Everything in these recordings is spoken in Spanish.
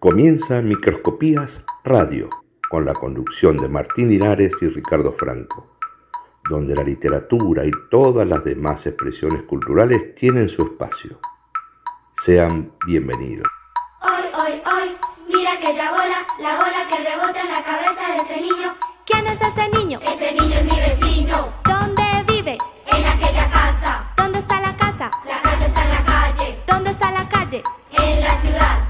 Comienza Microscopías Radio, con la conducción de Martín Linares y Ricardo Franco, donde la literatura y todas las demás expresiones culturales tienen su espacio. Sean bienvenidos. Hoy, hoy, hoy, mira que ya bola, la bola que rebota en la cabeza de ese niño. ¿Quién es ese niño? Ese niño es mi vecino. ¿Dónde vive? En aquella casa. ¿Dónde está la casa? La casa está en la calle. ¿Dónde está la calle? En la ciudad.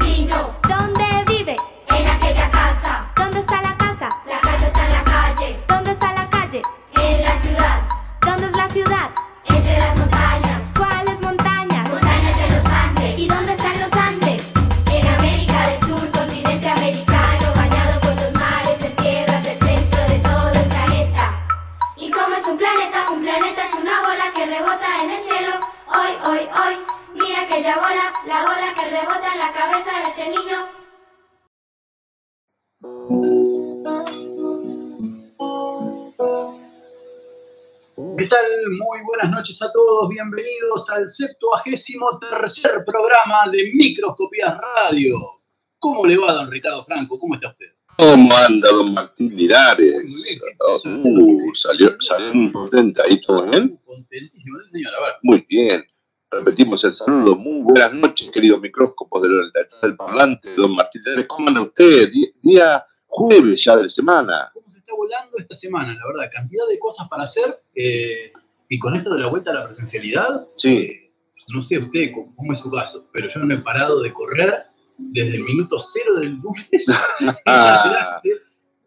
Buenas noches a todos. Bienvenidos al septuagésimo tercer programa de Microscopías Radio. ¿Cómo le va, don Ricardo Franco? ¿Cómo está usted? ¿Cómo anda don Martín Linares? Muy bien, ¿qué Oh, uh, salió, salió muy potente ahí, ¿todo bien? Contentísimo, señor. A ver. Muy bien. Repetimos el saludo. Muy buenas noches, queridos micróscopos del, del parlante, don Martín Linares. ¿Cómo anda usted? Día jueves ya de la semana. ¿Cómo se está volando esta semana? La verdad, cantidad de cosas para hacer. eh, y con esto de la vuelta a la presencialidad, Sí. no sé usted cómo, es su caso, pero yo no he parado de correr desde el minuto cero del lunes. en adelante.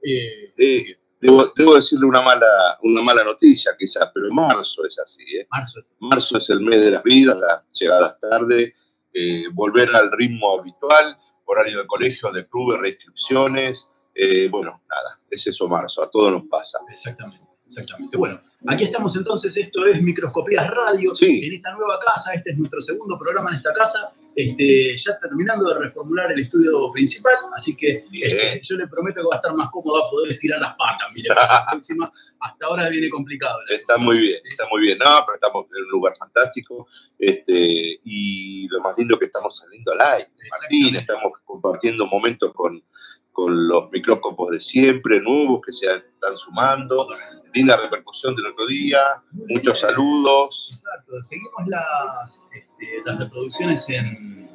Eh, Eh, debo, debo decirle una mala, una mala noticia quizás, pero marzo es así. ¿eh? marzo es Marzo es el mes de las vidas, las llegadas tarde, eh, volver al ritmo habitual, horario de colegio, de clubes, restricciones. eh, bueno, nada, es eso marzo, a todos nos pasa. Exactamente, exactamente. Bueno, aquí estamos entonces, esto es Microscopías Radio, Sí. en esta nueva casa, este es nuestro segundo programa en esta casa, este, ya terminando de reformular el estudio principal, así que este, yo le prometo que va a estar más cómodo, a poder estirar las patas, mire, la próxima, hasta ahora viene complicado. Está cosa. muy bien, está muy bien. No, pero estamos en un lugar fantástico. Este, y lo más lindo es que estamos saliendo al aire. Martín, estamos compartiendo momentos con, con los micróscopos de siempre, nuevos que se están sumando. Linda repercusión del otro día. Muchos saludos. Exacto, seguimos las, este, las reproducciones en,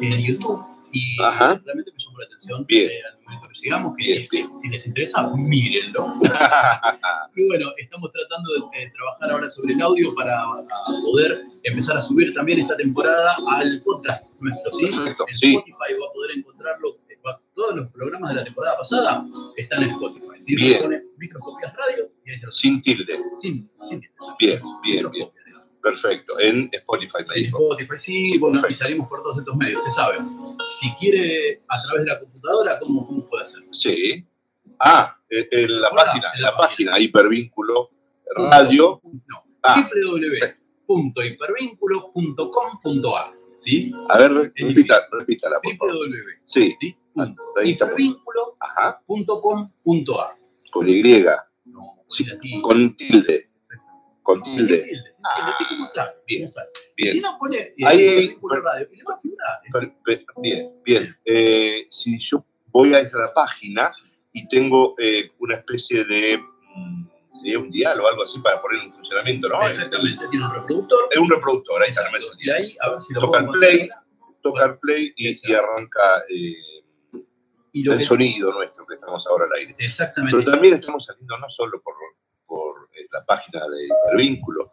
en YouTube y Ajá. realmente me llamó la atención Bien. eh, al momento que llegamos, que Bien, si, si les interesa, mírenlo. Y bueno, estamos tratando de, de trabajar ahora sobre el audio para poder empezar a subir también esta temporada al podcast nuestro, ¿sí? Perfecto, En sí. Spotify va a poder encontrarlo. Eh, Todos los programas de la temporada pasada están en Spotify. Bien. Pone Radio y ahí se los Sin tilde. sin, sin Bien, bien, bien. Perfecto. En Spotify me En dijo. Spotify, sí, bueno, y salimos por todos estos medios, usted sabe. Si quiere a través de la computadora, ¿cómo, cómo puede hacerlo? Sí. Ah, en en la Hola, página, en la la página, hipervínculo radio. No, Ah. www.hipervínculo.com.ar ¿sí? A ver, repita, repítala, por favor. www. Sí, ¿sí? Hipervínculo.com.ar ajá, con Y, No, Sí, con tilde, con tilde. bien, Bien, pone eh, bien, bien. Eh, si yo voy a esa página y tengo eh, una especie de, mm, sería un dial o algo así para poner en funcionamiento, ¿no? Exactamente, tiene un reproductor. Es un reproductor, ahí está, no me Exacto. Y salía. ahí, a ver si lo Toca el play. Toca el play y, y arranca eh, Y lo el que- sonido nuestro que estamos ahora al aire. Exactamente. Pero también estamos saliendo no solo por, por eh, la página de Hipervínculo,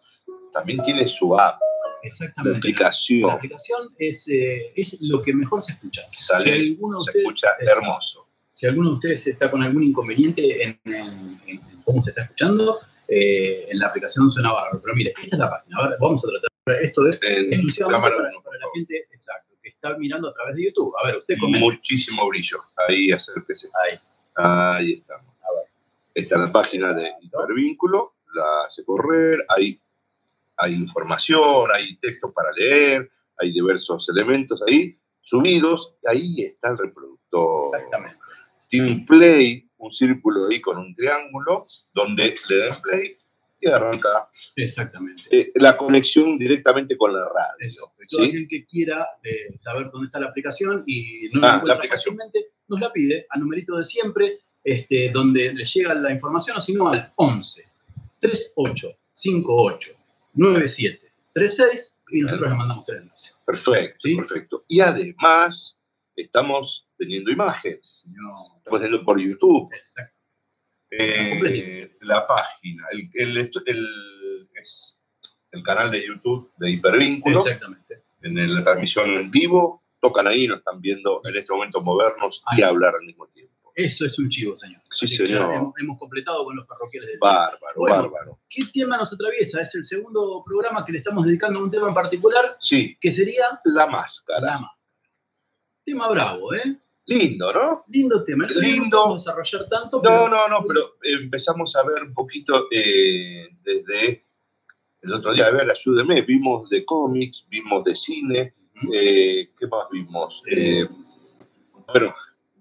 también tiene su app, la Exactamente. La aplicación, aplicación es, eh, es lo que mejor se escucha. sale, Si alguno se ustedes- escucha hermoso. Si alguno de ustedes está con algún inconveniente en, en- en cómo se está escuchando, eh, en la aplicación suena bárbaro. Pero mire, esta es la página. Ahora vamos a tratar. Esto es En exclusivamente cámara para, para la gente exacto, que está mirando a través de YouTube. A ver, usted comenta. Muchísimo brillo. Ahí acérquese. Ahí. Ahí estamos. está en la página de Hipervínculo, la hace correr, hay, hay información, hay textos para leer, hay diversos elementos ahí subidos, ahí está el reproductor. Exactamente. Tiene un play, un círculo ahí con un triángulo, donde le dan play y arranca Exactamente. eh, la conexión directamente con la radio. Eso. Todo ¿sí? aquel que quiera eh, saber dónde está la aplicación y no Ah, la aplicación. fácilmente, nos la pide al numerito de siempre, este, donde le llega la información, o si no, al 11 38 58 97 36 y nosotros le mandamos el enlace. Perfecto, ¿Sí? perfecto. Y además, estamos teniendo imágenes. Estamos teniendo por YouTube. Exacto. Eh, la página, el, el, el- es el canal de YouTube de Hipervínculo, Exactamente. en la transmisión en vivo, tocan ahí, nos están viendo en este momento movernos y hablar al mismo tiempo. Eso es un chivo, señor. Sí, Así señor. hemos, hemos completado con los parroquiales del Bárbaro, Bueno. bárbaro. ¿Qué tema nos atraviesa? Es el segundo programa que le estamos dedicando a un tema en particular, Sí, que sería la máscara. la máscara. Tema bravo, ¿eh? Lindo, ¿no? Lindo tema. No Lindo. a desarrollar tanto, No, pero no, no, pero empezamos a ver un poquito eh, desde el otro día, a ver, ayúdeme, vimos de cómics, vimos de cine, eh, ¿qué más vimos? Eh, bueno,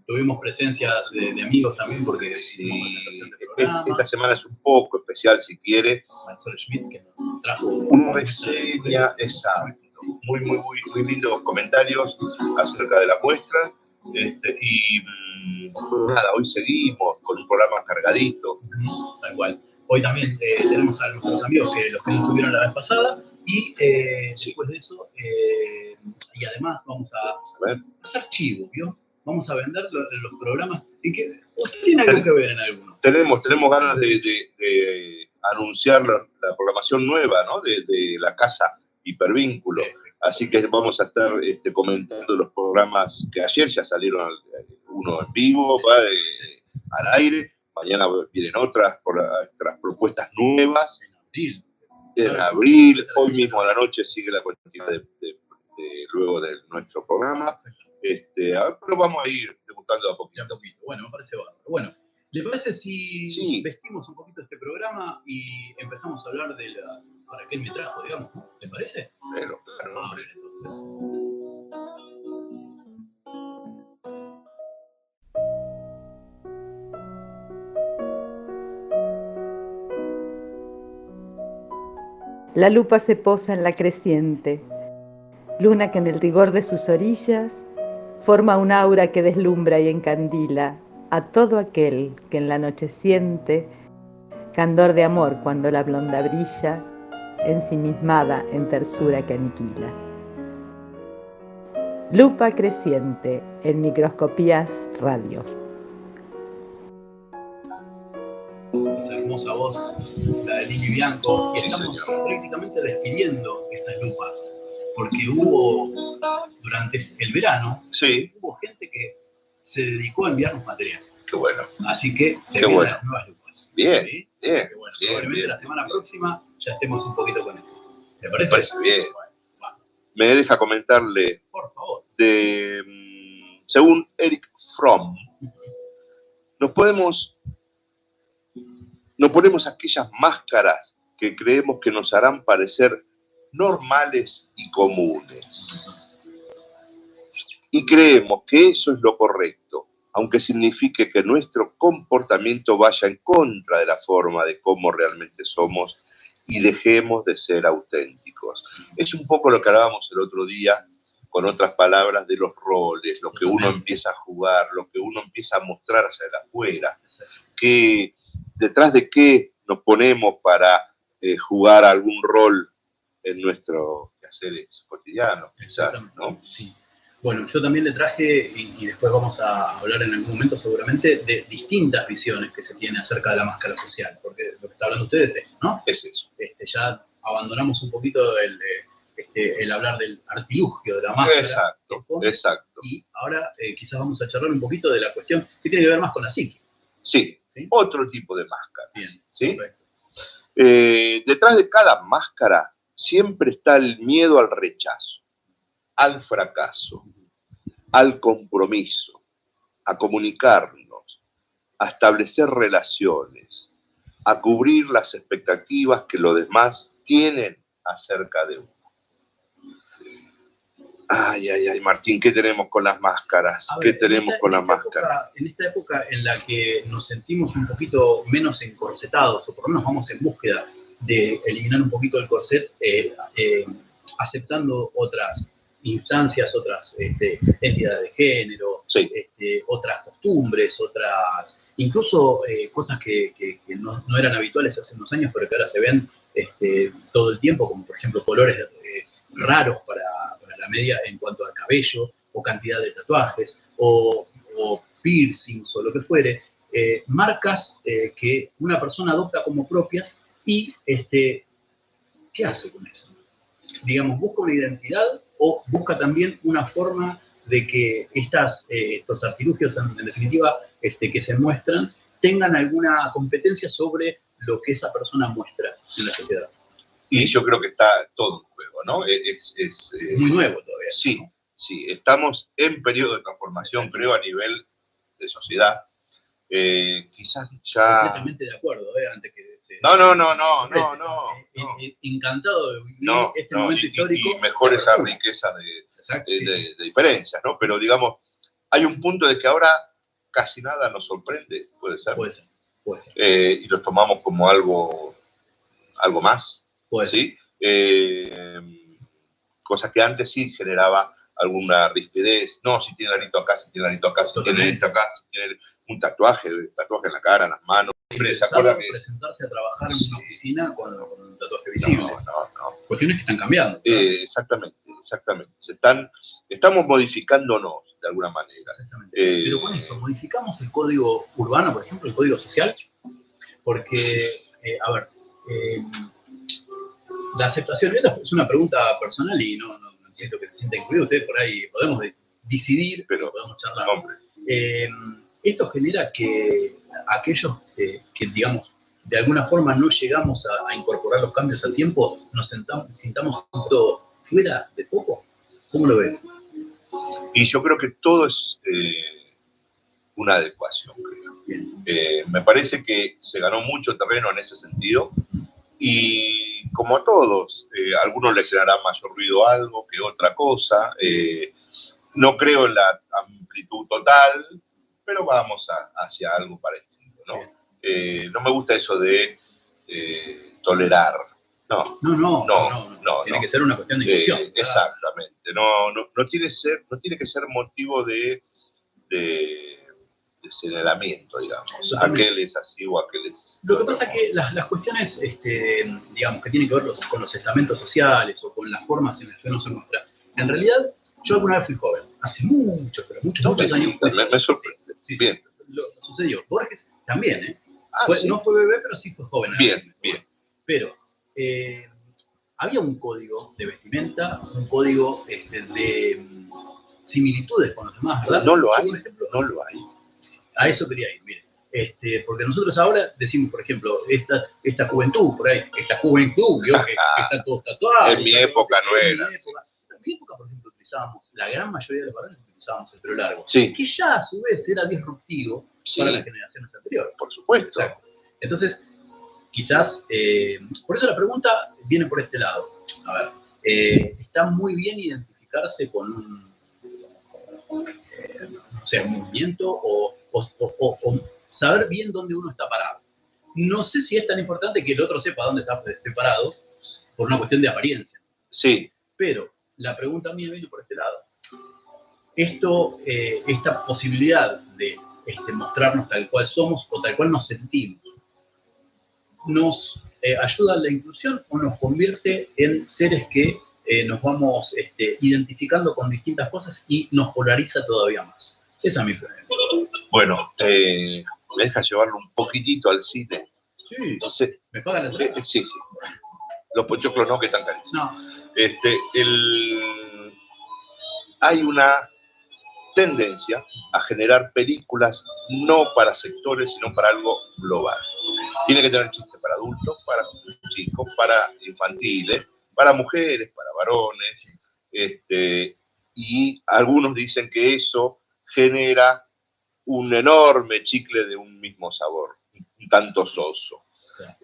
tuvimos presencias de, de amigos también, porque sí, hicimos presentación de programa. esta semana es un poco especial, si quiere, Marisol Schmidt, que nos trajo una reseña, exacto, muy, muy, muy, muy lindos comentarios acerca de la muestra, este, y mm, nada, hoy seguimos con un programa cargadito, Tal cual. Hoy también eh, tenemos a nuestros amigos que los que no estuvieron la vez pasada y eh, Sí. después de eso, eh, y además vamos a a ver, hacer chivo, ¿vio? Vamos a vender lo- los programas. ¿Y que ¿Usted tiene algo que ver en alguno? tenemos, tenemos ganas de, de- de anunciar la, la programación nueva, ¿no? De, de la casa Hipervínculo. Así que vamos a estar este, comentando los programas que ayer ya salieron al- uno en vivo, va de- al aire. Mañana vienen otras, por- otras propuestas nuevas. En abril. En abril, hoy mismo a la noche sigue la continuidad de, luego de nuestro programa. Este, a ver, pero vamos a ir debutando a poquito. Bueno, me parece bárbaro. Bueno, ¿le parece si Sí. vestimos un poquito este programa y empezamos a hablar de la. ¿Para qué me trajo, digamos? ¿Le parece? Pero, claro, Ah, hombre. entonces. La lupa se posa en la creciente, luna que en el rigor de sus orillas forma un aura que deslumbra y encandila a todo aquel que en la noche siente candor de amor cuando la blonda brilla, ensimismada en tersura que aniquila. Lupa creciente en microscopías radio. esa hermosa voz, la de Lili Bianco, y Sí, estamos prácticamente despidiendo estas lupas, porque hubo, durante el verano, Sí, hubo gente se dedicó a enviarnos material, qué bueno. así que se vienen bueno. las nuevas lupas. Bien, ¿sí? bien, bueno, bien, probablemente bien. la semana próxima ya estemos un poquito con eso. ¿Te Me parece? parece bien. Bueno, Me deja comentarle por favor. de, mm, según Eric Fromm, nos podemos, nos ponemos aquellas máscaras que creemos que nos harán parecer normales y comunes. Y creemos que eso es lo correcto, aunque signifique que nuestro comportamiento vaya en contra de la forma de cómo realmente somos y dejemos de ser auténticos. Es un poco lo que hablábamos el otro día con otras palabras, de los roles, lo que uno empieza a jugar, lo que uno empieza a mostrar hacia afuera, que detrás de qué nos ponemos para eh, jugar algún rol en nuestros quehaceres cotidianos, quizás, ¿no? Sí. Bueno, yo también le traje, y, y después vamos a hablar en algún momento seguramente, de distintas visiones que se tiene acerca de la máscara social, porque lo que está hablando ustedes es eso, ¿no? Es eso. Este, ya abandonamos un poquito el, eh, este, el hablar del artilugio de la máscara. Exacto, exacto. Y ahora eh, quizás vamos a charlar un poquito de la cuestión que tiene que ver más con la psique. Sí, ¿sí? otro tipo de máscara. Bien, ¿sí? perfecto. Eh, detrás de cada máscara siempre está el miedo al rechazo, al fracaso, al compromiso, a comunicarnos, a establecer relaciones, a cubrir las expectativas que los demás tienen acerca de uno. Ay, ay, ay, Martín, ¿qué tenemos con las máscaras? ¿Qué tenemos esta- con las máscaras? en esta época en la que nos sentimos un poquito menos encorsetados, o por lo menos vamos en búsqueda de eliminar un poquito el corset, eh, eh, aceptando otras instancias, otras este, entidades de género, Sí, este, otras costumbres, otras, incluso eh, cosas que, que- que no, no eran habituales hace unos años, pero que ahora se ven este, todo el tiempo, como por ejemplo colores eh, raros para, para la media en cuanto al cabello, o cantidad de tatuajes, o, o piercings, o lo que fuere, eh, marcas que una persona adopta como propias y, este, ¿qué hace con eso? Digamos, busca una identidad o busca también una forma de que estas, eh, estos artilugios, en, en definitiva, este, que se muestran, tengan alguna competencia sobre lo que esa persona muestra en la sociedad. y yo creo que está todo en juego, ¿no? Es, es, eh, muy nuevo todavía. Sí, sí, estamos en periodo de transformación, creo, a nivel de sociedad. Eh, quizás ya... Completamente de acuerdo, ¿eh? antes que se- No, no, no, no, no, no. Encantado de vivir No, este no, momento y, histórico. y mejor esa riqueza de, Exacto, de- sí, de- sí. de diferencias, ¿no? Pero digamos, hay un punto de que ahora casi nada nos sorprende, puede ser, Puede ser, puede ser. eh, y lo tomamos como algo, algo más, Puede ser. ¿sí? Eh, cosa que antes sí generaba alguna rispidez. No, si tiene arito acá, si tiene arito acá, si tiene Totalmente. esto acá, si tiene un tatuaje, tatuaje en la cara, en las manos. Siempre se acuerda que... presentarse a trabajar en una oficina con, con un tatuaje visible. No, no, no. Cuestiones que están cambiando. Eh, exactamente, exactamente. Se están, estamos modificándonos de alguna manera. Exactamente. Eh, Pero con eso, modificamos el código urbano, por ejemplo, el código social, porque, eh, a ver, eh, la aceptación, esta es una pregunta personal y no, no, no siento que se sienta incluido, ustedes por ahí podemos de- decidir, Pero- podemos charlar. Eh, esto genera que aquellos eh, que, digamos, de alguna forma no llegamos a, a incorporar los cambios al tiempo, nos sentamos, sintamos poco fuera de poco. ¿Cómo lo ves? Y yo creo que todo es eh, una adecuación, creo. Eh, me parece que se ganó mucho terreno en ese sentido y como a todos, eh, a algunos les generará mayor ruido algo que otra cosa. eh, no creo en la amplitud total, pero vamos a- hacia algo parecido. ¿no? Eh, no me gusta eso de tolerar. No, No, no, No, no, no, no, Tiene que ser una cuestión de inclusión. exactamente. No, no, no, tiene ser, no tiene que ser motivo de señalamiento, digamos. Aquel es así o aquel es. Lo que pasa es que las, las cuestiones, este, digamos, que tienen que ver los- con los estamentos sociales o con las formas en las que uno se muestra, en realidad, yo alguna vez fui joven, hace muchos, pero muchos, muchos años me, me sorprende. Sí, sí, Bien. Lo, sucedió. Borges también, ¿eh? Ah, Fue- sí. No fue bebé, pero sí fue joven. Bien, bien. Pero eh, había un código de vestimenta, un código este, de mm, similitudes con los demás, ¿verdad? No lo hay. ejemplo, No lo hay. A eso quería ir, mire. Este, porque nosotros ahora decimos, por ejemplo, esta, esta juventud, por ahí, esta juventud, ¿vio? que, que están todos tatuados. En mi época no en era. mi época, en mi época, por ejemplo, utilizábamos, la gran mayoría de los varones utilizábamos el pelo largo, Sí, que ya a su vez era disruptivo sí, para las generaciones anteriores. por supuesto. Exacto. Entonces, quizás, eh, por eso la pregunta viene por este lado. A ver, eh, está muy bien identificarse con un, eh, no sé, un movimiento o, o- o- o- o saber bien dónde uno está parado. No sé si es tan importante que el otro sepa dónde está parado por una cuestión de apariencia, Sí, pero la pregunta mía viene por este lado. Esto, eh, esta posibilidad de este, mostrarnos tal cual somos o tal cual nos sentimos, ¿nos eh, ayuda a la inclusión o nos convierte en seres que eh, nos vamos este, identificando con distintas cosas y nos polariza todavía más? Esa es mi pregunta. Bueno, eh, me deja llevarlo un poquitito al cine. Sí, Entonces, ¿me pagan la eh, entrada? sí, sí. Los pochoclos no, que están carísimos. No, Este, el, hay una tendencia a generar películas no para sectores, sino para algo global. Tiene que tener chistes para adultos, para chicos, para infantiles, para mujeres, para varones. Este, y algunos dicen que eso genera un enorme chicle de un mismo sabor, un tanto soso.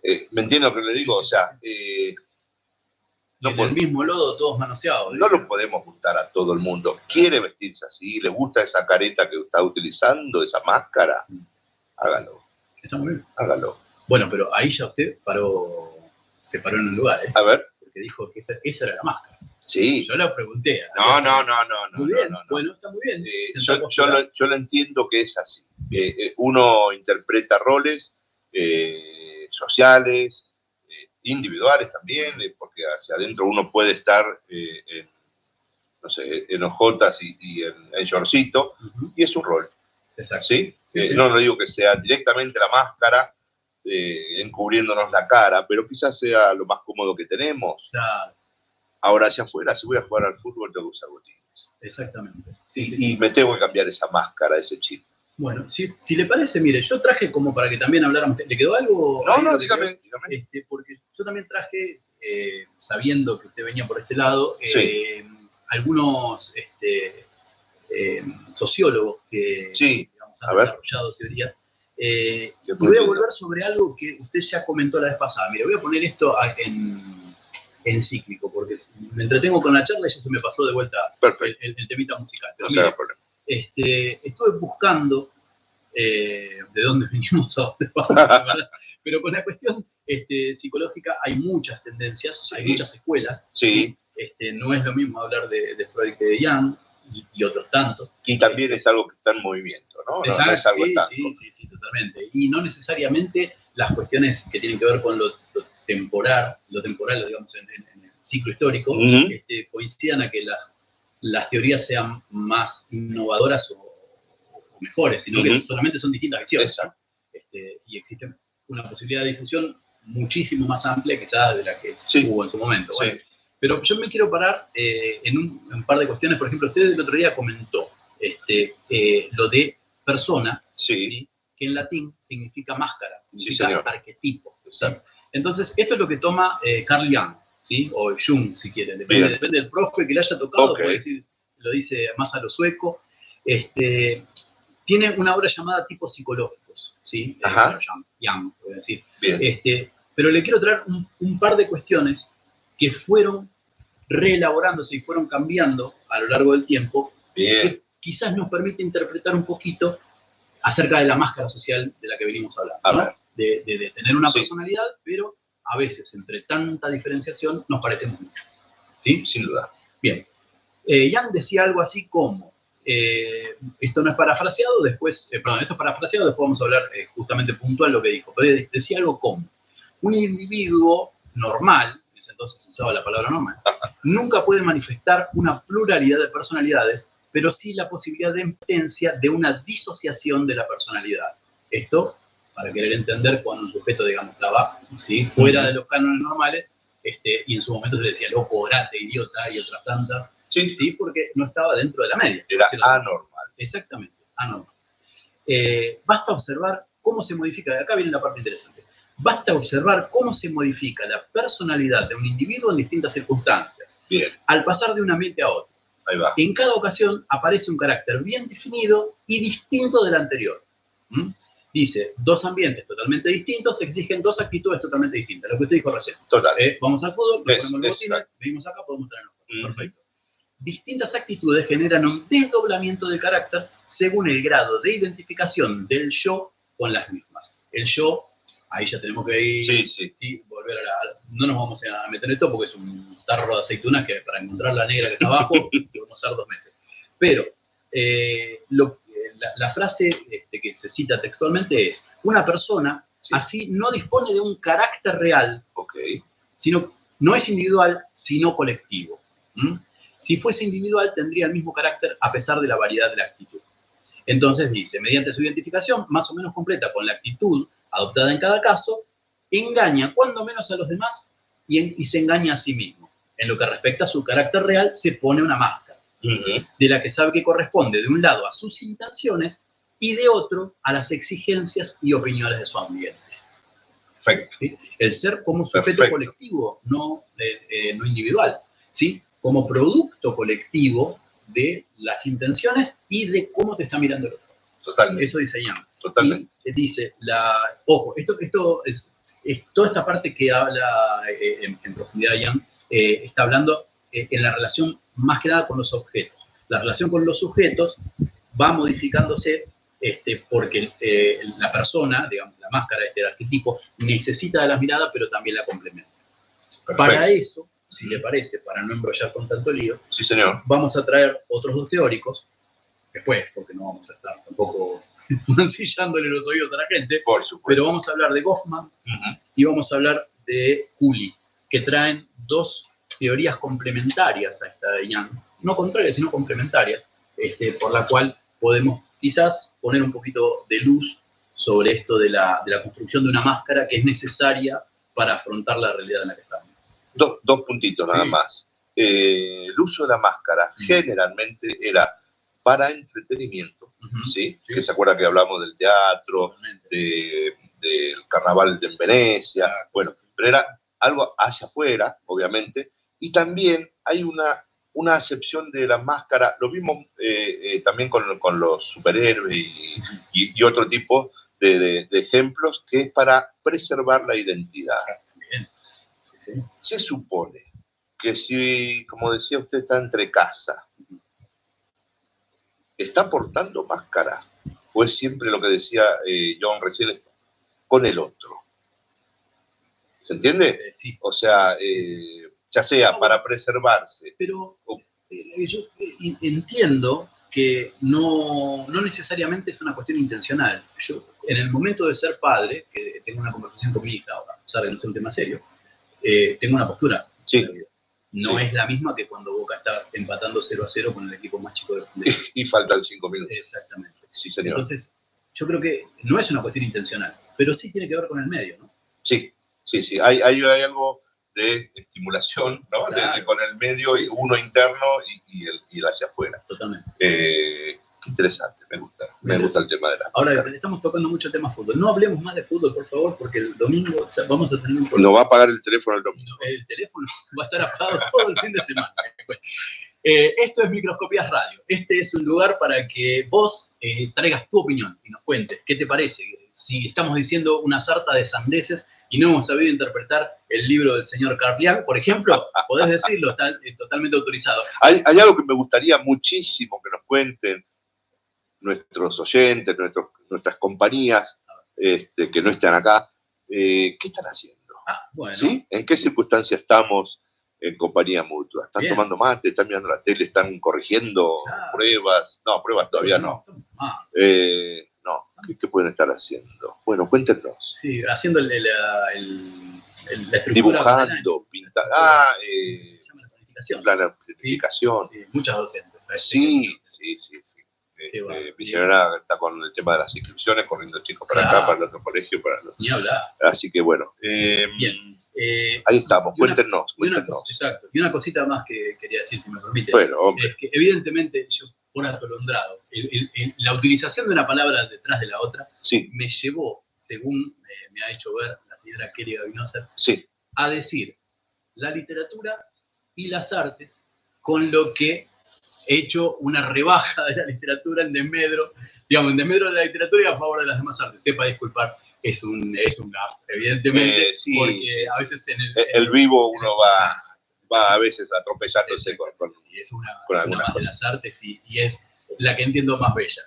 Eh, ¿Me entiendo lo que le digo? O sea, eh, no, en el mismo lodo, todos manoseados. no lo podemos gustar a todo el mundo. ¿Quiere vestirse así? ¿Le gusta esa careta que está utilizando, esa máscara? Mm. Hágalo, Está muy bien. hágalo. Bueno, pero ahí ya usted paró, se paró en un lugar, ¿eh? A ver, porque dijo que esa, esa era la máscara. Sí. Yo le pregunté. No, no, no, no, no. Muy no, bien, no, no. bueno, está muy bien. Eh, yo, yo lo, yo lo entiendo que es así. Eh, eh, uno interpreta roles eh, sociales, eh, individuales también, eh, porque hacia adentro uno puede estar eh, en, no sé, en ojotas y, y en, en shortcito, y es un rol, Exacto. ¿sí? Sí, Eh, sí. No lo digo que sea directamente la máscara, eh, encubriéndonos la cara, pero quizás sea lo más cómodo que tenemos. Claro, Ahora hacia afuera, si voy a jugar al fútbol, tengo que usar botines. exactamente. Sí, Y, me tengo que cambiar esa máscara, ese chip. Bueno, si, si le parece, mire, yo traje como para que también habláramos. ¿Le quedó algo? No, no, dígame, dígame. Este, porque yo también traje, eh, sabiendo que usted venía por este lado, eh, algunos este, eh, sociólogos que Sí, digamos, a han ver. desarrollado teorías. Y voy a volver sobre algo que usted ya comentó la vez pasada. Mire, voy a poner esto en, en cíclico, porque me entretengo con la charla y ya se me pasó de vuelta el, Perfecto, el- el temita musical. Pero no problema. este, estuve buscando eh, de dónde venimos a dónde vamos, ¿verdad? pero con la cuestión este, psicológica hay muchas tendencias, hay muchas escuelas. Sí, Este, no es lo mismo hablar de, de Freud que de Jung y, y otros tantos. y también es algo que está en movimiento, ¿no? No, es algo sí, estático. sí, sí, sí, totalmente. Y no necesariamente las cuestiones que tienen que ver con lo, lo temporal, lo temporal, digamos, en, el ciclo histórico, este, coincidan a que las, las teorías sean más innovadoras o, o mejores, sino que solamente son distintas visiones. Este, y existe una posibilidad de difusión muchísimo más amplia quizás de la que Sí. hubo en su momento. Sí. Bueno, pero yo me quiero parar eh, en, un, en un par de cuestiones. Por ejemplo, usted el otro día comentó este, eh, lo de persona, que en latín significa máscara, significa arquetipo. Entonces, esto es lo que toma eh, Carl Jung, ¿sí? o Jung, si quieren, depende, del profe que le haya tocado, puede decir- lo dice más a lo sueco. Este, tiene una obra llamada Tipos Psicológicos, ¿sí? Eh, Ajá. Jung, Jung, voy a decir. bien. Este, pero le quiero traer un, un par de cuestiones que fueron reelaborándose y fueron cambiando a lo largo del tiempo, Bien, que quizás nos permite interpretar un poquito acerca de la máscara social de la que venimos hablando. A ¿no? ver. De, de- de tener una Sí. personalidad, pero a veces entre tanta diferenciación nos parecemos mucho. ¿sí? sin duda. Bien. Eh, Young decía algo así como, eh, esto no es parafraseado, después, eh, perdón, esto es parafraseado, después vamos a hablar eh, justamente puntual lo que dijo, pero de- decía algo como, un individuo normal, en ese entonces se usaba la palabra normal, nunca puede manifestar una pluralidad de personalidades, pero sí la posibilidad de impotencia de una disociación de la personalidad. Esto, para querer entender cuando un sujeto, digamos, estaba ¿sí? fuera de los cánones normales, este, y en su momento se le decía loco, orate, idiota y otras tantas, Sí, ¿sí? porque no estaba dentro de la media. era anormal. Exactamente, anormal. Eh, basta observar cómo se modifica, acá viene la parte interesante, basta observar cómo se modifica la personalidad de un individuo en distintas circunstancias, Bien, al pasar de un ambiente a otro. ahí va. En cada ocasión aparece un carácter bien definido y distinto del anterior. ¿Mm? Dice, dos ambientes totalmente distintos exigen dos actitudes totalmente distintas, lo que usted dijo recién. Total. Eh, vamos al fútbol, Es- ponemos el botín, exacto. venimos acá, podemos traernos fotos. Ujú. Perfecto. Distintas actitudes generan un desdoblamiento de carácter según el grado de identificación del yo con las mismas. El yo, ahí ya tenemos que ir, Sí, sí. sí, volver a la... a- No nos vamos a meter en esto porque es un tarro de aceitunas que para encontrar la negra que está abajo podemos estar dos meses. Pero eh, lo- la, la frase este, que se cita textualmente es, una persona Sí. así no dispone de un carácter real sino no es individual, sino colectivo. Si fuese individual, tendría el mismo carácter a pesar de la variedad de la actitud. Entonces dice, mediante su identificación más o menos completa con la actitud adoptada en cada caso, engaña cuando menos a los demás y, en- y se engaña a sí mismo. En lo que respecta a su carácter real, se pone una máscara, De la que sabe que corresponde de un lado a sus intenciones y de otro a las exigencias y opiniones de su ambiente. Perfecto. ¿sí? El ser como sujeto Perfecto. colectivo, no, eh, eh, no individual, ¿sí? como producto colectivo de las intenciones y de cómo te está mirando el otro. Totalmente. Eso dice Yang. Totalmente. Y dice, la, ojo, esto, esto es, es toda esta parte que habla eh, en, en profundidad Yang, eh, está hablando en la relación más que nada con los objetos. La relación con los sujetos va modificándose este, porque eh, la persona, digamos, la máscara, este arquetipo, necesita de la mirada, pero también la complementa. Perfecto. Para eso, si le parece, para no embrollar con tanto lío, Sí, señor. vamos a traer otros dos teóricos, después, porque no vamos a estar tampoco mancillándole los oídos a la gente, Por supuesto. pero vamos a hablar de Goffman y vamos a hablar de Cooley, que traen dos teorías complementarias a esta de Young, no contrarias, sino complementarias, este, por la cual podemos quizás poner un poquito de luz sobre esto de la, de la construcción de una máscara que es necesaria para afrontar la realidad en la que estamos. Dos, dos puntitos nada Sí. más. Eh, el uso de la máscara Mm. generalmente era para entretenimiento, Ujú, ¿sí? Sí. Que se acuerda que hablamos del teatro, de- del carnaval en Venecia, Claro. bueno, pero era algo hacia afuera, obviamente, y también hay una, una acepción de la máscara, lo vimos eh, eh, también con, con los superhéroes y, y- y otro tipo de, de- de ejemplos, que es para preservar la identidad. Bien. Sí, sí. Se supone que si, como decía usted, está entre casa, ¿está portando máscara? ¿O es siempre lo que decía eh, John recién, con el otro? ¿Se entiende? Sí. O sea, eh, ya sea para preservarse. pero Oh. eh, yo eh, entiendo que no, no necesariamente es una cuestión intencional. Yo, en el momento de ser padre, que tengo una conversación con mi hija, a pesar de no ser un tema serio, eh, tengo una postura. Sí. No Sí. es la misma que cuando Boca está empatando 0 a 0 con el equipo más chico del mundo. Y faltan cinco minutos. Exactamente. Sí, señor. Entonces, yo creo que no es una cuestión intencional, pero sí tiene que ver con el medio, ¿no? Sí, sí, sí. Hay, hay, hay algo de estimulación, ¿no? De- Claro. de- con el medio, y uno interno y, y el, y el hacia afuera. Totalmente. Eh, qué interesante, me gusta. Me Me gusta el tema de la Ahora, estamos tocando mucho tema fútbol. No hablemos más de fútbol, por favor, porque el domingo o sea, vamos a tener un No va a apagar el teléfono el domingo. El teléfono va a estar apagado todo el fin de semana. Eh, esto es Microscopías Radio. Este es un lugar para que vos eh, traigas tu opinión y nos cuentes qué te parece. Si estamos diciendo una sarta de sandeces y no hemos sabido interpretar el libro del señor Carlian, por ejemplo, podés decirlo, está totalmente autorizado. Hay, hay algo que me gustaría muchísimo que nos cuenten nuestros oyentes, nuestros, nuestras compañías este, que no están acá. Eh, ¿Qué están haciendo? Ah, bueno. ¿Sí? ¿En qué circunstancia estamos en compañía mutua? ¿Están Bien. tomando mate? ¿Están mirando la tele? ¿Están corrigiendo Claro. pruebas? No, pruebas todavía no. Ah, Eh, no, ¿qué, qué pueden estar haciendo? Bueno, cuéntenos. sí, haciendo el, el, el- la estructura. Dibujando, pintando. Ah, eh, Se llama la planificación. la planificación. Sí, muchas docentes. ¿sabes? Sí, sí, sí, sí. Qué Este, bueno. mi señora está con el tema de las inscripciones, corriendo chicos para Claro. acá, para el otro colegio, para los... Ni hablar. Así que bueno, eh, Bien. Eh, ahí estamos, cuéntenos, y una, cuéntenos. exacto. y una cosita más que quería decir, si me permite. Bueno, hombre, Es que evidentemente yo, por atolondrado, el- el- el- la utilización de una palabra detrás de la otra sí, me llevó, según eh, me ha hecho ver la señora Kelly Gavinosa, sí, a decir la literatura y las artes, con lo que he hecho una rebaja de la literatura en desmedro, digamos, en desmedro de la literatura y a favor de las demás artes. Sepa disculpar, es un, es un gaf, evidentemente, Eh, sí, porque sí, a veces en el, el vivo uno va, va a veces atropellándose con... con- Sí, es una, con una algunas más de cosas. las artes y, y es la que entiendo más bella.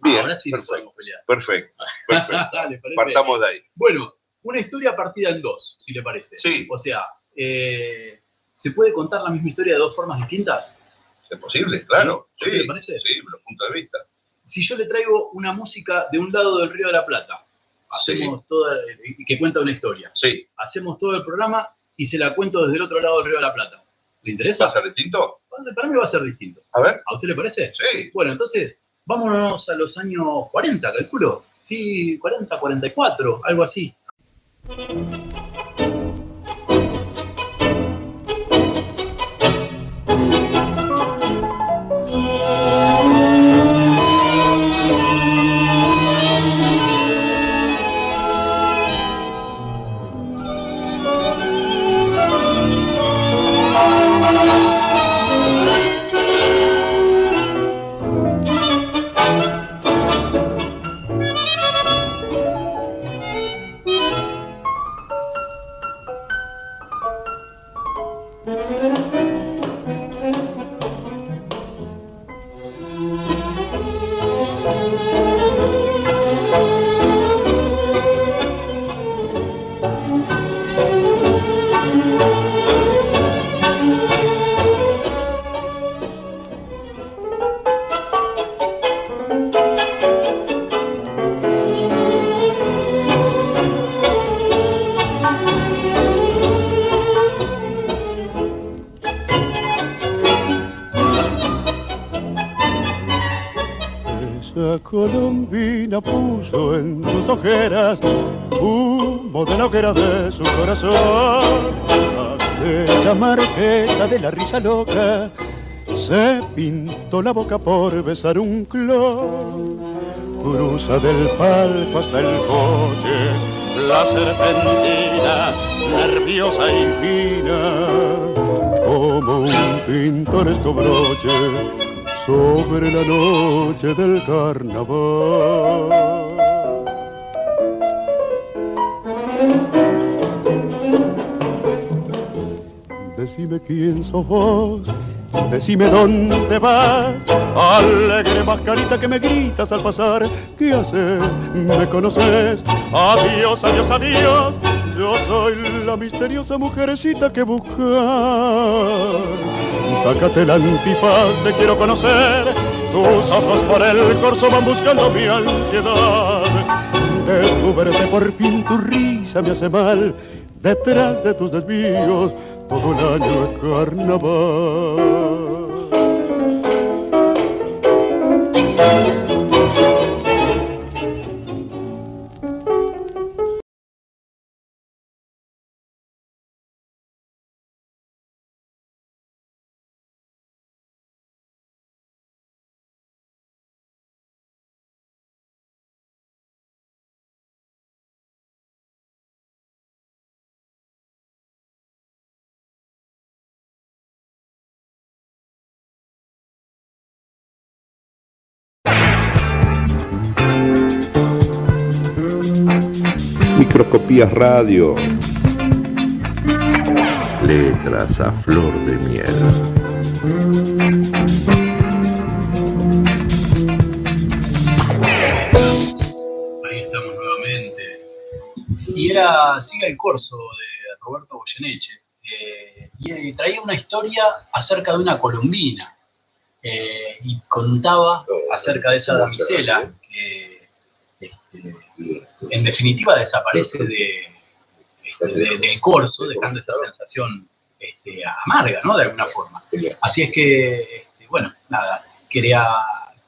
Bien, Ahora sí nos podemos pelear. Perfecto. ¿Le? Partamos de ahí. Bueno, una historia partida en dos, si le parece. Sí. O sea, eh, ¿se puede contar la misma historia de dos formas distintas? ¿Es posible? Claro, ¿Sí? sí, ¿Te parece? sí, los puntos de vista. Si yo le traigo una música de un lado del Río de la Plata, hacemos toda, y que cuenta una historia, Sí, hacemos todo el programa y se la cuento desde el otro lado del Río de la Plata. ¿Le interesa? ¿va a ser distinto? Para mí va a ser distinto. A ver, ¿A usted le parece? sí, Bueno, entonces, vámonos a los años 40, calculo. Sí, 40, 44, algo así. Loca se pintó la boca por besar un clon. Cruza del palco hasta el coche, la serpentina, nerviosa y fina, como un pintoresco broche sobre la noche del carnaval. Decime quién sos vos Decime dónde vas, alegre mascarita que me gritas al pasar. ¿Qué haces? ¿Me conoces? Adiós, adiós, adiós. Yo soy la misteriosa mujercita que buscas. Sácate el antifaz, te quiero conocer. Tus ojos por el corso van buscando mi ansiedad. Descúbrete por fin, tu risa me hace mal. Detrás de tus desvíos todo el año es carnaval. Microscopías Radio. Letras a flor de miel. Ahí estamos nuevamente. Y era Siga el Corso de Roberto Goyeneche. Eh, y eh, traía una historia acerca de una colombina. eh, y contaba acerca de esa damisela que este, en definitiva desaparece de, este, de- del corso, dejando esa sensación este, amarga, ¿no? De alguna forma. Así es que, este, bueno, nada, quería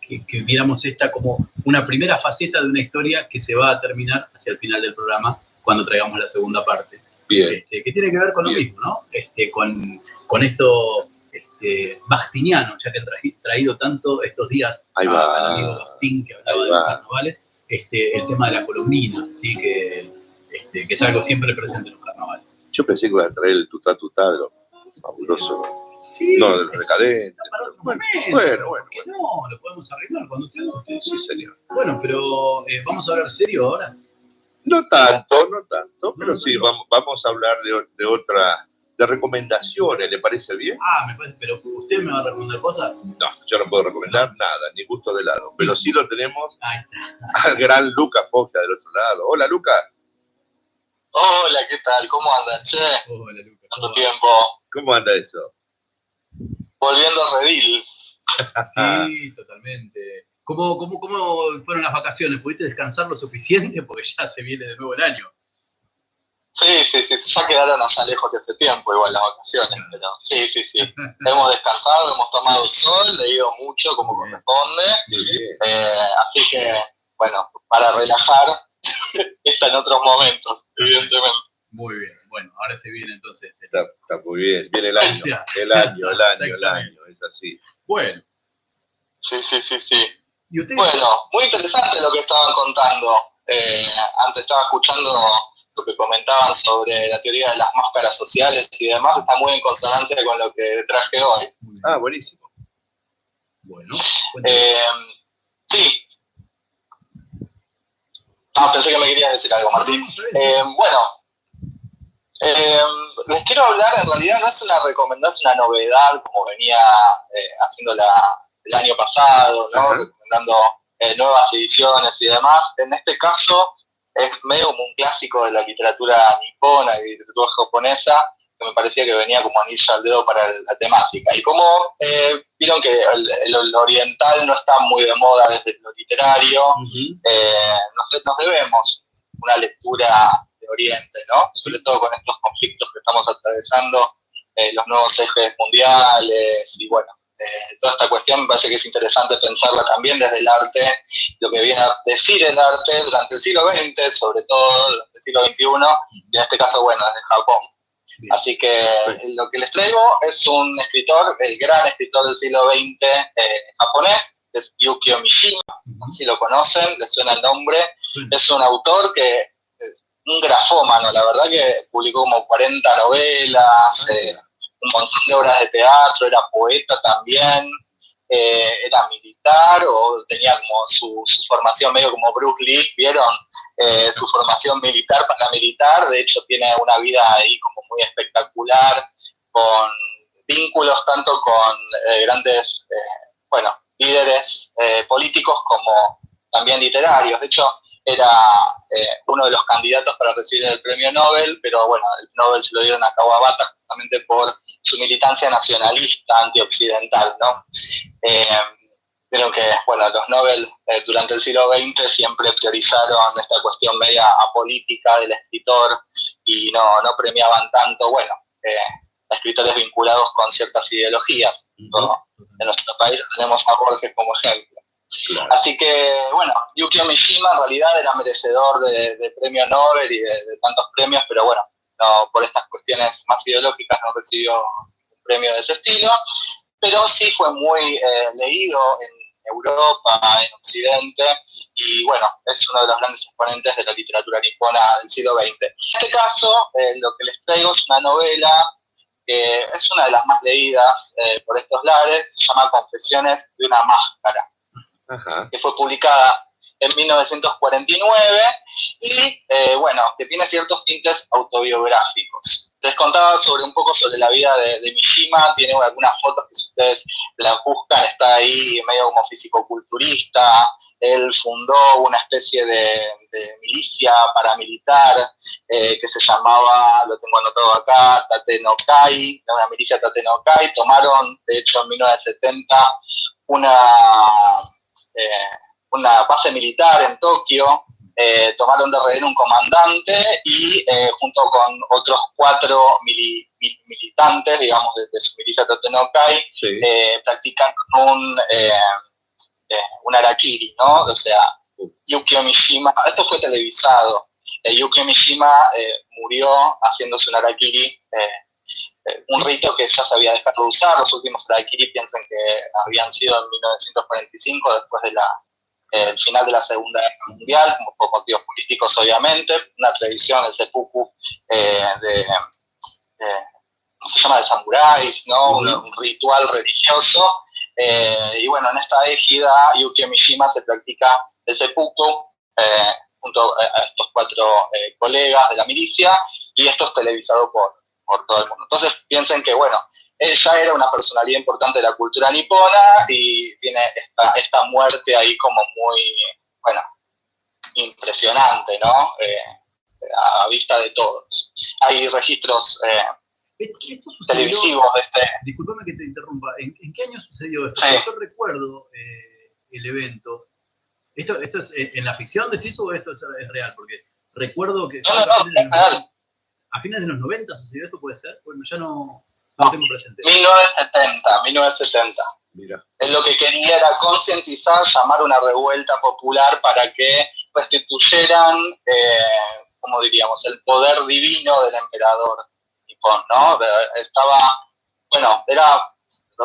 que, que viéramos esta como una primera faceta de una historia que se va a terminar hacia el final del programa cuando traigamos la segunda parte. Bien. Este, que tiene que ver con lo Bien. mismo, ¿no? Este, con, con esto este, bastiniano, ya que han traído tanto estos días Ahí a- va. al amigo Bastín que hablaba Ahí de los va. carnavales, este, el tema de la colombina, ¿sí? que, este, que es algo siempre presente en los carnavales. Yo pensé que iba a traer el tutá tutá de los fabulosos. Sí, No, de los decadentes. para otro Bueno, momento. bueno, bueno, ¿Por qué no? Lo podemos arreglar cuando usted guste. Sí, señor. Bueno, pero eh, vamos a hablar serio ahora. No tanto, no tanto, pero sí, vamos, vamos a hablar de, de otra, de recomendaciones, ¿le parece bien? Ah, me parece, pero usted me va a recomendar cosas. No, yo no puedo recomendar nada, ni gusto de helado, pero sí lo tenemos al gran Lucas Foca del otro lado. Hola, Lucas, Hola, ¿qué tal? ¿Cómo andan? Che, Hola, Lucas. tanto ¿cómo va? tiempo. ¿cómo anda eso? Volviendo a Redil. Sí, totalmente. ¿Cómo, cómo, ¿Cómo fueron las vacaciones? ¿Pudiste descansar lo suficiente? Porque ya se viene de nuevo el año. Sí, sí, sí, ya quedaron allá lejos de hace tiempo, igual las vacaciones, pero sí, sí, sí. hemos descansado, hemos tomado sol, leído mucho como corresponde, eh, así que, bueno, para relajar está en otros momentos, evidentemente. Muy bien. Bueno, ahora se viene entonces. el- Está, está muy bien. Viene el año, el año, el año, el año, es así. Bueno, Sí, sí, sí, sí. y usted. Bueno, muy interesante lo que estaban contando. Eh, antes estaba escuchando lo que comentaban sobre la teoría de las máscaras sociales y demás. Está muy en consonancia con lo que traje hoy. Ah, buenísimo. Bueno. Eh, sí. Ah, pensé que me querías decir algo, Martín. Eh, bueno, eh, les quiero hablar, en realidad no es una recomendación, es una novedad, como venía eh, haciendo la, el año pasado, ¿no? Recomendando eh, nuevas ediciones y demás. En este caso es medio como un clásico de la literatura nipona y literatura japonesa, que me parecía que venía como anillo al dedo para la temática. Y como eh, vieron que el, el- el oriental no está muy de moda desde lo literario, Ujú. eh, nos, nos debemos una lectura de Oriente, ¿no? Sobre todo con estos conflictos que estamos atravesando, eh, los nuevos ejes mundiales y bueno, eh, toda esta cuestión me parece que es interesante pensarla también desde el arte, lo que viene a decir el arte durante el siglo XX, sobre todo durante el siglo XXI, y en este caso, bueno, desde Japón. Así que lo que les traigo es un escritor, el gran escritor del siglo XX eh, japonés, es Yukio Mishima, si lo conocen, les suena el nombre. Es un autor que, eh, un grafómano, la verdad que publicó como 40 novelas, eh, un montón de obras de teatro, era poeta también, eh, era militar o tenía como su, formación medio como Bruce Lee, ¿vieron? su formación militar, paramilitar, de hecho tiene una vida ahí como muy espectacular, con vínculos tanto con grandes, bueno, líderes eh, políticos como también literarios. De hecho, era eh, uno de los candidatos para recibir el premio Nobel, pero bueno, el Nobel se lo dieron a Kawabata justamente por su militancia nacionalista antioccidental, ¿no? Eh, creo que, bueno, los Nobel durante el siglo XX siempre priorizaron esta cuestión media apolítica del escritor y no, no premiaban tanto, bueno, escritores vinculados con ciertas ideologías. ¿no? En nuestro país tenemos a Borges como ejemplo. Así que, bueno, Yukio Mishima en realidad era merecedor de, premio Nobel y de, tantos premios, pero bueno, no, por estas cuestiones más ideológicas no recibió un premio de ese estilo, pero sí fue muy eh, leído en Europa, en Occidente, y bueno, es uno de los grandes exponentes de la literatura nipona del siglo XX. En este caso, eh, lo que les traigo es una novela es una de las más leídas eh, por estos lares, se llama Confesiones de una máscara, que fue publicada en 1949 y, eh, bueno, que tiene ciertos tintes autobiográficos. Les contaba sobre un poco sobre la vida de, Mishima, tiene algunas fotos que si ustedes la buscan, está ahí medio como físico-culturista, él fundó una especie de, milicia paramilitar eh, que se llamaba, lo tengo anotado acá, Tatenokai, una milicia Tatenokai. Tomaron, de hecho, en 1970 una, eh, una base militar en Tokio, eh, tomaron de rehén un comandante y junto con otros cuatro militantes, digamos, de, su milicia Tatenokai, practicaron un eh, un Arakiri, ¿no? O sea, Yukio Mishima, esto fue televisado, eh, Yukio Mishima eh, murió haciéndose un Arakiri, un rito que ya se había dejado de usar, los últimos Arakiri piensan que habían sido en 1945, después de la, final de la Segunda Guerra Mundial, por motivos políticos obviamente, una tradición, el seppuku de, ¿cómo se llama?, de samuráis, ¿no? un, ritual religioso eh, y bueno, en esta égida, Yukio Mishima se practica el seppuku eh, junto a estos cuatro eh, colegas de la milicia y esto es televisado por, por todo el mundo. Entonces piensen que, bueno, ella era una personalidad importante de la cultura nipona y tiene esta, esta muerte ahí como muy, bueno, impresionante, ¿no? a, vista de todos. Hay registros esto televisivos de este... Disculpame que te interrumpa, ¿en, qué año sucedió esto? Yo recuerdo eh, el evento. ¿Esto, esto es eh, en la ficción decís o esto es, real? Porque recuerdo que no, no, no, a, fines de los 90 sucedió esto, ¿puede ser? Bueno, ya no, lo tengo presente. 1970, 1970. Mira. lo que quería era concientizar, llamar una revuelta popular para que restituyeran, eh, como diríamos, el poder divino del emperador. ¿no? Estaba, bueno, era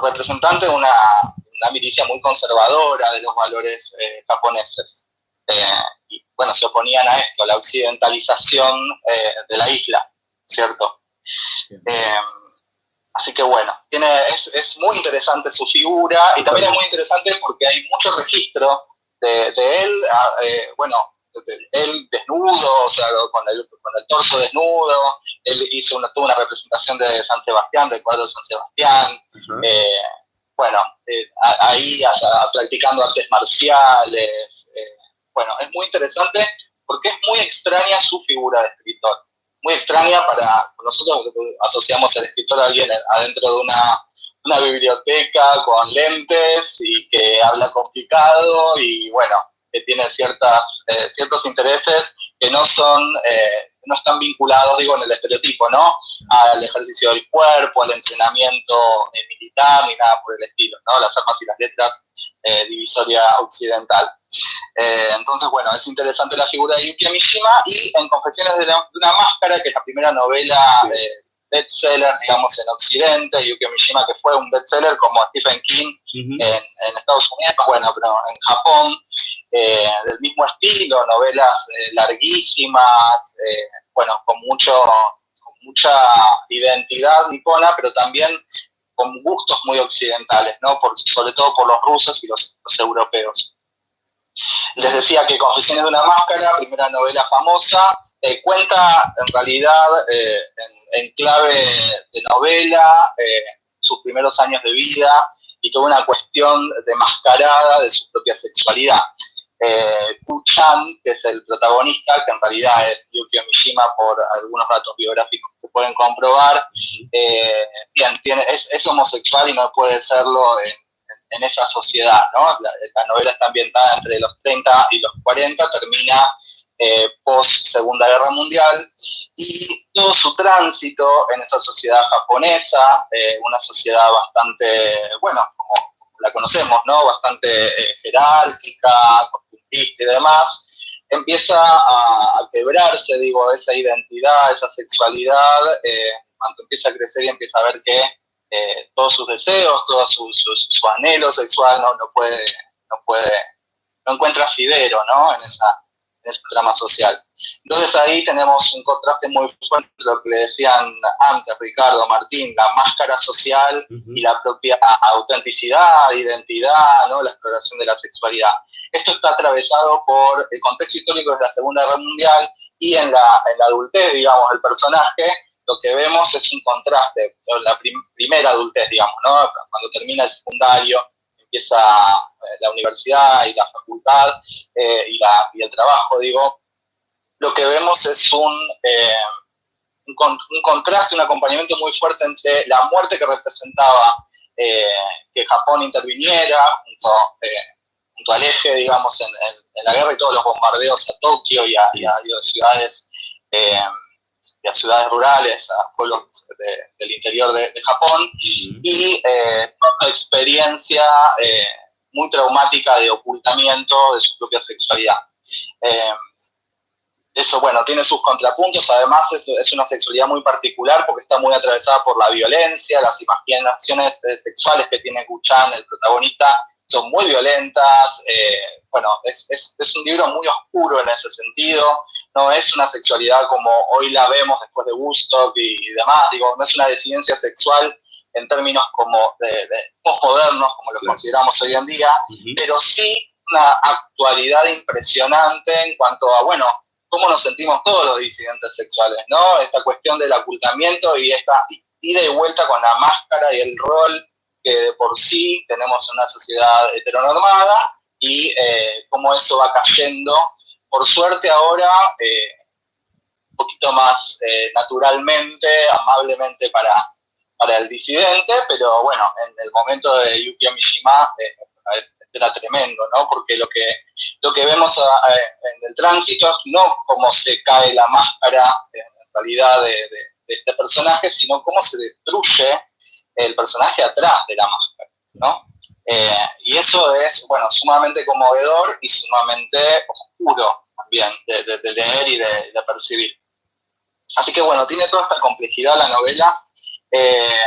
representante de una, milicia muy conservadora de los valores eh, japoneses. Eh, y bueno, se oponían a esto, a la occidentalización eh, de la isla, ¿cierto? así que bueno, tiene, es, es, muy interesante su figura y también es muy interesante porque hay mucho registro de, de él, ah, bueno, él desnudo, o sea, con el, con el torso desnudo, él hizo una, tuvo una representación de San Sebastián, del cuadro de San Sebastián, eh, bueno, eh, ahí practicando artes marciales, eh, bueno, es muy interesante porque es muy extraña su figura de escritor, muy extraña para nosotros asociamos al escritor a alguien adentro de una, biblioteca con lentes y que habla complicado y bueno, que tiene ciertas, eh, ciertos intereses que no son eh, no están vinculados, digo, en el estereotipo, ¿no? Al ejercicio del cuerpo, al entrenamiento eh, militar, ni nada por el estilo, ¿no? Las armas y las letras, eh, divisoria occidental. entonces, bueno, es interesante la figura de Yuki Mishima y en Confesiones de, una Máscara, que es la primera novela bestseller, digamos, en Occidente, Yuki Mishima, que fue un bestseller como Stephen King en, Estados Unidos, bueno, pero en Japón, eh, del mismo estilo, novelas eh, larguísimas, eh, bueno, con, mucho, con mucha identidad nipona, pero también con gustos muy occidentales, ¿no? Por, sobre todo por los rusos y los, los europeos. Les decía que Confesiones de una Máscara, primera novela famosa, eh, cuenta en realidad eh, en, clave de novela eh, sus primeros años de vida y toda una cuestión demascarada de su propia sexualidad. Eh, Chan, que es el protagonista, que en realidad es Yukio Mishima por algunos datos biográficos que se pueden comprobar, tiene, es, homosexual y no puede serlo en, esa sociedad, ¿no? La novela está ambientada entre los 30 y los 40, termina eh, post Segunda Guerra Mundial y todo su tránsito en esa sociedad japonesa, eh, una sociedad bastante, bueno, como la conocemos, ¿no? Bastante eh, jerárquica, costumbrista y demás, empieza a, quebrarse, digo, esa identidad, esa sexualidad, cuando empieza a crecer y empieza a ver que todos sus deseos, todo su, su, anhelo sexual no, no puede, no puede, no encuentra asidero, ¿no? En esa, en ese drama social. Entonces ahí tenemos un contraste muy fuerte entre lo que le decían antes Ricardo, Martín, la máscara social y la propia autenticidad, identidad, ¿no? la exploración de la sexualidad. Esto está atravesado por el contexto histórico de la Segunda Guerra Mundial y en la, en la adultez, digamos, del personaje, lo que vemos es un contraste, la primera adultez, digamos, ¿no? cuando termina el secundario, empieza eh, la universidad y la facultad eh, y, la, y, el trabajo, digo, lo que vemos es un, eh, un, contraste, un acompañamiento muy fuerte entre la muerte que representaba que Japón interviniera junto, al eje, digamos, en, la guerra y todos los bombardeos a Tokio y a, y a ciudades a ciudades rurales, a pueblos del interior de, Japón, y eh, una experiencia eh, muy traumática de ocultamiento de su propia sexualidad. Eh, eso, bueno, tiene sus contrapuntos, además es, es, una sexualidad muy particular porque está muy atravesada por la violencia, las imaginaciones sexuales que tiene Kuchan, el protagonista, son muy violentas, bueno, es, es, es, un libro muy oscuro en ese sentido, no es una sexualidad como hoy la vemos después de Woodstock y, demás, digo, no es una disidencia sexual en términos como de, de postmodernos, como los consideramos hoy en día, pero sí una actualidad impresionante en cuanto a, bueno, cómo nos sentimos todos los disidentes sexuales, ¿no? Esta cuestión del ocultamiento y esta ida y vuelta con la máscara y el rol que de por sí tenemos en una sociedad heteronormada y eh, cómo eso va cayendo, por suerte ahora, eh, un poquito más eh, naturalmente, amablemente para, para el disidente, pero bueno, en el momento de Yukio Mishima era tremendo, ¿no? Porque lo que, lo que vemos en el tránsito es no cómo se cae la máscara en realidad de este personaje, sino cómo se destruye el personaje atrás de la máscara, ¿no? Eh, y eso es, bueno, sumamente conmovedor y sumamente oscuro también de, leer y de, percibir. Así que bueno, tiene toda esta complejidad la novela. Eh,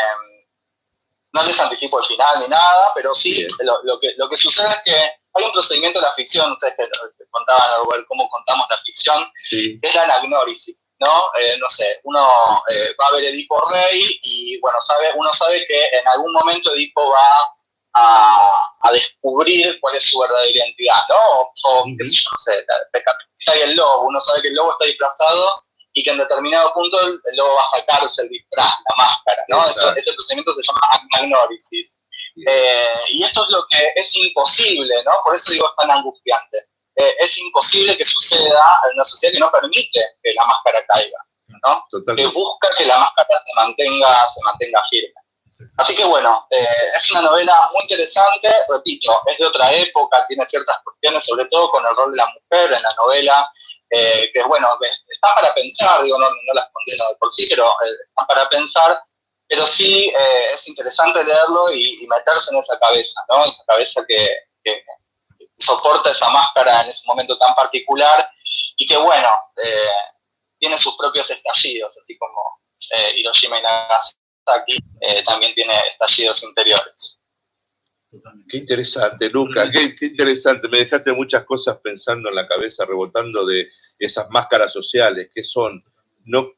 no les anticipo el final ni nada, pero sí, lo, que, lo que sucede es que hay un procedimiento de la ficción, ustedes que, contaban a ver cómo contamos la ficción, es la anagnórisis. ¿No? Eh, no sé, uno va a ver Edipo Rey y, bueno, sabe, uno sabe que en algún momento Edipo va a, descubrir cuál es su verdadera identidad, ¿no? O, qué sé yo, no sé, está ahí el lobo, uno sabe que el lobo está disfrazado y que en determinado punto el, lobo va a sacarse el disfraz, la máscara, ¿no? ese procedimiento se llama agnórisis. Eh, y esto es lo que es imposible, ¿no? Por eso digo es tan angustiante. Eh, es imposible que suceda en una sociedad que no permite que la máscara caiga, ¿no? Que busca que la máscara se mantenga, se mantenga firme. Así que bueno, eh, es una novela muy interesante, repito, es de otra época, tiene ciertas cuestiones, sobre todo con el rol de la mujer en la novela, eh, que bueno, están para pensar, digo, no, no las condeno de por sí, pero eh, están para pensar, pero sí eh, es interesante leerlo y, meterse en esa cabeza, ¿no? Esa cabeza que, que, soporta esa máscara en ese momento tan particular y que, bueno, eh, tiene sus propios estallidos, así como Hiroshima y Nagasaki también tiene estallidos interiores. Qué interesante, Luca, qué, interesante. Me dejaste muchas cosas pensando en la cabeza, rebotando de esas máscaras sociales, que son, no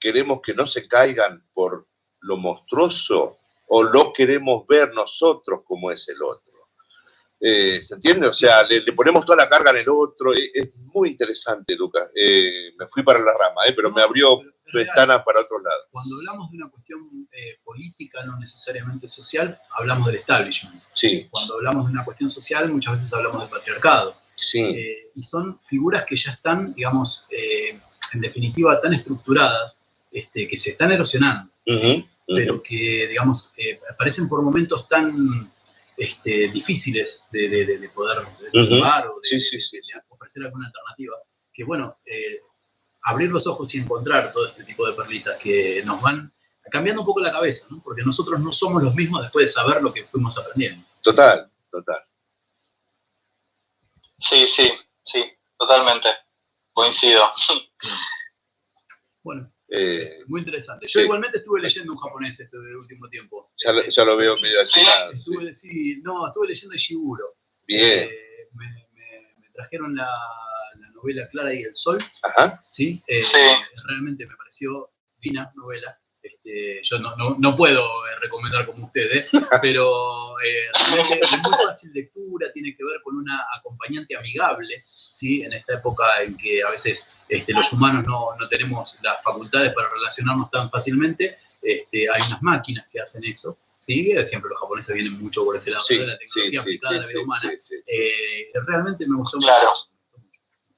queremos que no se caigan por lo monstruoso o lo queremos ver nosotros como es el otro. Eh, ¿Se entiende? O sea, le, ponemos toda la carga en el otro. Es, es muy interesante, Luca. Eh, me fui para la rama, eh, pero me abrió ventanas para otro lado. Cuando hablamos de una cuestión eh, política, no necesariamente social, hablamos del establishment. Sí. Cuando hablamos de una cuestión social, muchas veces hablamos del patriarcado. Sí. Y son figuras que ya están, digamos, en definitiva, tan estructuradas este, que se están erosionando, pero que, digamos, aparecen por momentos tan este, difíciles de, poder jugar o de, ofrecer alguna alternativa, que, bueno, abrir los ojos y encontrar todo este tipo de perlitas que nos van cambiando un poco la cabeza, ¿no? Porque nosotros no somos los mismos después de saber lo que fuimos aprendiendo. Total, total. Sí, sí, sí, totalmente. Coincido. Bueno, eh, muy interesante. Yo igualmente estuve leyendo un japonés este último tiempo. Ya, lo, ya lo veo medio así. Sí, no, estuve leyendo Ishiguro. Bien. Eh, me, trajeron la, novela Clara y el Sol. Ajá. ¿sí? Eh, realmente me pareció fina novela. Este, yo no, no, no, puedo eh, recomendar como ustedes, pero eh, es muy fácil lectura, tiene que ver con una acompañante amigable, ¿sí? en esta época en que a veces este, los humanos no, no, tenemos las facultades para relacionarnos tan fácilmente, este, hay unas máquinas que hacen eso. ¿sí? Siempre los japoneses vienen mucho por ese lado de la tecnología aplicada a la vida humana. realmente me gustó claro. mucho.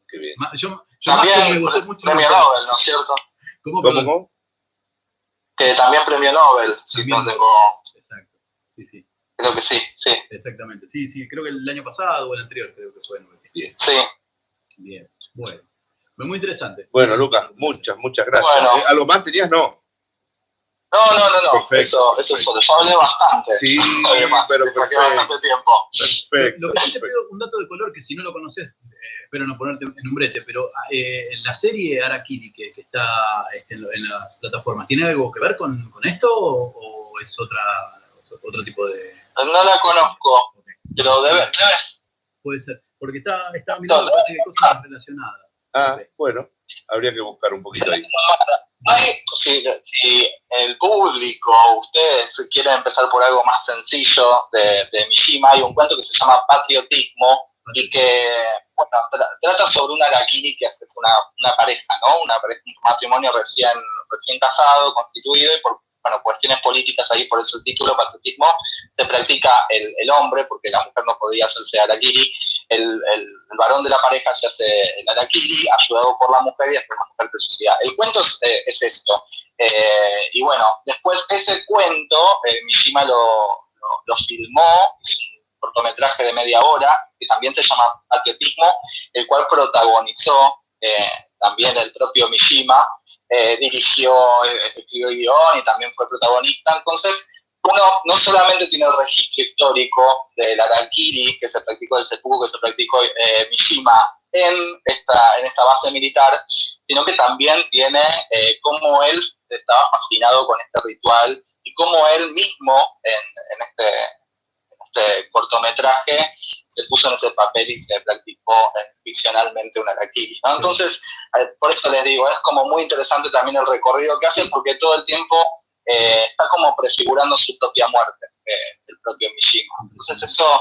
Qué bien. Yo, yo también me gustó mucho premio Nobel, ¿no es cierto? ¿Cómo, ¿Cómo, Que también premio Nobel, si no tengo... Exacto, sí, sí. Creo que sí, sí. Exactamente, sí, sí, creo que el año pasado o el anterior creo que fue. Bien. Sí. Bien, bueno. Fue muy interesante. Bueno, Lucas, muchas, muchas gracias. Bueno. Eh, ¿Algo más tenías? No. No, no, no, no. eso, eso es solo. Yo hablé bastante. Sí, pero perfecto. bastante tiempo. Perfecto. Lo, que te pido un dato de color que si no lo conoces, eh, espero no ponerte en un brete, pero eh, la serie Arakiri que, que está este, en, las plataformas, ¿tiene algo que ver con, con esto o, es otra otro tipo de...? No la conozco, pero debes, debes. Puede ser, porque está, está mirando parece que cosas relacionadas. Ah, bueno, habría que buscar un poquito ahí. si, si, el público, ustedes quieren empezar por algo más sencillo de, de Mishima, hay un cuento que se llama Patriotismo y que bueno, trata sobre una Arakiri que es una, una pareja, ¿no? Una un matrimonio recién, recién casado, constituido y por bueno, cuestiones políticas ahí, por eso el título, patriotismo, se practica el, el hombre, porque la mujer no podía hacerse Arakiri, el, el, el, varón de la pareja se hace el Arakiri, ayudado por la mujer y después la mujer se suicida. El cuento es, eh, es esto. Eh, y bueno, después ese cuento, eh, Mishima lo, lo, lo filmó, es un cortometraje de media hora, que también se llama Patriotismo, el cual protagonizó eh, también el propio Mishima, eh, dirigió, eh, escribió guion y también fue protagonista. Entonces, uno no solamente tiene el registro histórico del Arakiri que se practicó, el seppuku que se practicó eh, Mishima en esta, en esta base militar, sino que también tiene cómo él estaba fascinado con este ritual y cómo él mismo en, en este, este cortometraje se puso en ese papel y se practicó eh, ficcionalmente un Arakiri. ¿no? Entonces, eh, por eso les digo, es como muy interesante también el recorrido que hace porque todo el tiempo eh, está como prefigurando su propia muerte, el propio Mishima. Entonces eso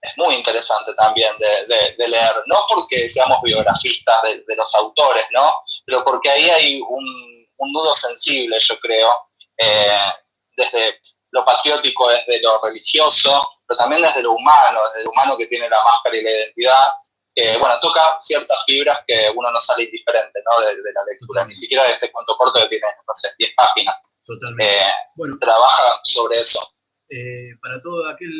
es muy interesante también de, de, leer, no porque seamos biografistas de, de, los autores, ¿no? Pero porque ahí hay un, un nudo sensible, yo creo, desde lo patriótico, desde lo religioso, pero también desde lo humano, desde lo humano que tiene la máscara y la identidad, que, bueno, toca ciertas fibras que uno no sale indiferente, ¿no? De, la lectura, ni siquiera de este cuento corto que tiene, no sé, 10 páginas. Totalmente. Eh, bueno, trabaja sobre eso. Eh, para todo aquel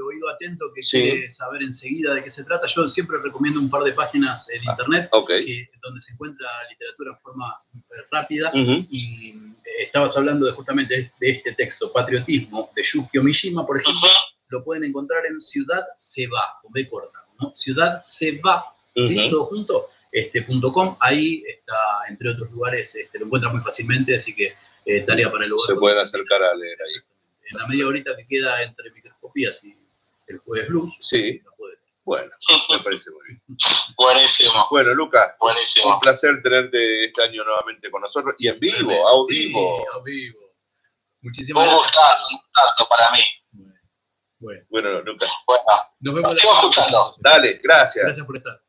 oído atento que Sí. quiere saber enseguida de qué se trata, yo siempre recomiendo un par de páginas en Ah, internet Ok. que- donde se encuentra literatura en forma eh, rápida y estabas hablando de justamente de este texto, Patriotismo, de Yukio Mishima, por ejemplo, lo pueden encontrar en Ciudad Se Va, con B corta, ¿no? Ciudad Se Va, ¿sí? Ujú. todo junto, este, punto .com, ahí está, entre otros lugares, este, lo encuentras muy fácilmente, así que eh, tarea para el lugar. Se pueden acercar a leer ahí. En la media horita que queda entre microscopías y el jueves blues, Sí. Bueno, me parece muy bien. Buenísimo, Bueno, Lucas, un placer tenerte este año nuevamente con nosotros y en vivo, a sí, vivo. a vivo. Muchísimas Un gracias. gustazo, un gustazo para mí. Bueno, Lucas, Bueno, nos vemos la Sigo semana escuchando. próxima. dale, gracias. Gracias por estar.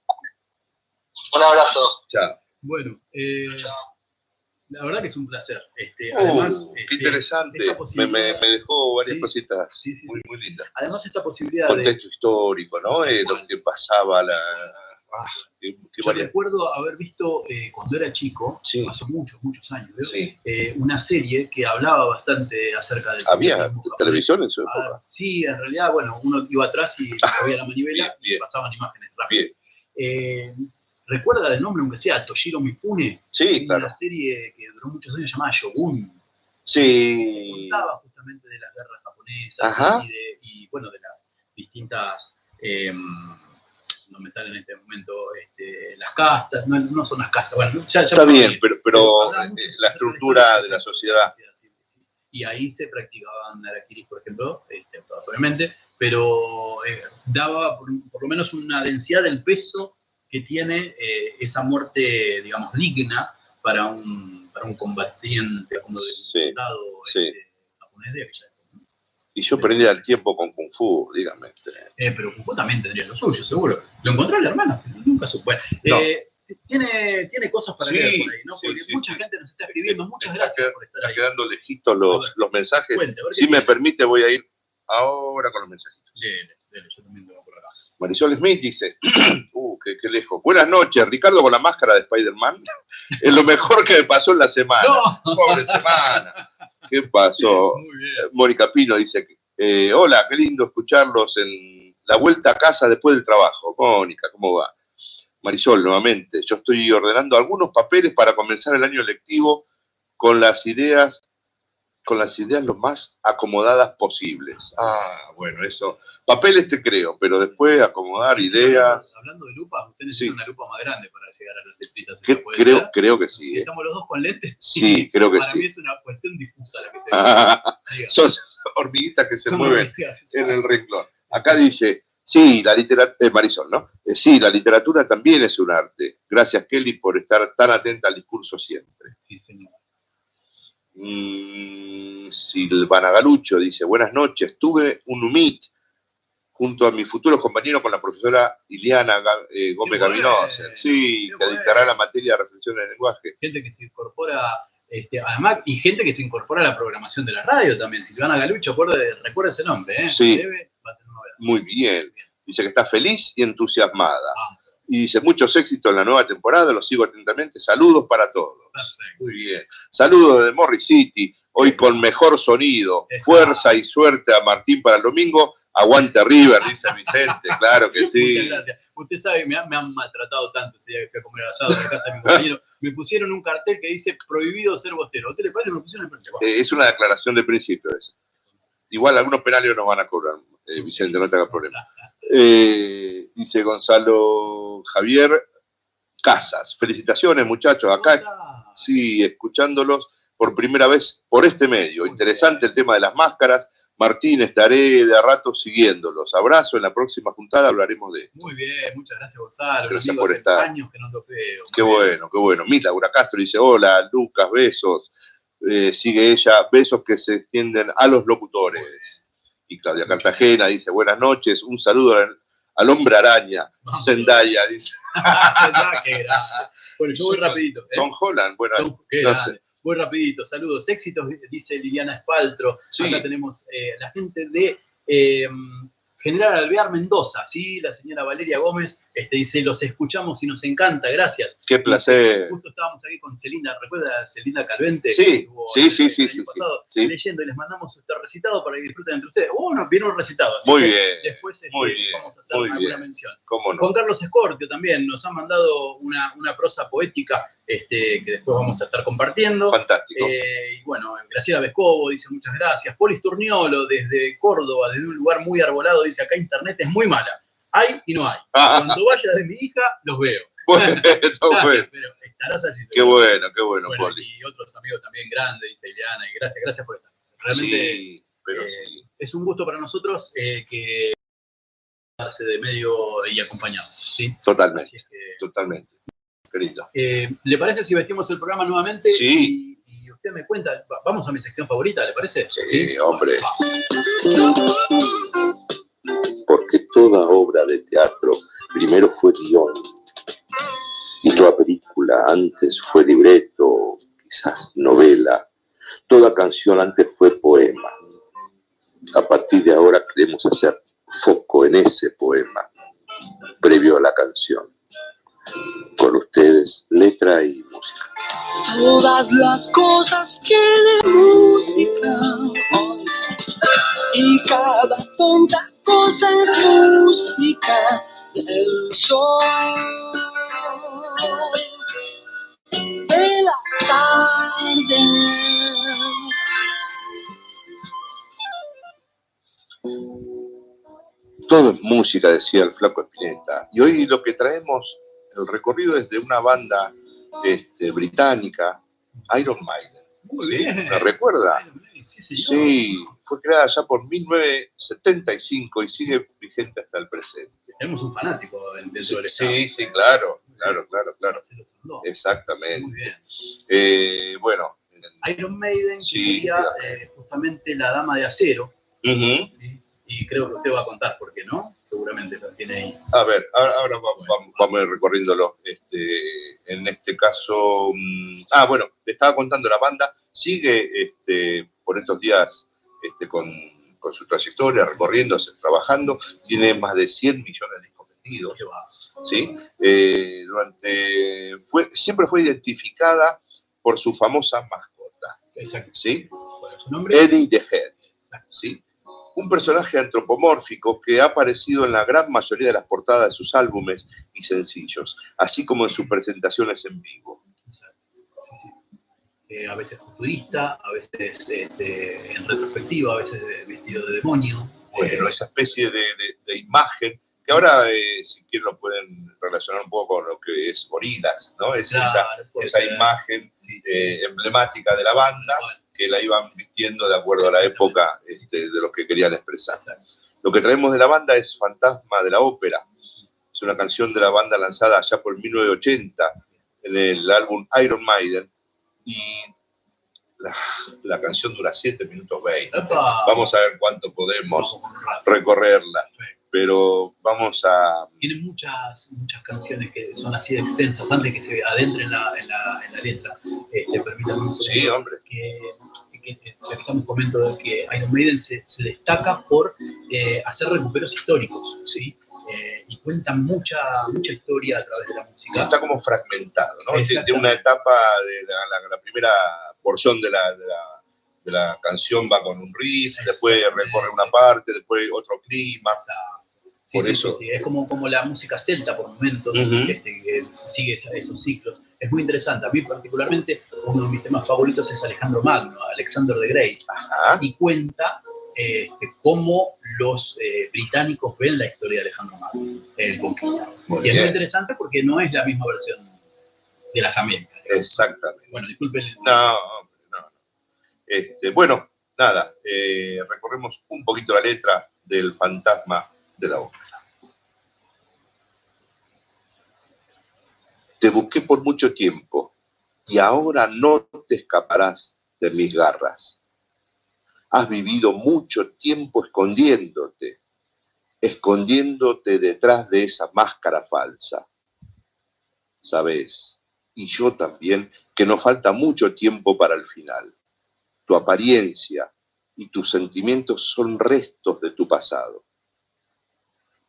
un abrazo. Chao. Bueno, eh, la verdad que es un placer. Este, Uh, además, qué este, interesante. Me, me- me dejó varias Sí. cositas Sí, sí, muy, sí. muy lindas. Además, esta posibilidad de. Contexto histórico, ¿no? Eh, lo que pasaba, la... ah, qué, qué Yo recuerdo haber visto eh, cuando era chico, Sí. hace muchos, muchos años. Sí. Eh, una serie que hablaba bastante acerca del Había televisión en su Ah, época. sí, en realidad, bueno, uno iba atrás y movía la manivela Bien, y pasaban imágenes rápidas. Eh, ¿Recuerda el nombre, aunque sea Toshiro Mifune? Sí, claro. Una serie que duró muchos años llamada Shogun. Sí. Contaba justamente de las guerras japonesas y, de, y, bueno, de las distintas, eh, no me sale en este momento, este, las castas, no, no son las castas, bueno, ya, ya Está bien, pero, pero eh, la estructura de la sociedad. sí, sí, sí. Y ahí se practicaban arakiris, por ejemplo, este, obviamente, pero eh, daba por, por lo menos una densidad del peso que tiene eh, esa muerte, digamos, digna para un, para un combatiente como del Sí, soldado este, japonés de. ¿no? Y yo perdía el tiempo con Kung Fu, dígame. este. Eh, pero Foucault también tendría lo suyo, seguro. ¿Lo encontró el hermano? Nunca supe. Bueno, No. eh, tiene, tiene cosas para Sí, leer por ahí, ¿no? sí, Porque sí, mucha sí. gente nos está escribiendo. Muchas Está gracias qued- por estar Está ahí. quedando lejitos los, ver. los mensajes. Cuente, Si me permite, voy a ir ahora con los mensajes. Dele, dele, yo también tengo por acá. Marisol Smith dice, uh, qué, qué lejos. Buenas noches, Ricardo con la máscara de Spider-Man. Es lo mejor que me pasó en la semana. ¡No! Pobre semana. ¿Qué pasó? Bien. Mónica Pino dice, eh, hola, qué lindo escucharlos en la vuelta a casa después del trabajo. Mónica, ¿cómo va? Marisol, nuevamente, yo estoy ordenando algunos papeles para comenzar el año lectivo con las ideas con las ideas lo más acomodadas posibles. Ah, bueno, eso. Papeles te creo, pero después acomodar ideas. Hablando de lupas, usted Sí. necesita una lupa más grande para llegar a las letritas. ¿se creo, dar? creo que sí. ¿eh? estamos los dos con lentes. Sí, creo que para mí sí. es una cuestión difusa la que se diga. Son hormiguitas que se Son mueven hormigas, en el renglón. Acá dice, sí, la literatura, Marisol, ¿no? Eh, sí, la literatura también es un arte. Gracias, Kelly, por estar tan atenta al discurso siempre. Sí, señor. Mm, Silvana Galucho dice, buenas noches, tuve un meet junto a mi futuro compañero con la profesora Iliana eh, Gómez Gavinosen. Sí, que dictará la materia de reflexión en el lenguaje. Gente que se incorpora, este, además, y gente que se incorpora a la programación de la radio también. Silvana Galucho, acuerde, recuerda ese nombre, ¿eh? Sí. Debe, va a tener novedad. Muy bien. Dice que está feliz y entusiasmada. Ah, Y dice, muchos éxitos en la nueva temporada, los sigo atentamente. Saludos para todos. perfecto. Muy bien. Saludos desde Morris City, hoy con mejor sonido. Fuerza y suerte a Martín para el domingo. Aguante River, dice Vicente. Claro que sí. Muchas gracias. Usted sabe, me, han- me han maltratado tanto ese día que fui a comer asado en la casa de mi compañero. Me pusieron un cartel que dice prohibido ser bostero. ¿A usted le parece? Me pusieron el cartel. Eh, es una declaración de principio esa. Igual algunos penales nos van a cobrar, eh, Vicente, no te hagas problema. Eh, dice Gonzalo Javier Casas. Felicitaciones, muchachos. Acá sí, escuchándolos por primera vez por este medio. Interesante el tema de las máscaras. Martín, estaré de a rato siguiéndolos. Abrazo, en la próxima juntada hablaremos de esto. Muy bien, muchas gracias Gonzalo. Gracias por estar. años que no lo veo. Qué bien. bueno, qué bueno. Mi Laura Castro dice, hola, Lucas, besos. Eh, sigue ella, besos que se extienden a los locutores. Y Claudia Cartagena dice, buenas noches, un saludo al, hombre araña. Zendaya dice. Bueno, yo voy rapidito. ¿eh? Tom Holland, bueno, sé. Voy rapidito, saludos, éxitos, dice Liliana Espaltro. Sí. Acá tenemos eh, la gente de eh, General Alvear Mendoza, sí, la señora Valeria Gómez este, dice, los escuchamos y nos encanta, gracias. Qué placer. Justo estábamos aquí con Celinda, ¿recuerda Celinda Calvente? Sí, sí, sí, sí, sí, pasado sí. Leyendo y les mandamos este recitado para que disfruten entre ustedes. Oh, no, vieron un recitado. así Muy que bien, Después este, muy bien, vamos a hacer muy alguna bien. mención. ¿Cómo no? Juan Carlos Escortio también nos ha mandado una, una prosa poética este, que después vamos a estar compartiendo. Fantástico. Eh, y bueno, Graciela Vescovo dice muchas gracias. Polis Turniolo desde Córdoba, desde un lugar muy arbolado, dice acá internet es muy mala. Hay y no hay. Cuando vaya de mi hija, los veo. bueno, bueno. Pero estarás allí. Qué bueno, qué bueno, Bueno, Poli. y otros amigos también grandes, dice Ileana, y gracias, gracias por estar. Realmente Sí, pero eh, sí. es un gusto para nosotros eh, que de medio y acompañados, ¿sí? Totalmente, Así es que, totalmente. Querido. eh, ¿Le parece si vestimos el programa nuevamente? Sí. Y, y usted me cuenta, va- vamos a mi sección favorita, ¿le parece? Sí, hombre. Porque toda obra de teatro primero fue guion y toda película antes fue libreto, quizás novela, toda canción antes fue poema. A partir de ahora queremos hacer foco en ese poema, previo a la canción. Con ustedes, letra y música. todas las cosas tienen música y cada tonta cosa es música del sol de la tarde. Todo es música, decía el flaco Espineta. Y hoy lo que traemos, el recorrido es de una banda este, británica, Iron Maiden. Muy ¿Sí? bien. ¿Me recuerda? Sí, señor. Sí, fue creada ya por 1975 y sigue vigente hasta el presente. Tenemos un fanático del staff. Sí, sí, claro, claro, claro, claro. Exactamente. Muy bien. Eh, bueno. Iron Maiden, Sí, sería claro. eh, justamente la dama de acero. ¿sí? y creo que usted va a contar por qué, ¿no? Seguramente lo tiene ahí. A ver, ahora, ahora va- va- vamos, a ir recorriéndolo. Este, en este caso, mm, ah, bueno, le estaba contando la banda, sigue este, por estos días este, con, con su trayectoria, recorriéndose, trabajando, tiene más de 100 millones de discos vendidos. ¿sí? Eh, durante, fue, siempre fue identificada por su famosa mascota, Exacto. ¿sí? ¿Cuál es su nombre? Eddie the Head, Exacto. ¿sí? Un personaje antropomórfico que ha aparecido en la gran mayoría de las portadas de sus álbumes y sencillos, así como en sus presentaciones en vivo. Eh, a veces futurista, a veces este, en retrospectiva, a veces vestido de demonio. Bueno, Eh, esa especie de, de- de imagen, que ahora, eh, si quieren, lo pueden relacionar un poco con lo que es Gorilas, ¿no? Es esa, claro, esa imagen Sí. eh, emblemática de la banda, Bueno, que la iban vistiendo de acuerdo a la época este, de lo que querían expresar. Lo que traemos de la banda es Fantasma de la Ópera. Es una canción de la banda lanzada allá por 1980 en el álbum Iron Maiden. Y la, la canción dura 7 minutos 20. Epa. Vamos a ver cuánto podemos recorrerla. Pero vamos a... Tiene muchas, muchas canciones que son así de extensas, antes que se adentren en la, en la, en la letra. Este, permítanme un Sí, hombre. que, que, que estamos comentando que Iron Maiden se, se destaca por eh, hacer recuperos históricos, ¿sí? Eh, y cuentan mucha, mucha historia a través de la música. Está como fragmentado, ¿no? Exactamente. una etapa de la, la- la primera porción de la, de, la, de la canción va con un riff, después recorre una parte, después otro clima. Esa- sí, Por sí, eso. sí, sí, Es como, como la música celta por momentos, este, que sigue esos ciclos. Es muy interesante. A mí particularmente, uno de mis temas favoritos es Alejandro Magno, Alexander the Great. Ajá. y cuenta este, cómo los eh, británicos ven la historia de Alejandro Magno, el conquistador. Muy y es muy interesante porque no es la misma versión de las Américas. Exactamente. Bueno, disculpen. el- No, hombre, no. no. Este, bueno, nada, eh, recorremos un poquito la letra del fantasma de la ópera. Te busqué por mucho tiempo y ahora no te escaparás de mis garras. Has vivido mucho tiempo escondiéndote, escondiéndote detrás de esa máscara falsa. Sabes, y yo también, que nos falta mucho tiempo para el final. Tu apariencia y tus sentimientos son restos de tu pasado.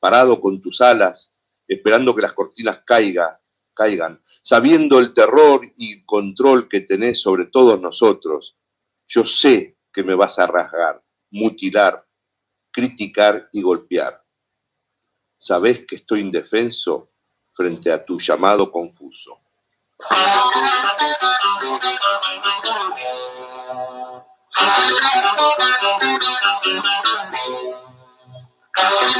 Parado con tus alas, esperando que las cortinas caiga, caigan, sabiendo el terror y control que tenés sobre todos nosotros. Yo sé que me vas a rasgar, mutilar, criticar y golpear. Sabés que estoy indefenso frente a tu llamado confuso. Thank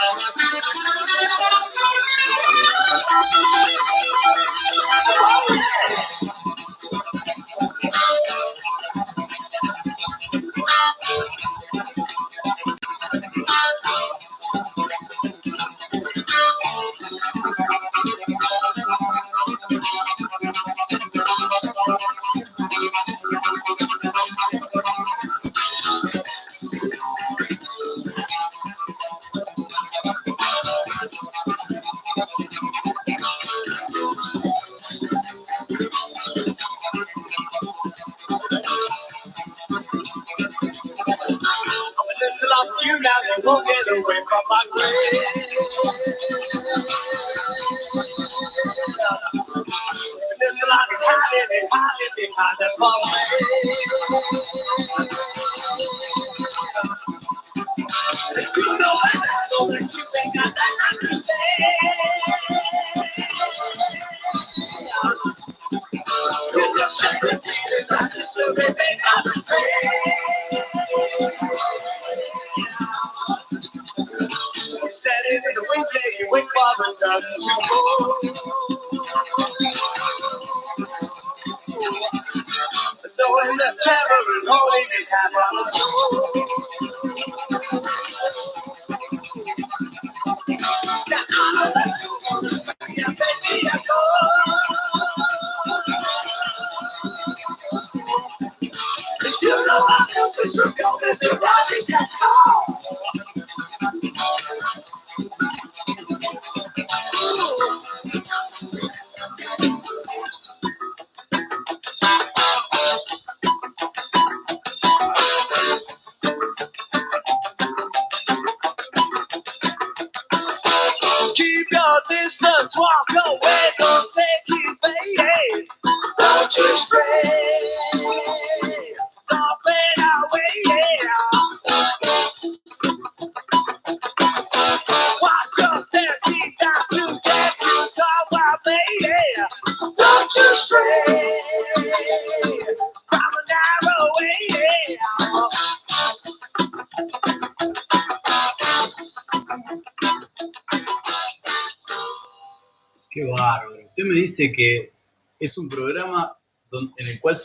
you.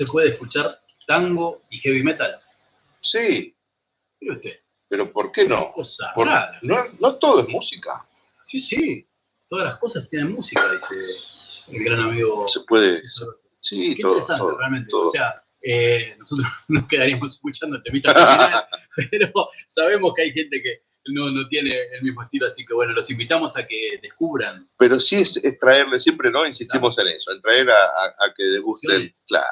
Se puede escuchar tango y heavy metal. Sí, Mire usted, pero ¿por qué no? cosa Por- rara. no, no todo es música. Sí, sí. Todas las cosas tienen música, dice el gran amigo. Se puede. Sí, Qué todo. interesante, todo, realmente. todo. O sea, eh, nosotros nos quedaríamos escuchando el temita pero sabemos que hay gente que no, no tiene el mismo estilo, así que bueno, los invitamos a que descubran. Pero sí es, es traerle, siempre no insistimos en eso, en traer a, a- a que degusten. Claro.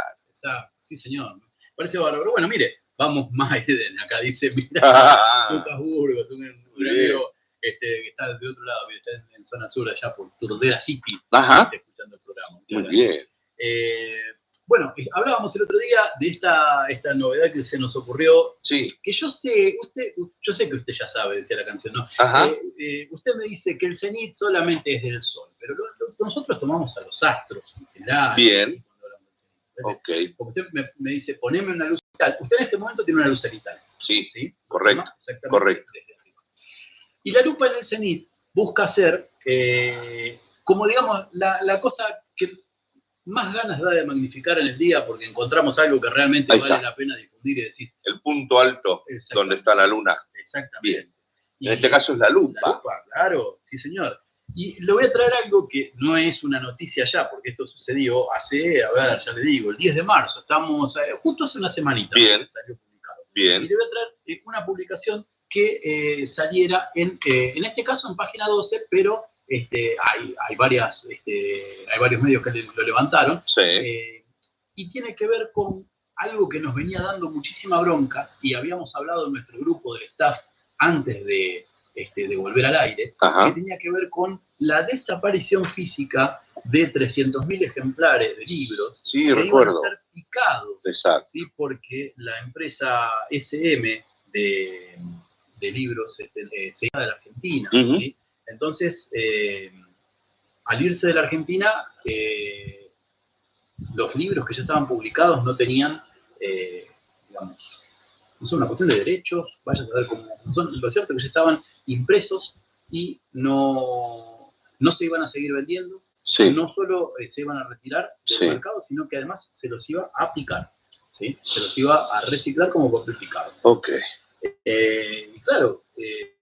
Sí, señor. Parece bárbaro. Bueno, mire, vamos más Eden. Acá dice, mira, Lucas Burgos, un, un amigo este, que está de otro lado, mire, está en, en zona sur, allá por Turdera City, Ajá. está escuchando el programa. Muy bien. Eh, bueno, eh, hablábamos el otro día de esta, esta novedad que se nos ocurrió, Sí. que yo sé, usted, yo sé que usted ya sabe, decía la canción, ¿no? Ajá. Eh, eh, usted me dice que el cenit solamente es del sol, pero lo- lo- nosotros tomamos a los astros en general. Bien. cuando hablamos del cenit. Entonces, Ok. Porque usted me, me dice, poneme una luz cenital. Usted en este momento tiene una luz cenital, Sí. ¿sí? Correcto, ¿No? Exactamente. correcto. Y la lupa en el cenit busca hacer, eh, como digamos, la, la cosa que más ganas da de magnificar en el día porque encontramos algo que realmente Ahí vale está. la pena difundir y decir, El punto alto donde está la luna. exactamente. Bien. Y- En este caso es la la lupa. lupa, claro, sí señor. Y le voy a traer algo que no es una noticia ya, porque esto sucedió hace, a ver, ya le digo, el 10 de marzo, estamos eh, justo hace una semanita. Bien. Salió publicado. Y Bien. le voy a traer eh, una publicación que eh, saliera en, en este caso en página 12, pero este, hay, hay, varias, este, hay varios medios que le- lo levantaron, Sí. y tiene que ver con algo que nos venía dando muchísima bronca y habíamos hablado en nuestro grupo del staff antes de, este, de volver al aire, Ajá. que tenía que ver con la desaparición física de 300.000 ejemplares de libros Sí, que iban a ser picados, Exacto. ¿sí? porque la empresa SM de, de libros este, eh, se iba de la Argentina. Entonces, eh, al irse de la Argentina, eh, los libros que ya estaban publicados no tenían, eh, digamos, no son una cuestión de derechos, vaya a saber cómo son. Lo cierto es que ya estaban impresos y no, no se iban a seguir vendiendo. Sí. No solo eh, se iban a retirar del Sí. mercado, sino que además se los iba a. ¿sí? Se los iba a reciclar como papel picado. Ok. Eh, y claro, eh,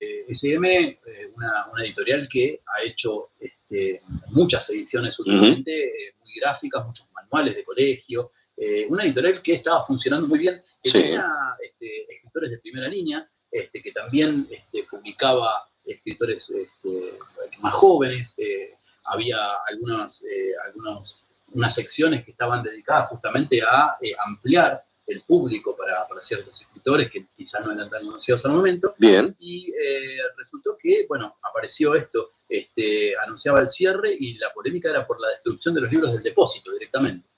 eh, SM, una, una editorial que ha hecho este, muchas ediciones últimamente, muy gráficas, muchos manuales de colegio, una editorial que estaba funcionando muy bien, que Sí. tenía este, escritores de primera línea, este, que también este, publicaba escritores este, más jóvenes, eh, había algunas, eh, algunos, unas secciones que estaban dedicadas justamente a eh, ampliar el público para, para ciertos escritores que quizás no eran tan conocidos al momento. Bien. Y eh, resultó que, bueno, apareció esto, este, anunciaba el cierre y la polémica era por la destrucción de los libros del depósito directamente.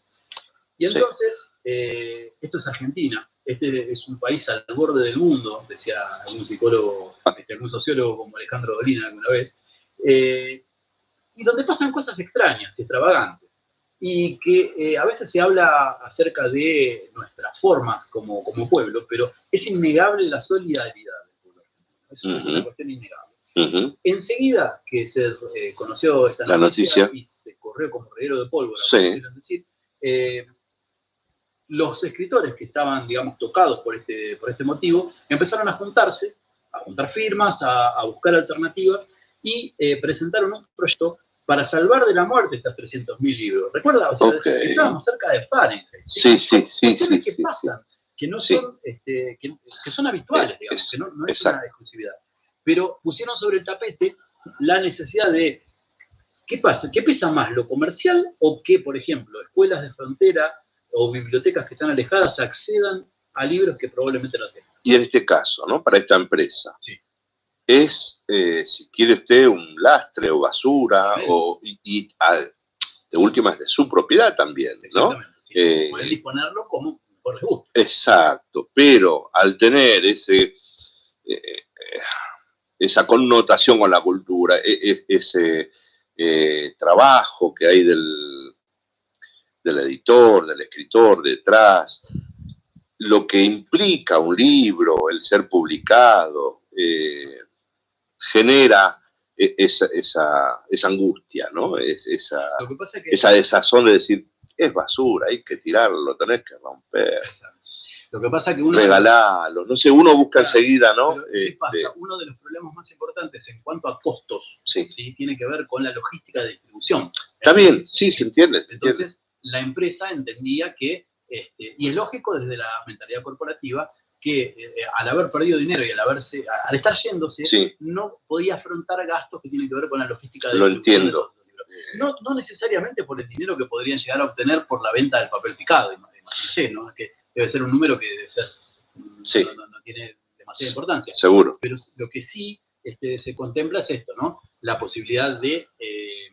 Y entonces, esto es Argentina, este es un país al borde del mundo, decía algún psicólogo, algún sociólogo como Alejandro Dolina alguna vez, eh, y donde pasan cosas extrañas y extravagantes, y que eh, a veces se habla acerca de nuestras formas como, como pueblo, pero es innegable la solidaridad del pueblo argentino, es una Ujú. cuestión innegable. Ujú. Enseguida que se eh, conoció esta La noticia, noticia. y se corrió como reguero de pólvora, Sí. decir, eh, los escritores que estaban, digamos, tocados por este, por este motivo, empezaron a juntarse, a juntar firmas, a, a buscar alternativas y eh, presentaron un proyecto para salvar de la muerte estas 300.000 libros. ¿Recuerda? O sea, estábamos cerca de Fahrenheit. Sí, sí, sí, Cuestiones sí, que sí, pasan, que no Sí. son, este, que, que son habituales, Es- digamos, es- que no, no es exacto. una exclusividad. Pero pusieron sobre el tapete la necesidad de, ¿qué pasa? ¿Qué pesa más, lo comercial o que, por ejemplo, escuelas de frontera o bibliotecas que están alejadas accedan a libros que probablemente no tengan? Y en este caso, ¿no? Para esta empresa. Sí. Es, eh, si quiere usted, un lastre o basura, Sí. o, y, y, de última es de su propiedad también, ¿no? Exactamente. sí. Eh, Pueden disponerlo como mejor les guste. Exacto, pero al tener ese, eh, eh, esa connotación con la cultura, e- e- ese eh, trabajo que hay del, del editor, del escritor detrás, lo que implica un libro, el ser publicado, eh, genera e- esa, esa, esa angustia, ¿no? Es, esa, es que... desazón de decir, es basura, hay que tirarlo, tenés que romper Lo que pasa es que uno... regalalo. No sé, uno busca Claro, enseguida, ¿no? ¿Qué Este, pasa? Uno de los problemas más importantes en cuanto a costos sí. ¿sí? tiene que ver con la logística de distribución. Está bien, sí, se entiende, se entiende. La empresa entendía que, este, y es lógico desde la mentalidad corporativa, que eh, al haber perdido dinero y al, haberse, al estar yéndose, Sí. no podía afrontar gastos que tienen que ver con la logística de Lo de entiendo. libros. No, no necesariamente por el dinero que podrían llegar a obtener por la venta del papel picado, imagínense, ¿no? Es que debe ser un número que debe ser, mm, Sí. no, no- no tiene demasiada importancia. Seguro. Pero lo que sí este, se contempla es esto, ¿no? La posibilidad de, eh,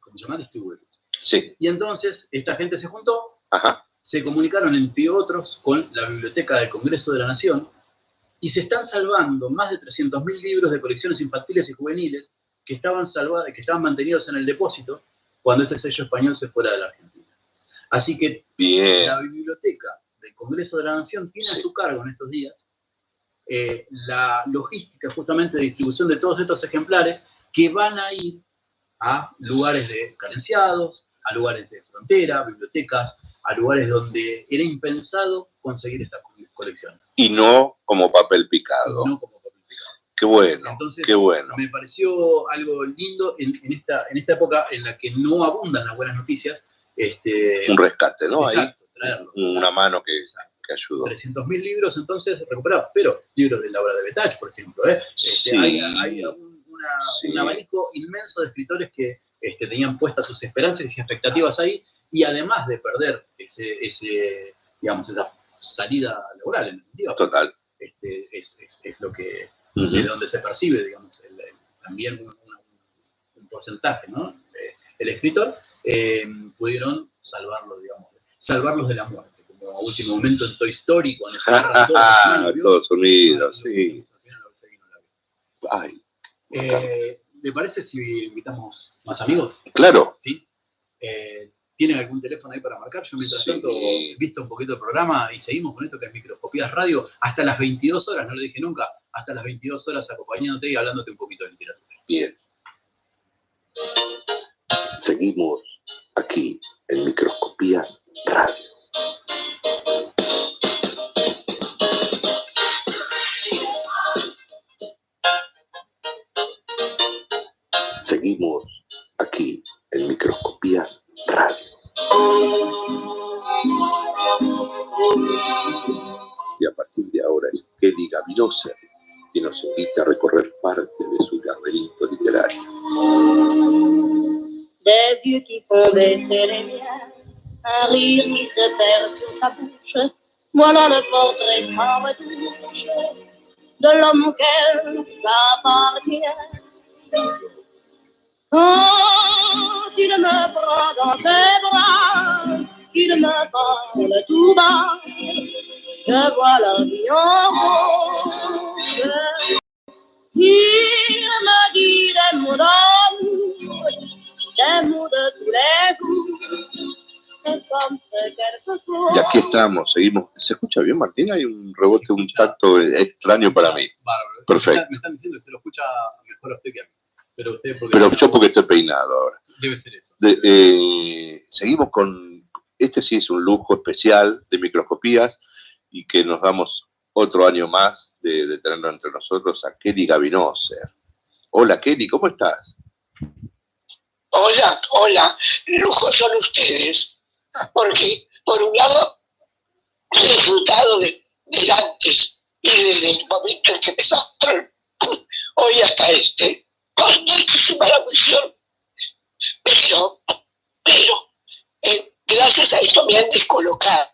¿cómo se llama? Distribuir. Sí. Y entonces esta gente se juntó, Ajá. se comunicaron entre otros con la Biblioteca del Congreso de la Nación y se están salvando más de 300.000 libros de colecciones infantiles y juveniles que estaban, salvados, que estaban mantenidos en el depósito cuando este sello español se fuera de la Argentina. Así que Bien. la Biblioteca del Congreso de la Nación tiene a su cargo en estos días eh, la logística justamente de distribución de todos estos ejemplares que van a ir a lugares de carenciados, a lugares de frontera, bibliotecas, a lugares donde era impensado conseguir estas co- colecciones. Y no como papel picado. No como papel picado. Qué bueno, Entonces, qué bueno. me pareció algo lindo en, en esta, en esta época en la que no abundan las buenas noticias. Este, Un rescate, ¿no? Ahí, exacto, traerlo. una mano que, Exacto. que ayudó. 300.000 libros entonces recuperados, pero libros de la obra de Betach, por ejemplo. ¿eh? Este, Sí. Hay, hay un, una- Sí. un abanico inmenso de escritores que este, tenían puestas sus esperanzas y expectativas ahí y además de perder ese, ese digamos, esa salida laboral, en definitiva, Total. este, es, es- es lo que, de donde se percibe, digamos, el- el- también un, porcentaje, ¿no? Eh, el escritor, eh, pudieron salvarlo, digamos, salvarlos de la muerte, como a último momento en Toy Story, cuando se agarran todos, unidos, sí. Ay, Eh, ¿Le parece si invitamos más amigos? claro. ¿Sí? Eh, ¿Tienen algún teléfono ahí para marcar? Yo mientras Sí. tanto visto un poquito el programa y seguimos con esto que es Microscopías Radio hasta las 22 horas, no lo dije nunca, hasta las 22 horas acompañándote y hablándote un poquito de literatura. Bien. Seguimos aquí en Microscopías Radio. Seguimos aquí en Microscopías Radio. Y a partir de ahora es Kelly Gavinosa quien nos invita a recorrer parte de su laberinto literario. Des yeux qui font baisser les miens, un rire qui se perd sur sa bouche. Voilà le portrait sans retouche de l'homme auquel j'appartiens. Quand il me prend dans ses bras, il me parle tout bas, je vois la vie en rose. Il me dit des mots d'amour, des mots de tous les jours. Y aquí estamos, seguimos. ¿Se escucha bien, Martín? Hay un rebote, un tacto extraño para mí. Perfecto. Me están diciendo que se lo escucha mejor a usted que a mí. Pero usted porque Pero yo porque estoy peinado ahora. debe ser eso. De- eh, seguimos con, este sí es un lujo especial de microscopías y que nos damos otro año más de, de tenerlo entre nosotros a Kelly Gavinoser. Hola Kelly, ¿cómo estás? Hola, hola, lujo son ustedes, porque por un lado he disfrutado de, del antes y desde el momento en que empezaron, hoy hasta este, con muchísima la misión, pero, pero, eh, gracias a esto me han descolocado,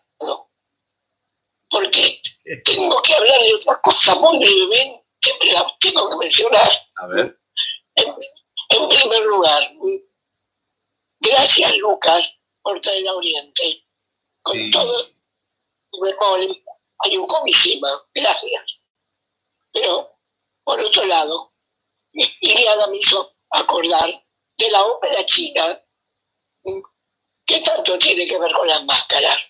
porque tengo que hablar de otra cosa muy brevemente, pero la tengo que mencionar. A ver. En, en primer lugar, gracias Lucas por traer a Oriente. Con Sí. todo tu memoria, Ayukomishima, gracias. Pero, por otro lado, Me hizo acordar de la ópera china, que tanto tiene que ver con las máscaras.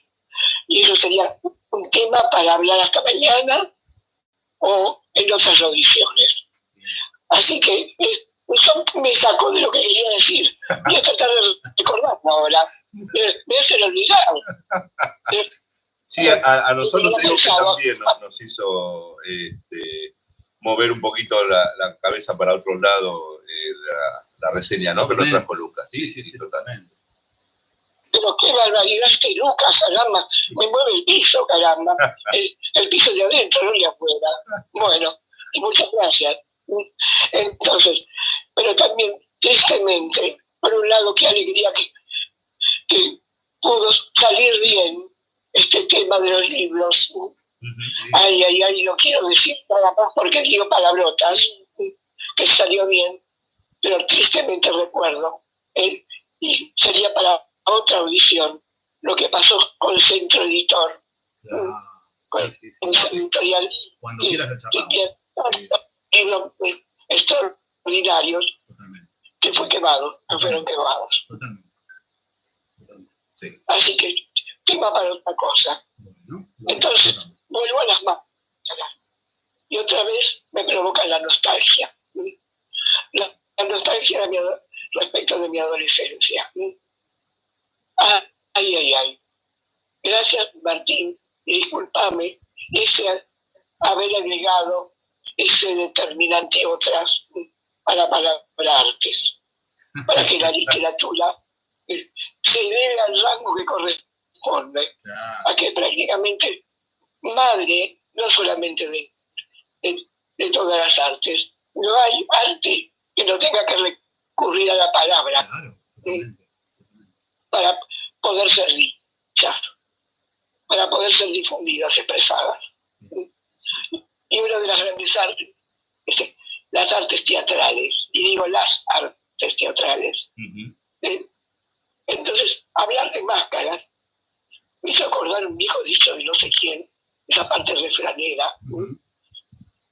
Y eso sería un tema para hablar hasta mañana o en otras audiciones. Así que es- yo me saco de lo que quería decir. Voy a tratar de recordarlo ahora. Me, me hacen olvidar. Sí, a, a nosotros Yo te digo que pensaba- también nos, nos hizo este, mover un poquito la, la cabeza para otro lado eh, la, la reseña, ¿no? Que nos trajo Lucas. Sí, sí, sí, totalmente. Pero qué barbaridad este Lucas, caramba. Me mueve el piso, caramba. El, el piso de adentro, no de afuera. Bueno, y muchas gracias. Entonces, pero también, tristemente, por un lado, qué alegría que, que pudo salir bien este tema de los libros. Ay, ay, ay, no quiero decir nada más porque digo palabrotas, que salió bien, pero tristemente recuerdo, eh, y sería para otra audición, lo que pasó con el centro editor, con el centro editorial, Cuando quieras lo extraordinarios, que fue quemado, que fueron quemados. Así que tema para otra cosa. Entonces, vuelvo a las máscaras. Y otra vez me provoca la nostalgia. La, la nostalgia de mi respecto de mi adolescencia. Ah, ay, ay, ay. Gracias, Martín. Y discúlpame ese haber agregado ese determinante otras a la palabra artes. Para que la literatura eh, se eleve al rango que corresponde a que prácticamente madre, no solamente de, de, de todas las artes, no hay arte que no tenga que recurrir a la palabra. Mm. Para poder ser dichas, para poder ser difundidas, expresadas. Y una de las grandes artes, este, las artes teatrales, y digo las artes teatrales. ¿eh? Entonces, hablar de máscaras me hizo acordar un viejo dicho de no sé quién, esa parte refranera,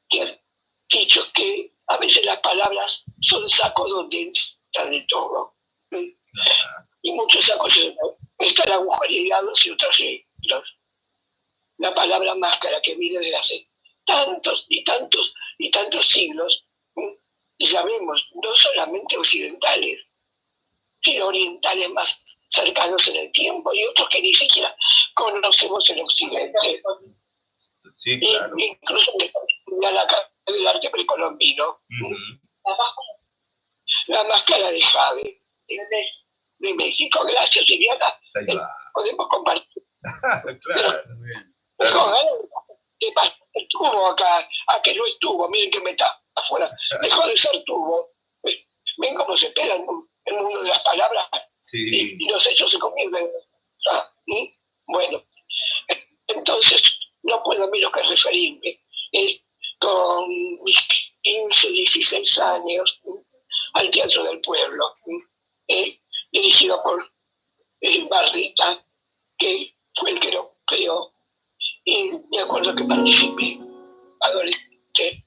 que ha dicho que a veces las palabras son sacos donde entra de todo. Y muchos sacos están agujereados y otros otros. La palabra máscara que viene de hace tantos y tantos y tantos siglos, y sabemos, no solamente occidentales, sino orientales más cercanos en el tiempo y otros que ni siquiera conocemos en Occidente. Sí, claro. incluso la, la del arte precolombino. La máscara de Jade de, México, gracias Liliana. Podemos compartir. claro, ¿qué pasa? Estuvo acá, a que no estuvo, miren que metáfora, dejó de ser tuvo. Ven cómo se pega el, mundo de las palabras y, y, los hechos se convierten en... Ah, bueno, entonces no puedo menos que referirme. Eh, con mis 15, 16 años al Teatro del Pueblo, eh, dirigido por eh, Barrita, que fue el que lo creó. Y me acuerdo que participé, adolescente,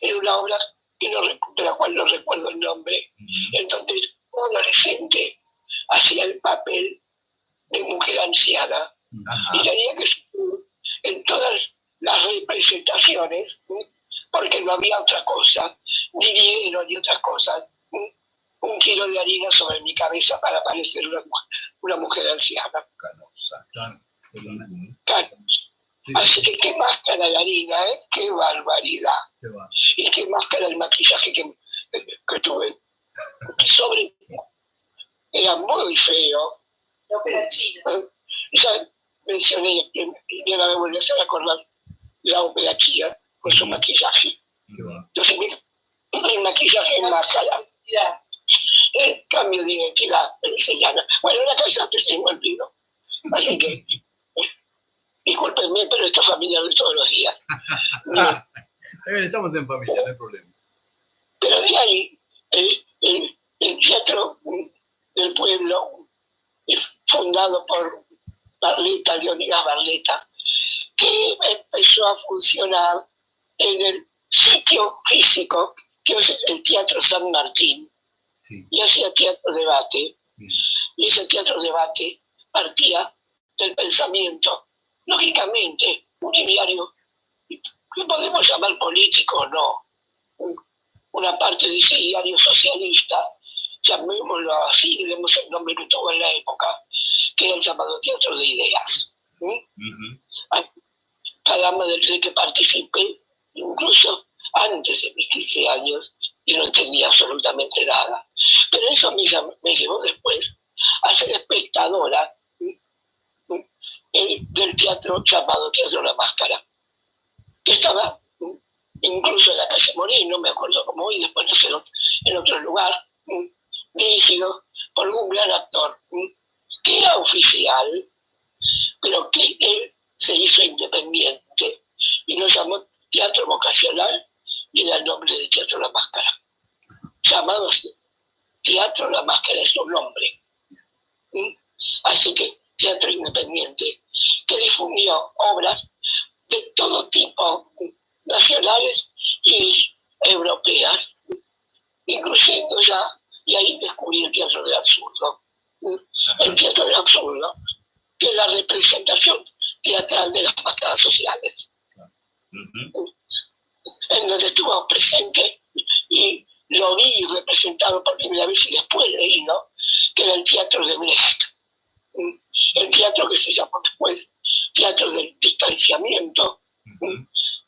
en una obra que no, de la cual no recuerdo el nombre. Entonces, un adolescente hacía el papel de mujer anciana. Y tenía que en todas las representaciones, porque no había otra cosa, ni dinero ni otras cosas, un kilo de harina sobre mi cabeza para parecer una, una mujer anciana. Así que qué máscara la harina, ¿eh? Qué barbaridad. Y qué máscara el maquillaje que, que tuve. Sobre era muy feo. Ya mencioné, y ahora me vuelve a acordar la ópera Kia con su maquillaje. Entonces, el maquillaje en máscara. El cambio de identidad, se llama. Bueno, la casa antes se me olvidó. Así que, discúlpenme, pero esta familia es todos los días. estamos en familia, no hay problema. Pero de ahí, el, el, el teatro del pueblo, fundado por Barleta, Leonidas Barleta, que empezó a funcionar en el sitio físico que es el Teatro San Martín, y hacía teatro debate, y ese teatro debate partía del pensamiento, lógicamente, un diario que podemos llamar político o no, una parte de ese diario socialista, llamémoslo así, le demos el nombre que tuvo en la época, que era el llamado Teatro de Ideas. Cada uno del que participé, incluso antes de mis 15 años, y no entendía absolutamente nada. Pero eso me, me llevó después a ser espectadora del teatro llamado Teatro La Máscara, que estaba incluso en la calle Morín, no me acuerdo cómo hoy, después no en otro lugar, dirigido por un gran actor que era oficial, pero que él se hizo independiente y lo llamó teatro vocacional y da el nombre de Teatro La Máscara. Llamado Teatro La Máscara es su nombre. Así que teatro independiente que difundió obras de todo tipo, nacionales y europeas, incluyendo ya, y ahí descubrí el teatro del absurdo. El teatro del absurdo, que es la representación teatral de las máscaras sociales. En donde estuvo presente y lo vi representado por primera vez y después leído, que era el Teatro de Brecht. El teatro que se llamó después Teatro del Distanciamiento,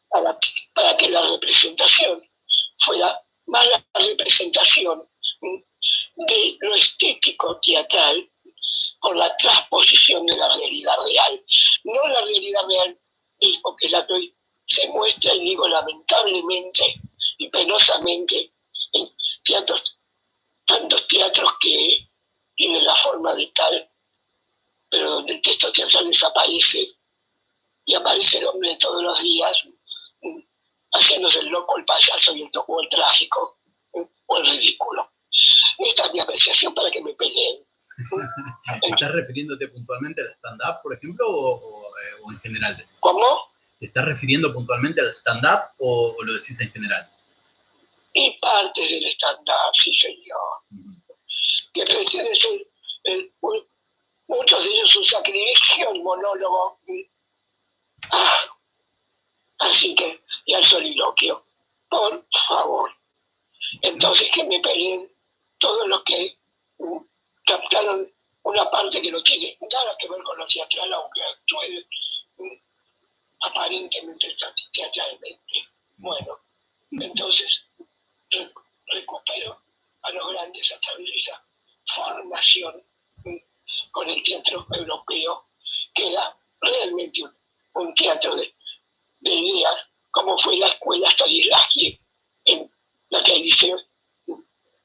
para, para que la representación fuera más la representación de lo estético teatral por la transposición de la realidad real, no la realidad real mismo que la que se muestra, y digo lamentablemente y penosamente, en teatros, tantos teatros que tienen la forma de tal pero donde el texto teatral desaparece y aparece el hombre todos los días mm, haciéndose el loco, el payaso y o el trágico mm, o el ridículo. Esta es mi apreciación para que me peleen. ¿Estás refiriéndote puntualmente al stand-up, por ejemplo, o, o, eh, o en general? ¿Cómo? ¿Te estás refiriendo puntualmente al stand-up o, o lo decís en general? Y partes del stand-up, sí señor. Que pretende ser el- un- muchos de ellos un sacrilegio, el monólogo. Ah, así que, y al soliloquio, por favor. Entonces que me peleen todos los que mm, captaron una parte que no tiene nada que ver con lo teatral, aunque actúe mm, aparentemente teatralmente. Bueno, entonces re- recupero a los grandes a través de esa formación mm, con el teatro europeo, que era realmente un, teatro de, de ideas, como fue la escuela Stanislavski, en la que hice mm,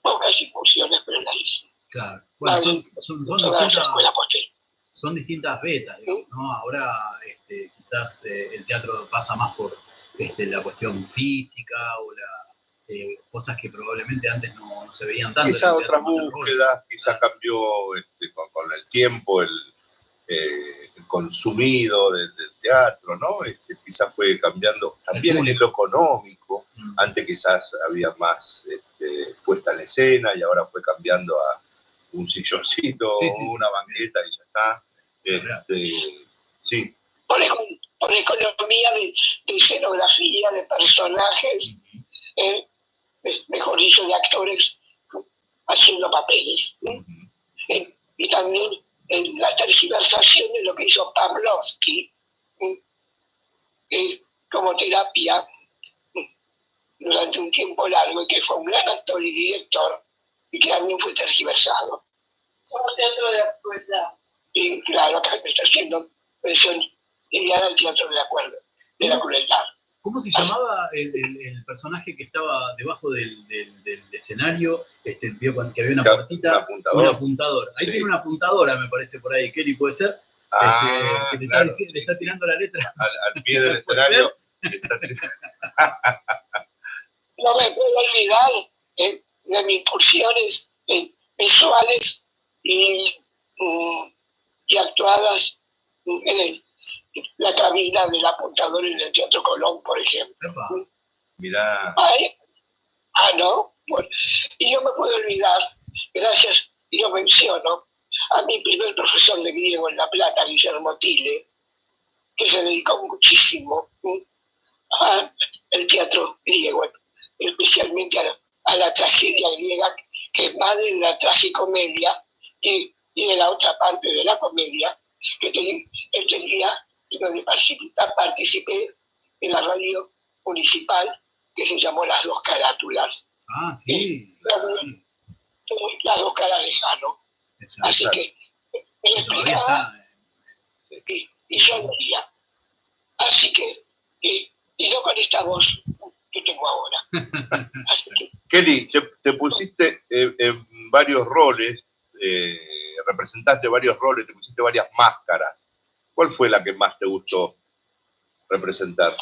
pocas incursiones, pero la hice. Claro. Bueno, son, distintas, son distintas digamos, ¿no? Ahora este, quizás eh, el teatro pasa más por este, la cuestión física o la, eh, cosas que probablemente antes no, no se veían tanto. Quizá en el otras búsquedas, quizá cambió este, con, con el tiempo el, eh, el consumido del, del teatro, ¿no? Este, quizá fue cambiando también en lo económico. Mm. Antes quizás había más puesta en escena y ahora fue cambiando a un silloncito, Sí, sí, una banqueta y ya está. Este, sí, por, econ- por economía de, de escenografía, de personajes, eh, mejor dicho, de actores haciendo papeles. Eh, y también en la tergiversación de lo que hizo Pavlovsky. Eh, como terapia. Durante un tiempo largo y que fue un gran actor y director y que también fue tergiversado. Somos teatro de crueldad. Y claro, acá me está haciendo versión ideal al teatro de la, cuerda, de la crueldad. ¿Cómo se llamaba el, el- el personaje que estaba debajo del, del- del escenario? Este, vio que había una puertita, un apuntador. un apuntador. Ahí Sí. tiene una apuntadora, me parece, por ahí. Kelly, ¿puede ser? Ah, Este, que te claro, está, dici- le está tirando la letra. al, al pie del escenario. No me puedo olvidar eh, de mis incursiones eh, visuales y, mm, y actuadas mm, en el- la cabina del apuntador en el Teatro Colón, por ejemplo. Mirá, Ay, ah, no. Bueno, y no me puedo olvidar, gracias, y lo menciono, a mi primer profesor de griego en La Plata, Guillermo Tile, que se dedicó muchísimo ¿sí? al teatro griego, especialmente a la, a la tragedia griega, que es madre de la tragicomedia y, y de la otra parte de la comedia, que tenía, él tenía, donde participé, en la radio municipal, que se llamó Las Dos Carátulas. Ah, sí. Las dos caras de Jano. Así que me Todavía explicaba y, y yo. Así que, y, y no con esta voz que tengo ahora. Así que, Kelly, te, te pusiste eh, en varios roles, eh, representaste varios roles, te pusiste varias máscaras. ¿Cuál fue la que más te gustó representar?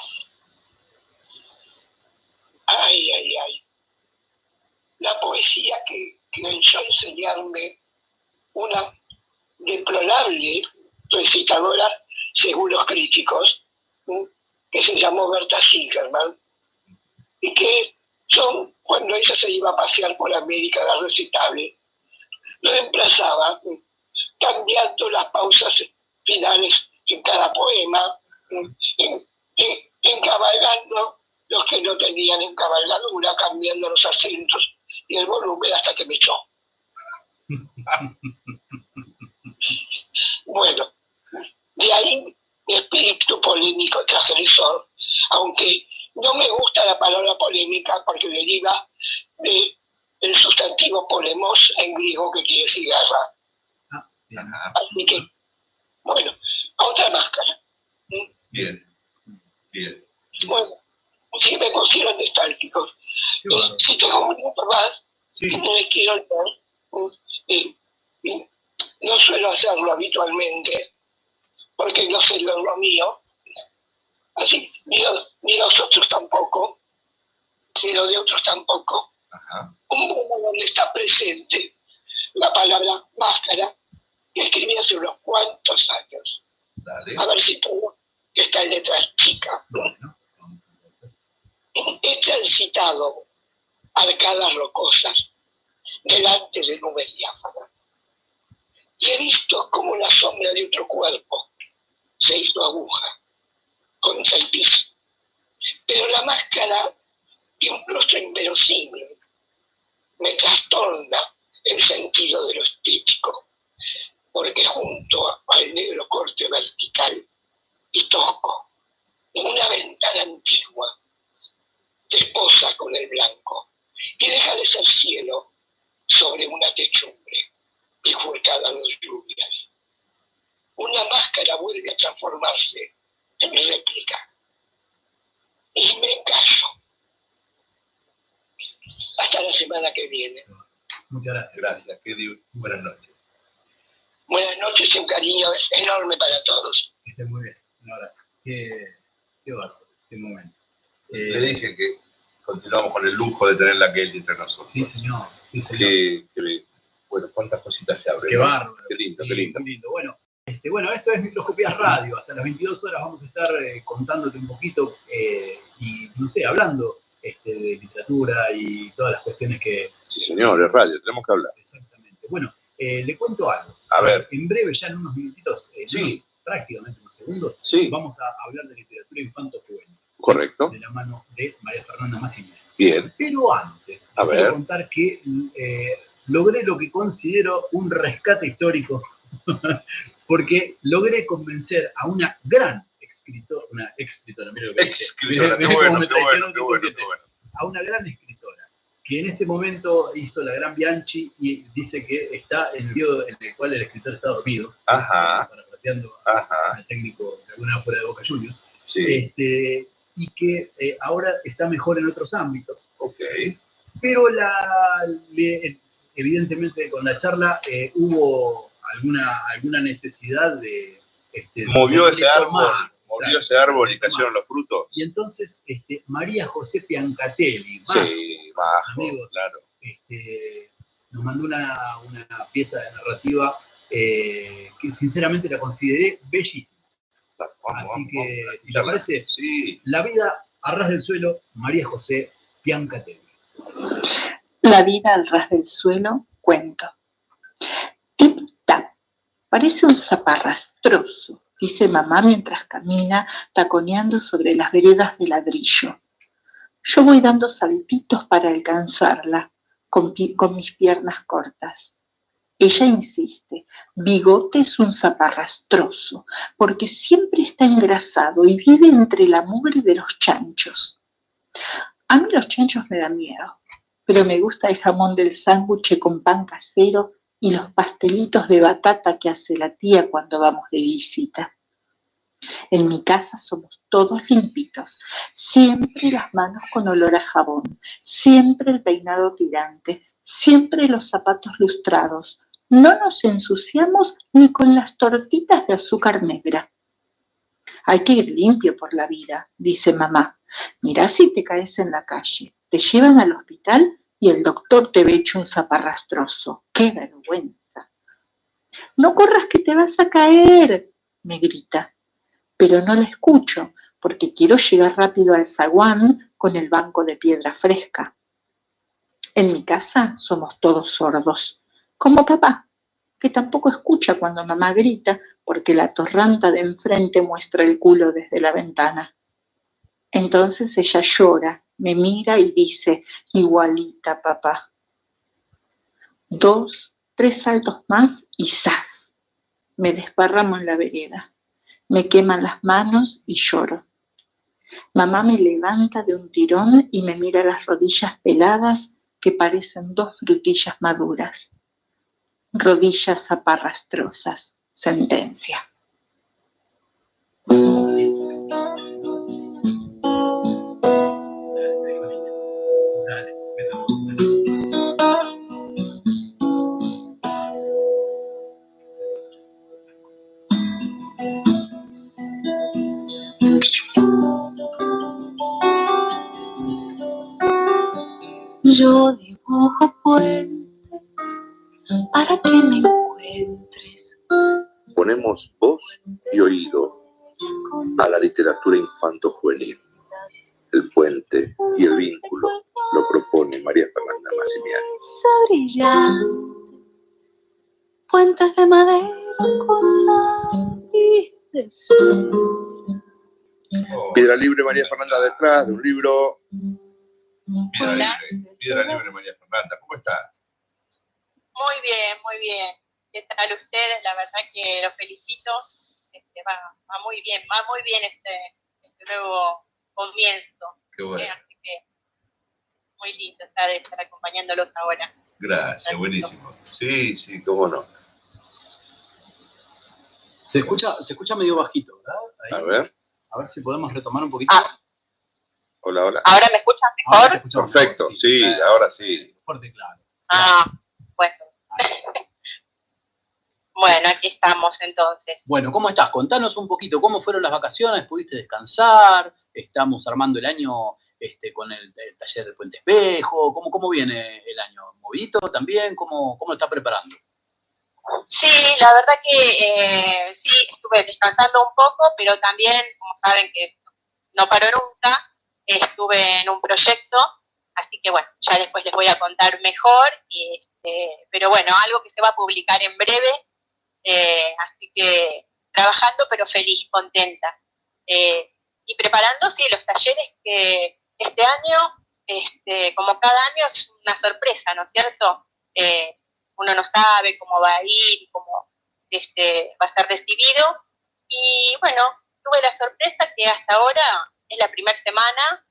ay, ay, ay. La poesía que, que pensó enseñarme una deplorable recitadora, según los críticos, que se llamó Berta Singerman, y que yo, cuando ella se iba a pasear por América la recitable, reemplazaba, cambiando las pausas finales en cada poema, encabalgando los que no tenían encabalgadura, cambiando los acentos y el volumen hasta que me echó. Bueno, de ahí mi espíritu polémico transgresor, aunque no me gusta la palabra polémica porque deriva de el sustantivo polemos en griego que quiere decir guerra. Así que, bueno, otra máscara. Bien, bien. Bueno, sí me pusieron nostálgicos. Si tengo un minuto más, Sí. que no les quiero leer, eh, eh, No suelo hacerlo habitualmente, porque no sé lo mío. Así, ni, lo- ni los otros tampoco, ni los de otros tampoco. Un mundo donde está presente la palabra máscara, que escribí hace unos cuantos años. A ver si todo está en letras chicas. He transitado arcadas rocosas delante de nubes diáfanas y he visto como la sombra de otro cuerpo se hizo aguja el piso. Pero la máscara de un rostro inverosímil me trastorna el sentido de lo estético, porque junto al negro corte vertical y tosco, una ventana antigua desposa con el blanco y deja de ser cielo sobre una techumbre bifurcada de lluvias. Una máscara vuelve a transformarse en réplica y me callo. Hasta la semana que viene. Muchas gracias. Gracias, buenas noches. Buenas noches y un cariño enorme para todos. Que muy bien. Un abrazo. Qué, qué bárbaro, qué momento. Eh, Le dije que continuamos con el lujo de tenerla a Kelly entre nosotros. Sí, señor. Sí, señor. Que, que- bueno, cuántas cositas se abren. Qué ¿no? bárbaro. Qué lindo, Sí, qué lindo. muy lindo. Bueno, este, bueno, esto es Microscopías Radio. Hasta las 22 horas vamos a estar eh, contándote un poquito eh, y, no sé, hablando este, de literatura y todas las cuestiones que... Sí, señor, es radio, tenemos que hablar. Exactamente. Bueno, eh, le cuento algo. A ver. En breve, ya en unos minutitos, Sí. unos- prácticamente unos segundos, Sí. vamos a hablar de literatura infanto-juvenil Correcto. de la mano de María Fernanda Massimiliano. Bien. Pero antes, A ver. contar que logré lo que considero un rescate histórico, porque logré convencer a una gran escritora, una escritora, mira lo que. A una gran escritora, que en este momento hizo la gran Bianchi y dice que está en el periodo en el cual el escritor está dormido, Ajá. parafraseando al técnico de alguna fuera de Boca Juniors, Sí. este, y que eh, ahora está mejor en otros ámbitos. Ok. Pero la, evidentemente con la charla eh, hubo alguna, alguna necesidad de... este, de Movió ese árbol, movió ese árbol y cayeron los frutos. Y entonces este, María José Piancatelli, más, Sí, bajo, amigos, claro. este, nos mandó una, una pieza de narrativa eh, que sinceramente la consideré bellísima. Así que, si te parece, Sí. La vida a ras del suelo, María José Piancatelli. La vida al ras del suelo, cuento. Parece un zaparrastroso, dice mamá mientras camina taconeando sobre las veredas de ladrillo. Yo voy dando saltitos para alcanzarla con mis piernas cortas. Ella insiste, Bigote es un zaparrastroso, porque siempre está engrasado y vive entre la mugre de los chanchos. A mí los chanchos me dan miedo, pero me gusta el jamón del sándwich con pan casero y los pastelitos de batata que hace la tía cuando vamos de visita. En mi casa somos todos limpitos, siempre las manos con olor a jabón, siempre el peinado tirante, siempre los zapatos lustrados. No nos ensuciamos ni con las tortitas de azúcar negra. Hay que ir limpio por la vida, dice mamá. Mirá si te caes en la calle. Te llevan al hospital y el doctor te ve hecho un zaparrastroso. ¡Qué vergüenza! No corras que te vas a caer, me grita. Pero no la escucho porque quiero llegar rápido al zaguán con el banco de piedra fresca. En mi casa somos todos sordos, como papá, que tampoco escucha cuando mamá grita porque la torranta de enfrente muestra el culo desde la ventana. Entonces ella llora, me mira y dice, igualita papá. Dos, tres saltos más y ¡zas! Me desparramo en la vereda. Me queman las manos y lloro. Mamá me levanta de un tirón y me mira las rodillas peladas que parecen dos frutillas maduras. Rodillas zaparrastrosas. Sentencia. Yo dibujo puentes para que me encuentres. Ponemos voz y oído a la literatura infanto-juvenil. El puente y el vínculo lo propone María Fernanda brillantes, puentes de madera con lápices. Piedra Libre María Fernanda detrás de un libro. Piedra Libre, Piedra Libre María Fernanda, ¿cómo estás? Muy bien, muy bien. ¿Qué tal ustedes? La verdad que los felicito. Este, va, va muy bien, va muy bien este, este nuevo comienzo. Qué bueno. Eh, Así que muy lindo estar, estar acompañándolos ahora. Gracias, buenísimo. Sí, sí, cómo no. Se escucha, se escucha medio bajito, ¿verdad? Ahí. A ver. A ver si podemos retomar un poquito. Hola, hola. ¿Ahora me escuchan mejor? escuchamos Perfecto, sí, ahora sí. Fuerte y claro. Ah, bueno. bueno, aquí estamos entonces. Bueno, ¿cómo estás? Contanos un poquito, ¿cómo fueron las vacaciones? ¿Pudiste descansar? Estamos armando el año este, con el, el taller de Puente Espejo. ¿Cómo, ¿Cómo viene el año? ¿Movidito también? ¿Cómo, cómo lo está preparando? Sí, la verdad que eh, sí, estuve descansando un poco, pero también, como saben que no paró nunca, estuve en un proyecto, así que bueno, ya después les voy a contar mejor, este, pero bueno, algo que se va a publicar en breve, eh, así que trabajando pero feliz, contenta. Eh, y preparando, sí, los talleres que este año, este, como cada año, es una sorpresa, ¿no es cierto? Eh, uno no sabe cómo va a ir, cómo este, va a estar recibido. Y bueno, tuve la sorpresa que hasta ahora es la primera semana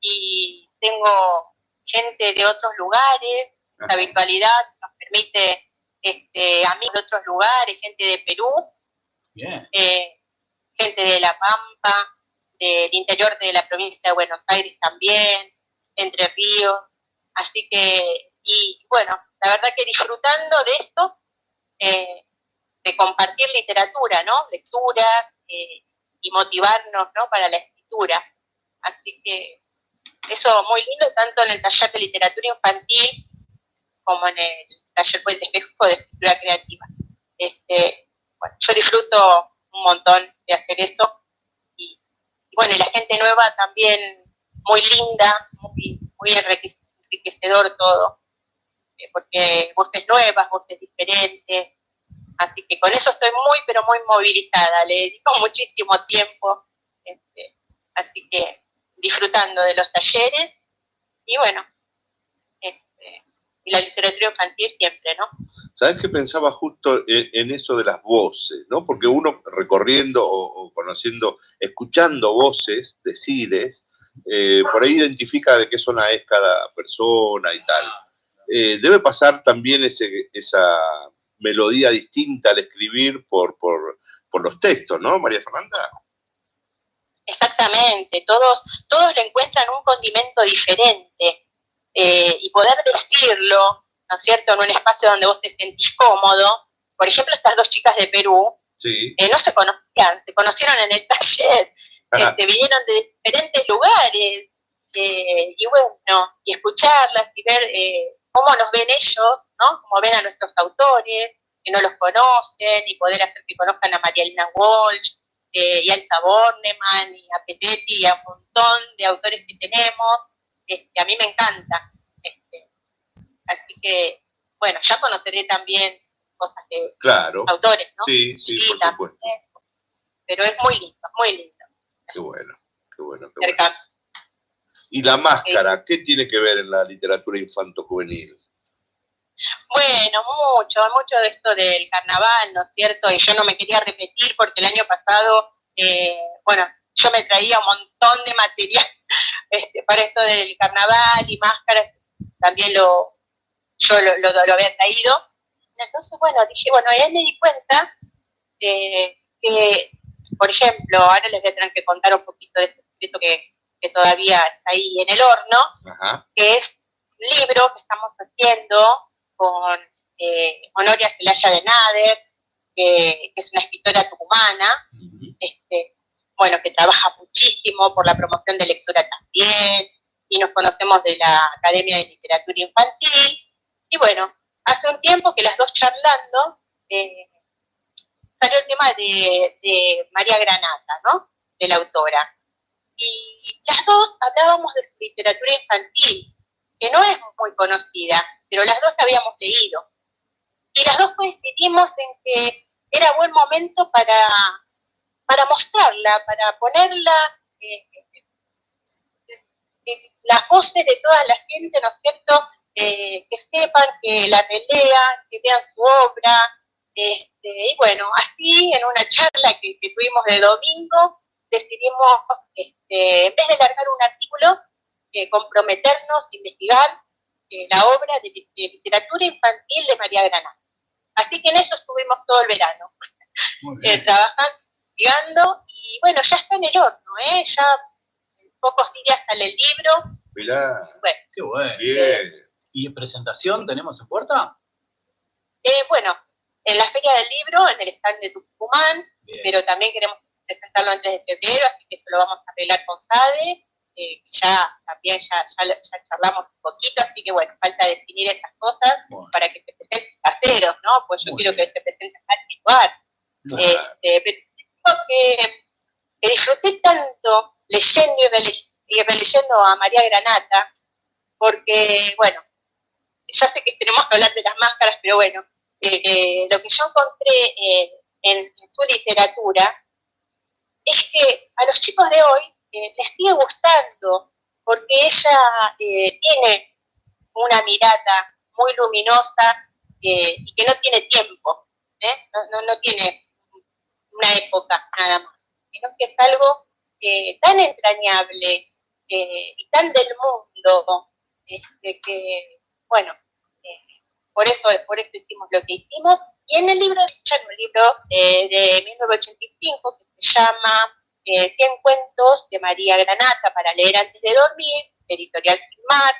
y tengo gente de otros lugares, la virtualidad nos permite este, amigos de otros lugares, gente de Perú, eh, gente de La Pampa, del interior de la provincia de Buenos Aires también, Entre Ríos, así que, y bueno, la verdad que disfrutando de esto, eh, de compartir literatura, ¿no? Lectura eh, y motivarnos, ¿no? Para la escritura. Así que eso muy lindo, tanto en el taller de literatura infantil como en el taller Puente Espejo de escritura creativa. Este, bueno, yo disfruto un montón de hacer eso. Y, bueno, y la gente nueva también muy linda, muy, muy enrique- enriquecedor todo, eh, porque voces nuevas, voces diferentes, así que con eso estoy muy, pero muy movilizada, le dedico muchísimo tiempo, este, así que disfrutando de los talleres y bueno, este, y la literatura infantil siempre, ¿no? ¿Sabes qué pensaba justo en, eso de las voces, ¿no? Porque uno recorriendo o, o conociendo, escuchando voces, decides, eh, por ahí identifica de qué zona es cada persona y tal. Eh, debe pasar también ese, esa melodía distinta al escribir por, por, por los textos, ¿no, María Fernanda? Exactamente, todos, todos le encuentran un condimento diferente eh, y poder decirlo, ¿no es cierto?, en un espacio donde vos te sentís cómodo. Por ejemplo, estas dos chicas de Perú Sí. eh, no se conocían, se conocieron en el taller, este, vinieron de diferentes lugares eh, y bueno, y escucharlas y ver eh, cómo nos ven ellos, ¿no?, cómo ven a nuestros autores, que no los conocen y poder hacer que conozcan a María Elena Walsh, eh, y a Elsa Bornemann, y a Petetti, y a un montón de autores que tenemos, este, a mí me encanta. Este, así que, bueno, ya conoceré también cosas de Claro. autores, ¿no? Sí, sí, por también, supuesto. Pero es muy lindo, muy lindo. Qué bueno, qué bueno, qué bueno. Y la máscara, ¿qué tiene que ver en la literatura infanto-juvenil? Bueno, mucho, mucho de esto del carnaval, ¿no es cierto? Y yo no me quería repetir porque el año pasado, eh, bueno, yo me traía un montón de material este, para esto del carnaval y máscaras, también lo, yo lo, lo- lo había traído. Entonces, bueno, dije, bueno, ahí me di cuenta eh, que, por ejemplo, ahora les voy a tener que contar un poquito de este secreto que, que todavía está ahí en el horno, Ajá. que es un libro que estamos haciendo con eh, Honoria Celaya de Nader, que, que es una escritora tucumana, este, bueno, que trabaja muchísimo por la promoción de lectura también, y nos conocemos de la Academia de Literatura Infantil. Y bueno, hace un tiempo que las dos charlando, eh, salió el tema de, de María Granata, ¿no? De la autora. Y las dos hablábamos de su literatura infantil, que no es muy conocida, pero las dos la habíamos leído. Y las dos coincidimos en que era buen momento para, para mostrarla, para ponerla, eh, eh, las voces de toda la gente, ¿no es cierto? Eh, que sepan, que la relean, que vean su obra. Este, y bueno, así en una charla que, tuvimos de domingo, decidimos, este, en vez de largar un artículo, comprometernos, investigar la obra de, literatura infantil de María Granada. Así que en eso estuvimos todo el verano, eh, trabajando, investigando, y bueno, ya está en el horno, ¿eh? ya en pocos días sale el libro. Mirá, bueno, qué bueno. Bien. ¿Y presentación tenemos en puerta? Eh, bueno, en la Feria del Libro, en el stand de Tucumán, pero también queremos presentarlo antes de febrero, así que esto lo vamos a arreglar con SADE eh, ya también ya, ya, charlamos un poquito, así que bueno, falta definir esas cosas para que se presenten caseros, ¿no? Pues yo quiero que se presenten al lugar. Este, pero que, que, disfruté tanto leyendo y, releyendo a María Granata, porque, bueno, ya sé que tenemos que hablar de las máscaras, pero bueno, eh, eh, lo que yo encontré en su literatura es que a los chicos de hoy eh, les sigue gustando, porque ella eh, tiene una mirada muy luminosa eh, y que no tiene tiempo, no, no, tiene una época nada más, sino que es algo tan entrañable y tan del mundo, este, que, bueno, por eso, por eso hicimos lo que hicimos. Y en el libro, en un libro de 1985 que se llama 100 cuentos de María Granata para leer antes de dormir, editorial Filmar,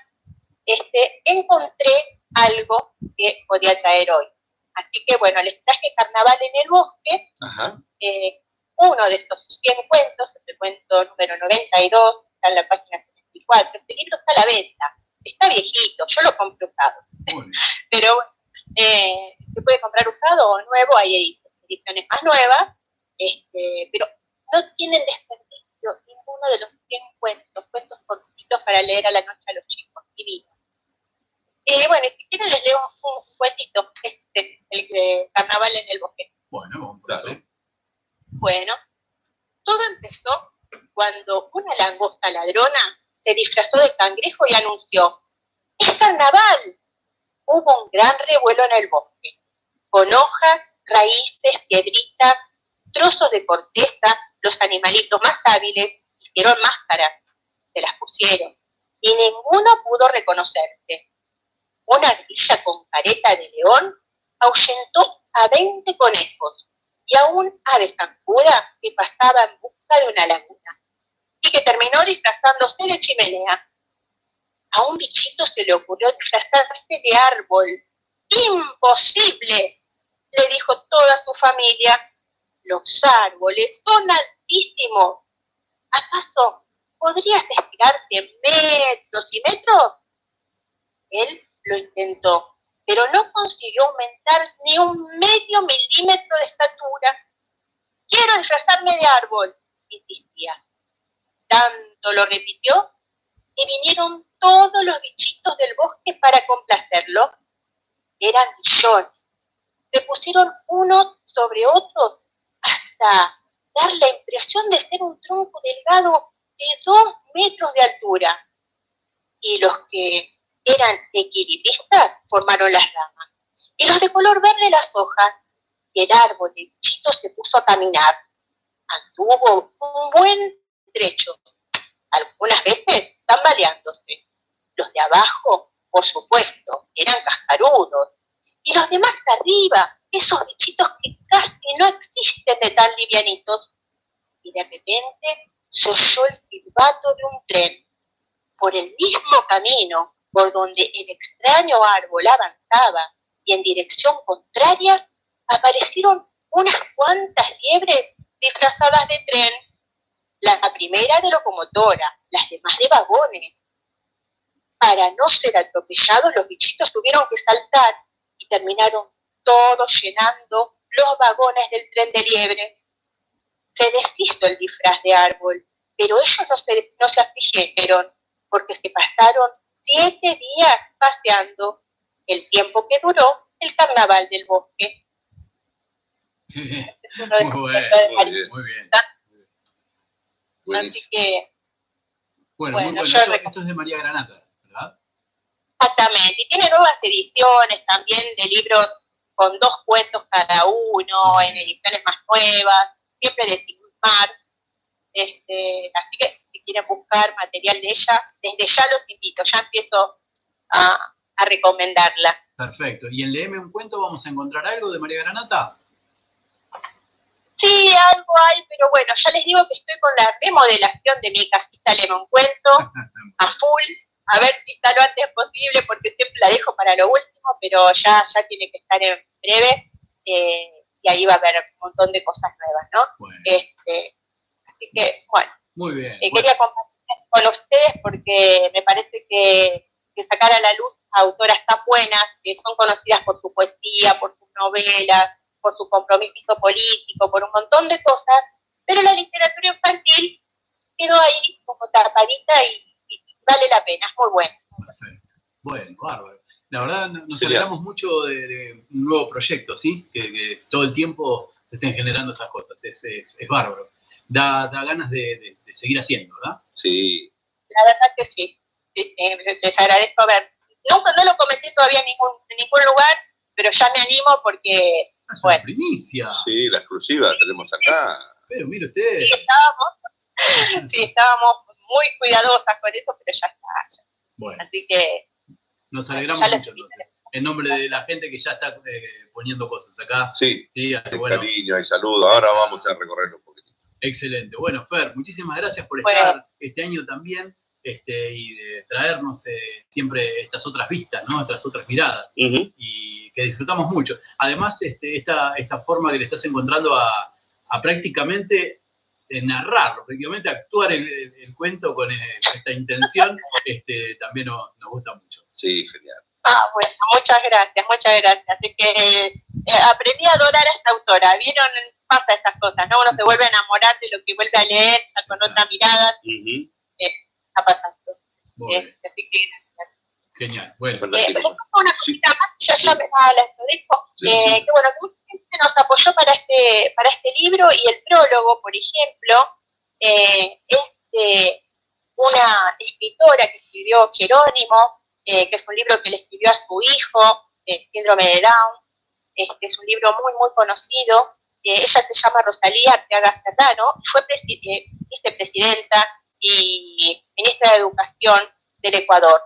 este, encontré algo que podía traer hoy. Así que bueno, les traje Carnaval en el Bosque, eh, uno de estos 100 cuentos, el cuento número 92, está en la página 74, este libro está a la venta, está viejito, yo lo compré usado, pero eh, se puede comprar usado o nuevo, hay ediciones más nuevas, este, pero no tienen desperdicio ninguno de los 100 cuentos, cuentos cortitos para leer a la noche a los chicos, divinos. Eh, bueno, y si quieren les leo un, cuentito, este, el de Carnaval en el Bosque. Bueno, claro. Bueno, todo empezó cuando una langosta ladrona se disfrazó de cangrejo y anunció, ¡Es carnaval! Hubo un gran revuelo en el bosque, con hojas, raíces, piedritas, trozos de corteza, los animalitos más hábiles hicieron máscaras, se las pusieron, y ninguno pudo reconocerse. Una ardilla con careta de león ahuyentó a veinte conejos y a un ave zancuda que pasaba en busca de una laguna y que terminó disfrazándose de chimenea. A un bichito se le ocurrió disfrazarse de árbol. ¡Imposible! le dijo toda su familia los árboles son altísimos. ¿Acaso podrías estirarte metros y metros? Él lo intentó, pero no consiguió aumentar ni un medio milímetro de estatura. Quiero disfrazarme de árbol, insistía. Tanto lo repitió que vinieron todos los bichitos del bosque para complacerlo. Eran millones. Se pusieron unos sobre otros dar la impresión de ser un tronco delgado de dos metros de altura. Y los que eran equilibristas formaron las ramas. Y los de color verde las hojas. Y el árbol de bichito se puso a caminar. Anduvo un buen trecho. Algunas veces tambaleándose. Los de abajo, por supuesto, eran cascarudos. Y los demás arriba, esos bichitos que casi no existen de tan livianitos. Y de repente se oyó el silbato de un tren. Por el mismo camino por donde el extraño árbol avanzaba y en dirección contraria, aparecieron unas cuantas liebres disfrazadas de tren. La primera de locomotora, las demás de vagones. para no ser atropellados, los bichitos tuvieron que saltar y terminaron todos llenando los vagones del tren de liebre. Se deshizo el disfraz de árbol, pero ellos no se, no se afligieron porque se pasaron siete días paseando, el tiempo que duró el carnaval del bosque. Es uno de Muy bueno, bien, muy bien. Así que, Bueno, Bueno, muy bueno. yo Esto, reco- esto es de María Granata, ¿verdad? exactamente. Y tiene nuevas ediciones también de libros con dos cuentos cada uno, en ediciones más nuevas, siempre de Sigmar. Este, así que si quieren buscar material de ella, desde ya los invito, ya empiezo a, a recomendarla. Perfecto. ¿Y en Leeme un cuento vamos a encontrar algo de María Granata? Sí, algo hay, pero bueno, ya les digo que estoy con la remodelación de mi casita Lemon Cuento a full, a ver si está lo antes posible, porque siempre la dejo para lo último, pero ya, ya tiene que estar en breve, eh, y ahí va a haber un montón de cosas nuevas, ¿no? Este, así que, bueno, Muy bien. eh, quería compartir con ustedes porque me parece que, que sacar a la luz a autoras tan buenas, que son conocidas por su poesía, por sus novelas, por su compromiso político, por un montón de cosas, pero la literatura infantil quedó ahí como tapadita y vale la pena, es muy buena. Bueno, bárbaro. La verdad, no- nos alegramos mucho de, de un nuevo proyecto, ¿sí? Que, que todo el tiempo se estén generando esas cosas. Es, es, es bárbaro. Da, da ganas de, de- de seguir haciendo, ¿verdad? Sí. La verdad que sí, sí, sí, les agradezco ver. Nunca no lo comenté todavía en ningún, en ningún lugar, pero ya me animo porque, bueno, Primicia. Sí, la exclusiva la tenemos acá. Pero mire usted. sí estábamos, sí, estábamos muy cuidadosas con eso, pero ya está. ya. Bueno, Así que nos alegramos mucho entonces. En nombre de la gente que ya está eh, poniendo cosas acá. Sí. Sí, así, Hay bueno, cariño, hay saludo. Ahora vamos a recorrer un poquito. excelente. Bueno, Fer, muchísimas gracias por Bueno. estar este año también este, y de traernos eh, siempre estas otras vistas, ¿no? Estas otras miradas. y que disfrutamos mucho. Además, este, esta, esta forma que le estás encontrando a, a prácticamente eh, narrarlo, prácticamente actuar el, el- el cuento con eh, esta intención, este, también nos, nos gusta mucho. Sí, genial. Ah, bueno, muchas gracias, muchas gracias. Así que eh, aprendí a adorar a esta autora. ¿Vieron? Pasa estas cosas, ¿no? Uno se vuelve a enamorar de lo que vuelve a leer, ya con otra mirada. Eh, está pasando. Eh, así que, genial. Bueno, eh, una cosita más, ya, ya me las lo dejo. Eh, que bueno, que mucha gente nos apoyó para este, para este libro y el prólogo, por ejemplo, eh, es de una escritora que escribió Jerónimo, eh, que es un libro que le escribió a su hijo, eh, Síndrome de Down. Este es un libro muy, muy conocido. Eh, ella se llama Rosalía Arteaga Serrano, y fue presi- eh, vicepresidenta y ministra de Educación del Ecuador.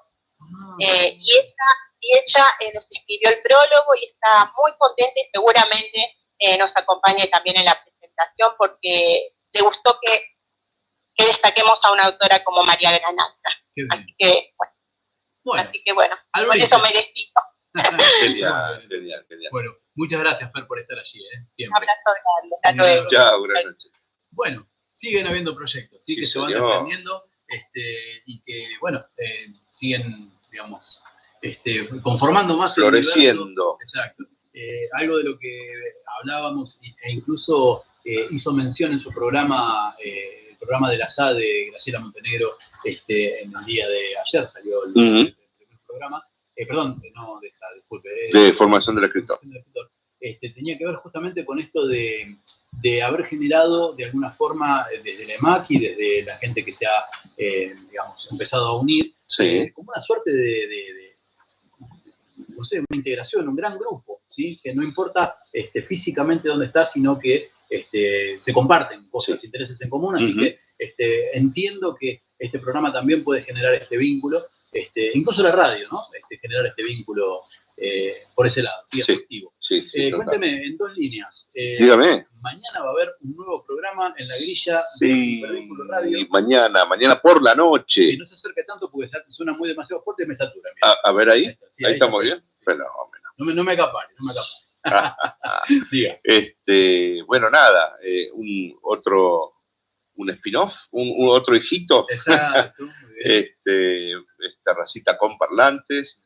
Eh, y ella, y ella eh, nos escribió el prólogo y está muy contenta y seguramente eh, nos acompañe también en la presentación porque le gustó que, que destaquemos a una autora como María Granata. Así que, bueno, Bueno, así que bueno, por eso me despido. Genial, genial, genial. bueno, muchas gracias, Fer, por estar allí, ¿eh? Un abrazo grande. Hasta luego. Chao, buenas noches. Bueno, siguen habiendo proyectos, sí, Sí, que se van señor. desprendiendo este, y que, bueno, eh, siguen, digamos, este, conformando más el universo. Floreciendo. Exacto. Eh, algo de lo que hablábamos e incluso eh, hizo mención en su programa, eh, el programa de la SA de Graciela Montenegro, este, en el día de ayer salió el, el primer programa, perdón, no de SA, disculpe, De formación del escritor. Este, tenía que ver justamente con esto de, de haber generado de alguna forma eh, desde la EMAC y desde la gente que se ha, eh, digamos, empezado a unir, Sí. eh, como una suerte de, de- de, no sé, una integración, un gran grupo, ¿sí? que no importa este, físicamente dónde está, sino que este, se comparten cosas, intereses en común, así que este, entiendo que este programa también puede generar este vínculo, este, incluso la radio, ¿no? Este, generar este vínculo eh, por ese lado, sí, Sí, afectivo. Sí, sí, Eh, cuénteme, en dos líneas. eh, Dígame. Mañana va a haber un nuevo programa en la grilla de Sí, Hipervínculo Radio. y mañana, mañana por la noche. Si no se acerca tanto porque suena muy demasiado fuerte, me satura. A, a ver ahí, ahí ahí estamos bien. Fenómeno. No me, no me acapare, no me acapare. Diga. Este, bueno, nada, un otro un spin-off, un, un otro hijito. Exacto, este, esta racita con parlantes.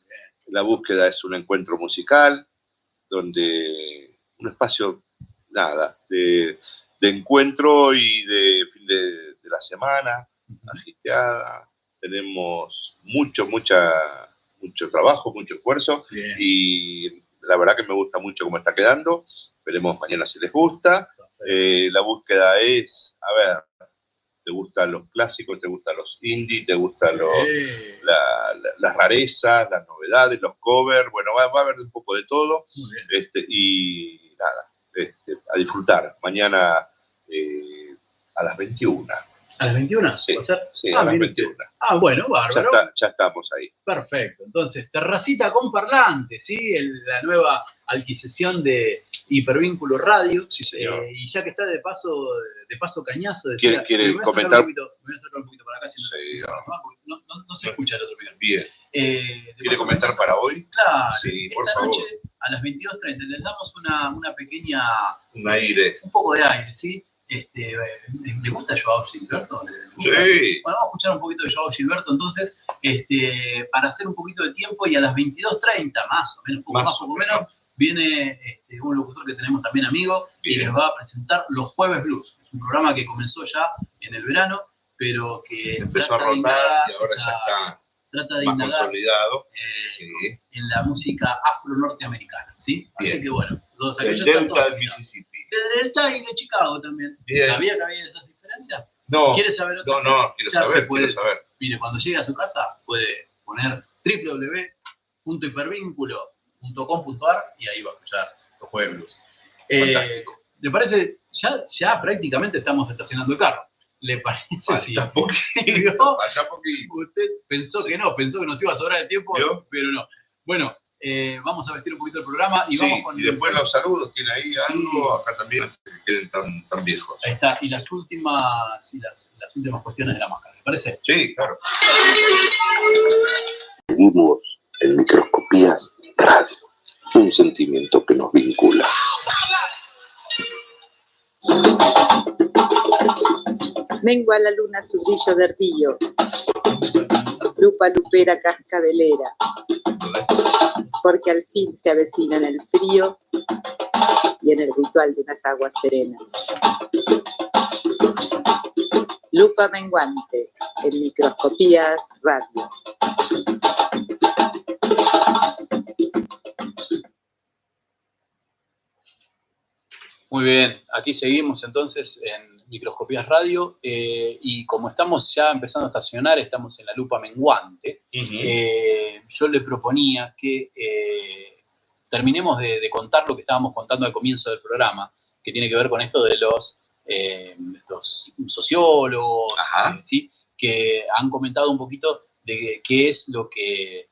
La búsqueda es un encuentro musical, donde un espacio, nada, de, de encuentro y de fin de, de la semana, agiteada. Tenemos mucho, mucha, mucho trabajo, mucho esfuerzo Bien. y la verdad que me gusta mucho cómo está quedando. Veremos mañana si les gusta. Eh, la búsqueda es, a ver, ¿te gustan los clásicos? ¿Te gustan los indie? ¿Te gustan los, Eh, la- la- las rarezas, las novedades, los covers? Bueno, va, va a haber un poco de todo. Este, y nada, este, a disfrutar. Mañana eh, a las 21. ¿A las 21? Sí, ¿Va a ser? sí, Ah, a las mire 21. usted. Ah, bueno, Ya, bárbaro. está- ya estamos ahí. Perfecto. Entonces, terracita con parlante, ¿sí? El- la nueva adquisición de Hipervínculo Radio. Sí, señor. Eh, y ya que está de paso, de paso cañazo, ¿Quiere- quiere me comentar? Un poquito, me voy a acercar un poquito para acá, si no, Sí, no, no- no se escucha el otro micrófono. Bien. Eh, ¿Quiere comentar cañazo, para hoy? Claro, Sí, por esta favor. noche a las 22.30 les damos una, una pequeña, Un aire. un poco de aire, ¿sí? Este, eh, ¿Le gusta Joao Gilberto? Sí. Bueno, vamos a escuchar un poquito de Joao Gilberto entonces, este, para hacer un poquito de tiempo y a las 22.30 más o menos, poco Más más, o menos, viene este, un locutor que tenemos también amigo y les va a presentar Los Jueves Blues. Es un programa que comenzó ya en el verano, pero que Empezó a trata de rotar indagar y ahora ya está trata de más indagar eh, Sí. en la música afro-norteamericana, ¿sí? Así que bueno, todos El Delta del. Mississippi. De Delta y de Chicago también. Bien. ¿Sabía que había esas diferencias? No, ¿Quiere saber otra no, no, quiero Ya se saber, puede. quiero saber. Mire, cuando llegue a su casa puede poner www.hipervínculo.com.ar y ahí va a escuchar los blues. Eh. ¿Le parece? Ya, ya prácticamente estamos estacionando el carro. ¿Le parece? Falta poquito, ¿Vio? falta poquito. Usted pensó que no, pensó que nos iba a sobrar el tiempo, pero no. Bueno, eh, vamos a vestir un poquito el programa y Sí, vamos con y después los saludos, tiene ahí algo, acá también, que queden tan, tan viejos. Ahí está, y las últimas, sí, las, las últimas cuestiones de la máscara, ¿le parece? Sí, claro. Seguimos en Microscopías Radio, un sentimiento que nos vincula. Mengua la luna su brillo de río, lupa lupera cascabelera, porque al fin se avecina en el frío y en el ritual de unas aguas serenas. Lupa menguante en microscopías radio. Muy bien, aquí seguimos entonces en Microscopías Radio eh, y como estamos ya empezando a estacionar, estamos en la lupa menguante, eh, yo le proponía que eh, terminemos de, de contar lo que estábamos contando al comienzo del programa, que tiene que ver con esto de los, los sociólogos, ¿sí? que han comentado un poquito de qué es lo que,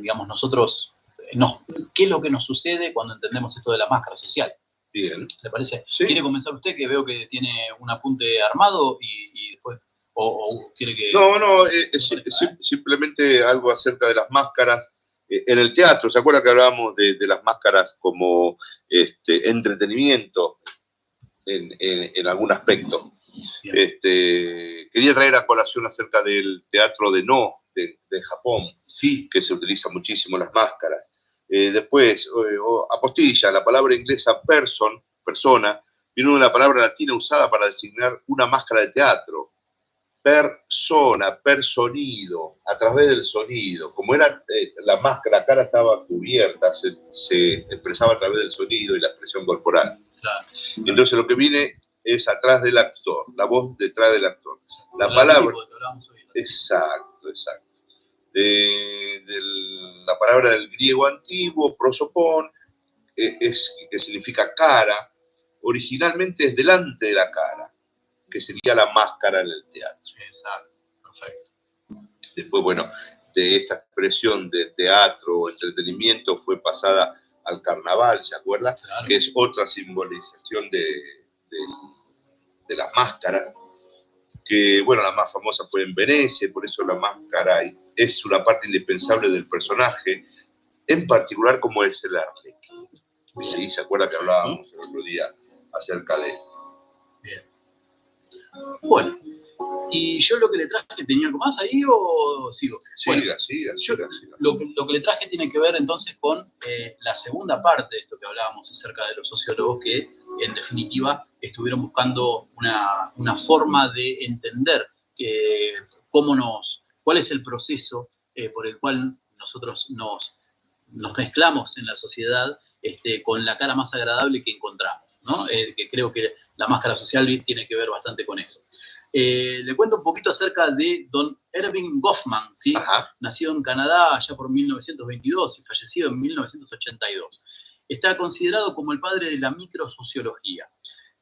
digamos, nosotros, nos, qué es lo que nos sucede cuando entendemos esto de la máscara social. Bien. ¿Le parece? Sí. ¿Quiere comenzar usted que veo que tiene un apunte armado y, y después, o, o quiere que... No, no, eh, es, sim- sim- simplemente algo acerca de las máscaras. Eh, En el teatro, ¿se acuerda que hablábamos de, de las máscaras como este, entretenimiento en, en- en algún aspecto? Bien. Este, quería traer a colación acerca del teatro de no de, de Japón, Sí, que se utiliza muchísimo las máscaras. Eh, después, eh, o apostilla, la palabra inglesa person, persona, viene de una palabra latina usada para designar una máscara de teatro. Persona, personido, a través del sonido. Como era eh, la máscara, la cara estaba cubierta, se, se expresaba a través del sonido y la expresión corporal. Entonces lo que viene es atrás del actor, la voz detrás del actor. La palabra. Exacto, exacto. De, del- la palabra del griego antiguo, prosopón, eh, es, que significa cara, originalmente es delante de la cara, que sería la máscara en el teatro. Exacto, perfecto. Después, bueno, de esta expresión de teatro o entretenimiento fue pasada al carnaval, ¿se acuerda? Claro. Que es otra simbolización de, de- de las máscaras, bueno, la más famosa fue en Venecia, por eso la máscara es una parte indispensable del personaje, en particular como es el arlequín. ¿Sí? ¿Se acuerda que hablábamos el otro día acerca de Bien. Bueno, y yo lo que le traje, ¿tenía algo más ahí o sigo? Siga, Bueno, siga, yo siga, siga. lo, que- lo que le traje tiene que ver entonces con eh, la segunda parte de esto que hablábamos acerca de los sociólogos que en definitiva estuvieron buscando una, una forma de entender que, cómo nos, cuál es el proceso eh, por el cual nosotros nos, nos mezclamos en la sociedad este, con la cara más agradable que encontramos, ¿no? Eh, que creo que la máscara social tiene que ver bastante con eso. Eh, le cuento un poquito acerca de don Erving Goffman, ¿sí? nacido en Canadá allá por 1922 y fallecido en 1982. Está considerado como el padre de la microsociología.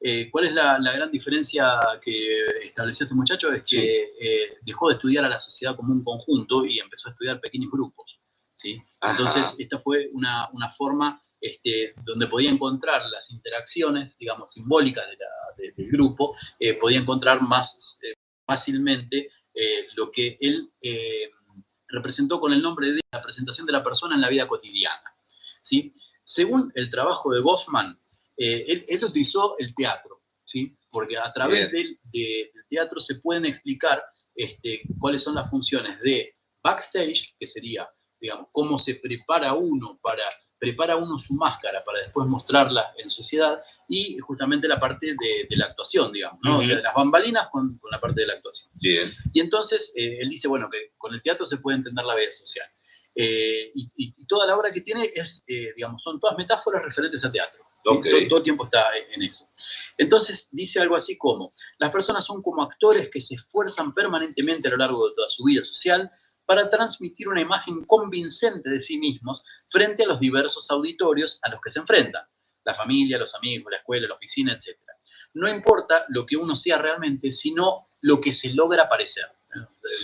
Eh, ¿Cuál es la, la gran diferencia que estableció este muchacho? Es que eh, dejó de estudiar a la sociedad como un conjunto y empezó a estudiar pequeños grupos. ¿sí? Entonces, esta fue una, una forma este, donde podía encontrar las interacciones, digamos, simbólicas de la- de- del grupo, eh, podía encontrar más eh, fácilmente eh, lo que él eh, representó con el nombre de la presentación de la persona en la vida cotidiana. ¿sí? Según el trabajo de Goffman, eh, él, él utilizó el teatro, ¿sí? porque a través del, de- del teatro se pueden explicar este, cuáles son las funciones de backstage, que sería, digamos, cómo se prepara uno para prepara uno su máscara para después mostrarla en sociedad y justamente la parte de, de la actuación, digamos, ¿no? O sea, Ujú. las bambalinas con, con la parte de la actuación. Bien. Y entonces eh, él dice, bueno, que con el teatro se puede entender la vida social. Eh, y, toda la obra que tiene es, eh, digamos, son todas metáforas referentes a teatro. Todo, todo el tiempo está en eso. Entonces dice algo así como, las personas son como actores que se esfuerzan permanentemente a lo largo de toda su vida social para transmitir una imagen convincente de sí mismos frente a los diversos auditorios a los que se enfrentan, la familia, los amigos, la escuela, la oficina, etc. No importa lo que uno sea realmente, sino lo que se logra parecer. Eh,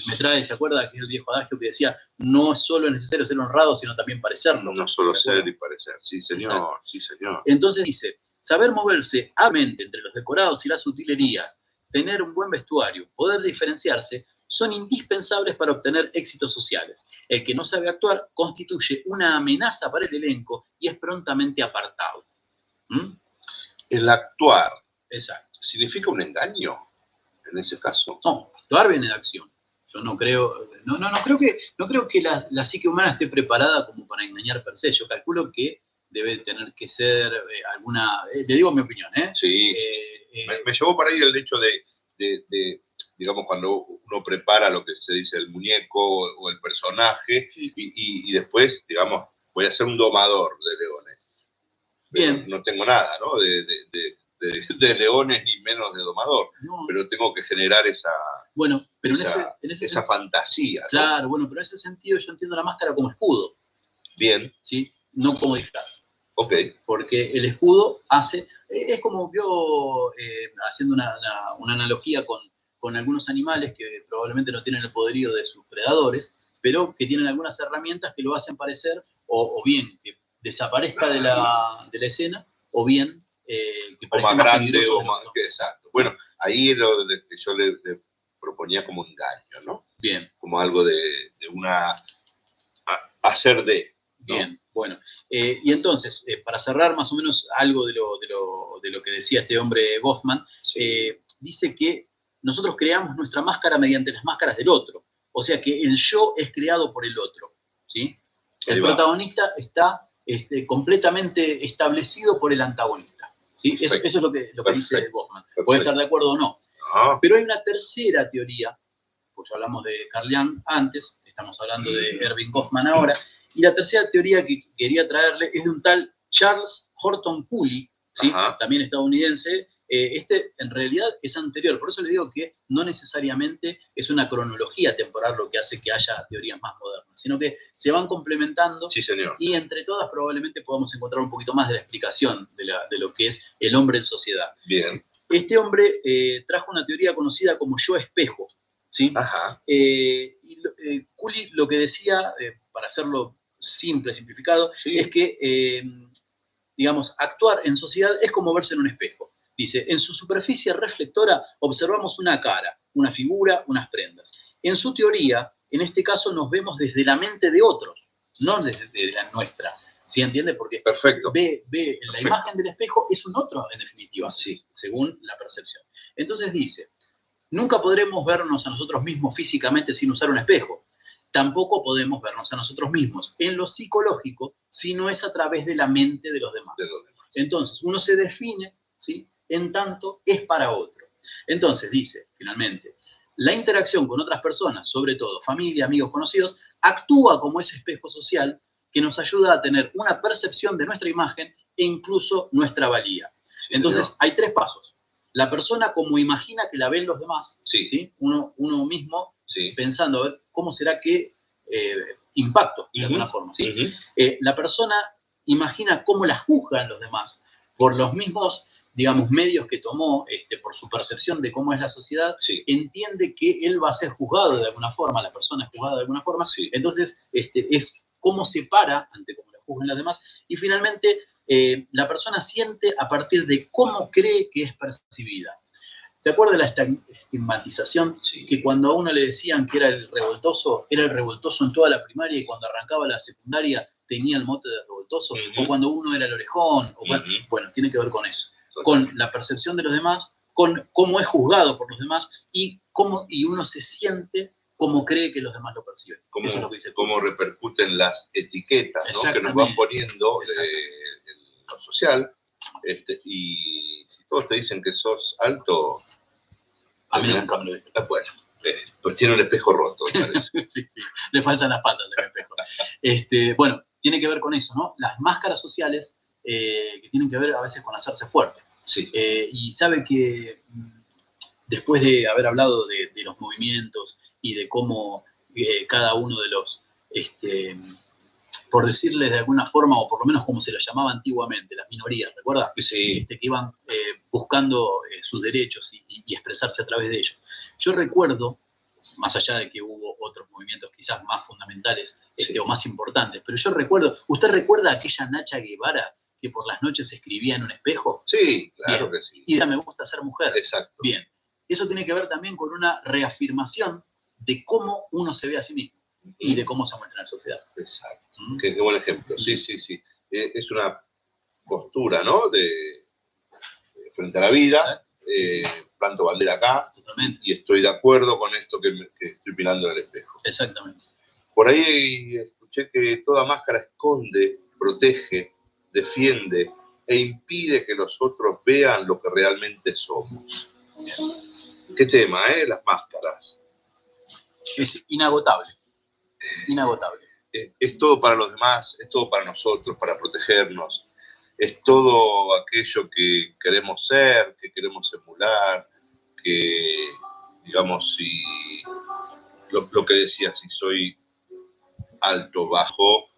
Me trae, ¿se acuerda aquel viejo adagio que decía, no es solo necesario ser honrado, sino también parecerlo? No solo ser y parecer. Sí, señor, Exacto. sí, señor. Entonces dice, saber moverse hábilmente entre los decorados y las utilerías, tener un buen vestuario, poder diferenciarse, son indispensables para obtener éxitos sociales. El que no sabe actuar constituye una amenaza para el elenco y es prontamente apartado. ¿Mm? El actuar Exacto. significa un engaño en ese caso. No, actuar viene de acción. Yo no creo, no, no, no creo que, no creo que la, la psique humana esté preparada como para engañar per se. Yo calculo que debe tener que ser eh, alguna, eh, le digo mi opinión, ¿eh? Sí. Eh, me, me llevó para ahí el hecho de, de- de, digamos, cuando uno prepara lo que se dice el muñeco o, o el personaje y, y- y después, digamos, voy a ser un domador de leones. Bien. No tengo nada, ¿no? De, de- de- leones ni menos de domador. No. Pero tengo que generar esa, Bueno, pero en ese, en ese esa fantasía. ¿no? Claro, bueno, pero en ese sentido yo entiendo la máscara como escudo, Bien, ¿sí? No como disfraz. ok. Porque el escudo hace, es como vio, eh, haciendo una, una- una analogía con, con algunos animales que probablemente no tienen el poderío de sus predadores, pero que tienen algunas herramientas que lo hacen parecer, o, o bien que desaparezca de la, de la escena, o bien eh, que O parezca más grande o más... que- exacto. Bueno, ahí es lo de- que yo le, le proponía como engaño, ¿no? Bien. Como algo de, de una... a- hacer de... ¿no? Bien, bueno. Eh, y entonces, eh, para cerrar más o menos algo de lo, de lo, de lo que decía este hombre Goffman, eh, dice que nosotros creamos nuestra máscara mediante las máscaras del otro. O sea que el yo es creado por el otro. ¿sí? El protagonista está este, completamente establecido por el antagonista. ¿sí? Eso, es lo que, lo que dice. Goffman. Puede estar de acuerdo o no. Ah, Pero hay una tercera teoría, pues hablamos de Carl Jung antes, estamos hablando de Erving Goffman ahora, y la tercera teoría que quería traerle es de un tal Charles Horton Cooley, ¿sí? También estadounidense. Eh, este en realidad es anterior, por eso le digo que no necesariamente es una cronología temporal lo que hace que haya teorías más modernas, sino que se van complementando sí, señor. y entre todas probablemente podamos encontrar un poquito más de la explicación de, la- de lo que es el hombre en sociedad. Bien. Este hombre eh, trajo una teoría conocida como yo espejo, ¿sí? Ajá. Eh, y lo- Cooley lo que decía, para hacerlo simple, simplificado, es que, digamos, actuar en sociedad es como verse en un espejo. Dice, en su superficie reflectora observamos una cara, una figura, unas prendas. En su teoría, en este caso nos vemos desde la mente de otros, no desde de la nuestra. ¿Sí entiende? Porque Perfecto. ve, ve la Perfecto. imagen del espejo es un otro, en definitiva, Sí. según la percepción. Entonces dice, Nunca podremos vernos a nosotros mismos físicamente sin usar un espejo. Tampoco podemos vernos a nosotros mismos en lo psicológico si no es a través de la mente de los demás. Entonces, uno se define, ¿sí? En tanto es para otro. Entonces, dice, finalmente, la interacción con otras personas, sobre todo familia, amigos, conocidos, actúa como ese espejo social que nos ayuda a tener una percepción de nuestra imagen e incluso nuestra valía. Entonces, hay tres pasos. La persona como imagina que la ven los demás, sí. Uno, uno mismo pensando, a ver, ¿cómo será que eh, impacto de alguna forma? ¿sí? Eh, la persona imagina cómo la juzgan los demás por los mismos, digamos, medios que tomó, este, por su percepción de cómo es la sociedad, entiende que él va a ser juzgado de alguna forma, la persona es juzgada de alguna forma, entonces este, es cómo se para ante cómo la juzgan los demás, y finalmente eh, la persona siente a partir de cómo cree que es percibida. ¿Se acuerda de la estigmatización? Que cuando a uno le decían que era el revoltoso, era el revoltoso en toda la primaria y cuando arrancaba la secundaria tenía el mote de revoltoso, o cuando uno era el orejón, o bueno, tiene que ver con eso, con la percepción de los demás, con cómo es juzgado por los demás y cómo y uno se siente como cree que los demás lo perciben. Cómo, Eso es lo que dice cómo repercuten las etiquetas ¿no? que nos van poniendo lo social, este, y si todos te dicen que sos alto, a mí nunca me lo dicen. Bueno, eh, pues tiene un espejo roto, sí, sí, le faltan las patas del espejo. Este, bueno, tiene que ver con eso, ¿no? Las máscaras sociales eh, que tienen que ver a veces con hacerse fuerte. Sí. Eh, y sabe que mm, después de haber hablado de, de los movimientos y de cómo cada uno de los este, por decirles de alguna forma, o por lo menos como se las llamaba antiguamente, las minorías, ¿recuerdas? Sí. Este, que iban eh, buscando eh, sus derechos y, expresarse a través de ellos. Yo recuerdo, más allá de que hubo otros movimientos quizás más fundamentales este, o más importantes, pero yo recuerdo, ¿usted recuerda aquella Nacha Guevara que por las noches escribía en un espejo? Sí, claro que sí. Y era me gusta ser mujer. Exacto. Bien. Eso tiene que ver también con una reafirmación de cómo uno se ve a sí mismo y de cómo se muestra en la sociedad. Exacto. Qué, buen ejemplo. Sí, sí, sí. Eh, es una postura, ¿no? De, frente a la vida. Eh, planto bandera acá. Y estoy de acuerdo con esto que, estoy mirando en el espejo. Exactamente. Por ahí escuché que toda máscara esconde, protege, defiende e impide que los otros vean lo que realmente somos. Qué tema, ¿eh? Las máscaras. Es inagotable inagotable. Eh, es todo para los demás, es todo para nosotros, para protegernos, es todo aquello que queremos ser, que queremos emular, que, digamos, si lo, que decía, si soy alto, bajo,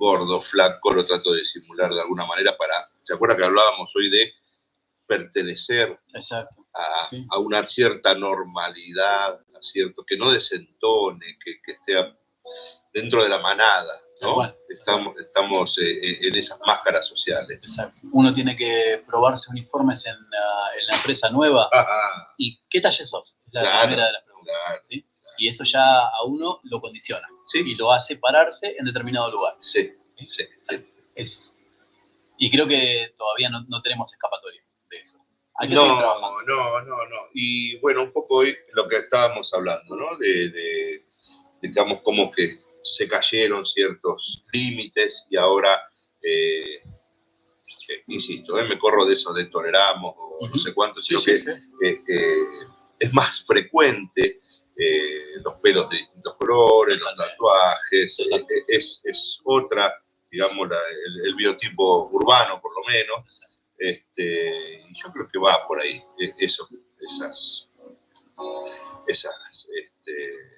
gordo, flaco, lo trato de simular de alguna manera para, ¿se acuerda que hablábamos hoy de pertenecer A, una cierta normalidad, a cierto, que no desentone, que, que esté dentro de la manada, ¿no? Estamos, estamos eh, eh, en esas máscaras sociales. Exacto. Uno tiene que probarse uniformes en la, en la empresa nueva. ¿Y qué talle sos? Es la primera de las preguntas. ¿sí? Y eso ya a uno lo condiciona. ¿Sí? Y lo hace pararse en determinado lugar. Sí, sí, sí. Es, y creo que todavía no, no tenemos escapatoria de eso. no, no, no, no. Y bueno, un poco hoy lo que estábamos hablando, ¿no? de, de digamos, como que se cayeron ciertos límites y ahora, eh, eh, insisto, eh, me corro de eso de toleramos o no sé cuánto, sino que es más frecuente los pelos de distintos colores, los tatuajes, es, es, otra, digamos, el, biotipo urbano por lo menos, este, y yo creo que va por ahí, eso, esas, esas este,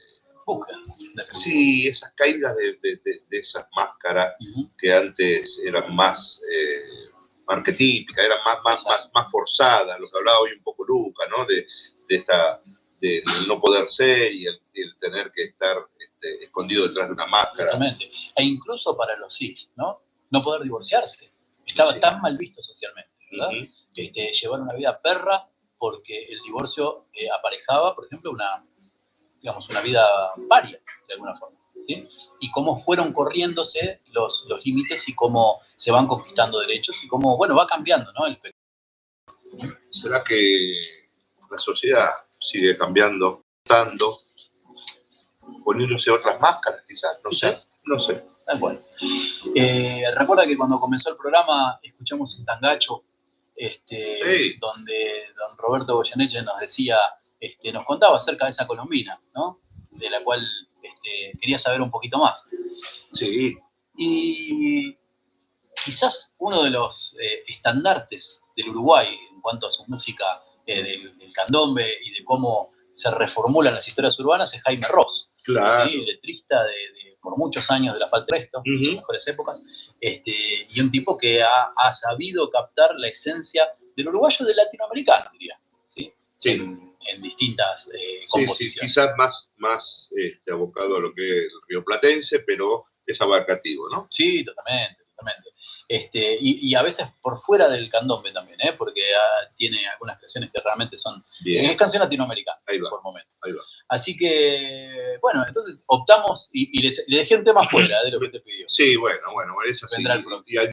Sí, esas caídas de, esas máscaras que antes eran más eh, arquetípicas, eran más, más, más, más forzadas, lo que hablaba hoy un poco Luca, ¿no? De, esta de no poder ser y el, tener que estar este, escondido detrás de una máscara. Exactamente. E incluso para los cis, ¿no? No poder divorciarse. Estaba tan mal visto socialmente, ¿verdad? este, llevar una vida perra porque el divorcio eh, aparejaba, por ejemplo, una, digamos, una vida varia, de alguna forma. ¿sí? Y cómo fueron corriéndose los, los límites y cómo se van conquistando derechos y cómo, bueno, va cambiando, ¿no? El... ¿Será que la sociedad sigue cambiando, estando, poniéndose otras máscaras, quizás, no sé, no sé. Tal cual. Eh, recuerda que cuando comenzó el programa escuchamos un tangacho este, Sí. donde don Roberto Goyeneche nos decía, este, nos contaba acerca de esa colombina, ¿no? De la cual este, quería saber un poquito más. Sí. Y quizás uno de los eh, estandartes del Uruguay en cuanto a su música eh, del, del candombe y de cómo se reformulan las historias urbanas es Jaime Ross. Claro. ¿sí? letrista de, de- por muchos años de la falta de resto, en sus mejores épocas, este, y un tipo que ha, ha sabido captar la esencia del uruguayo del latinoamericano, diría, ¿sí? Sí. En, en distintas eh, Sí, sí, composiciones. quizás más, más este, abocado a lo que es el río Platense, pero es abarcativo, ¿no? Sí, totalmente, Este, y, y a veces por fuera del candombe también, ¿eh? porque ah, tiene algunas canciones que realmente son... Bien. Es canción latinoamericana, Ahí va. por momentos. Ahí va. Así que, bueno, entonces optamos y, y le, dejé un tema fuera de lo que te pidió. Sí, bueno, bueno, es así. Vendrá el Y hay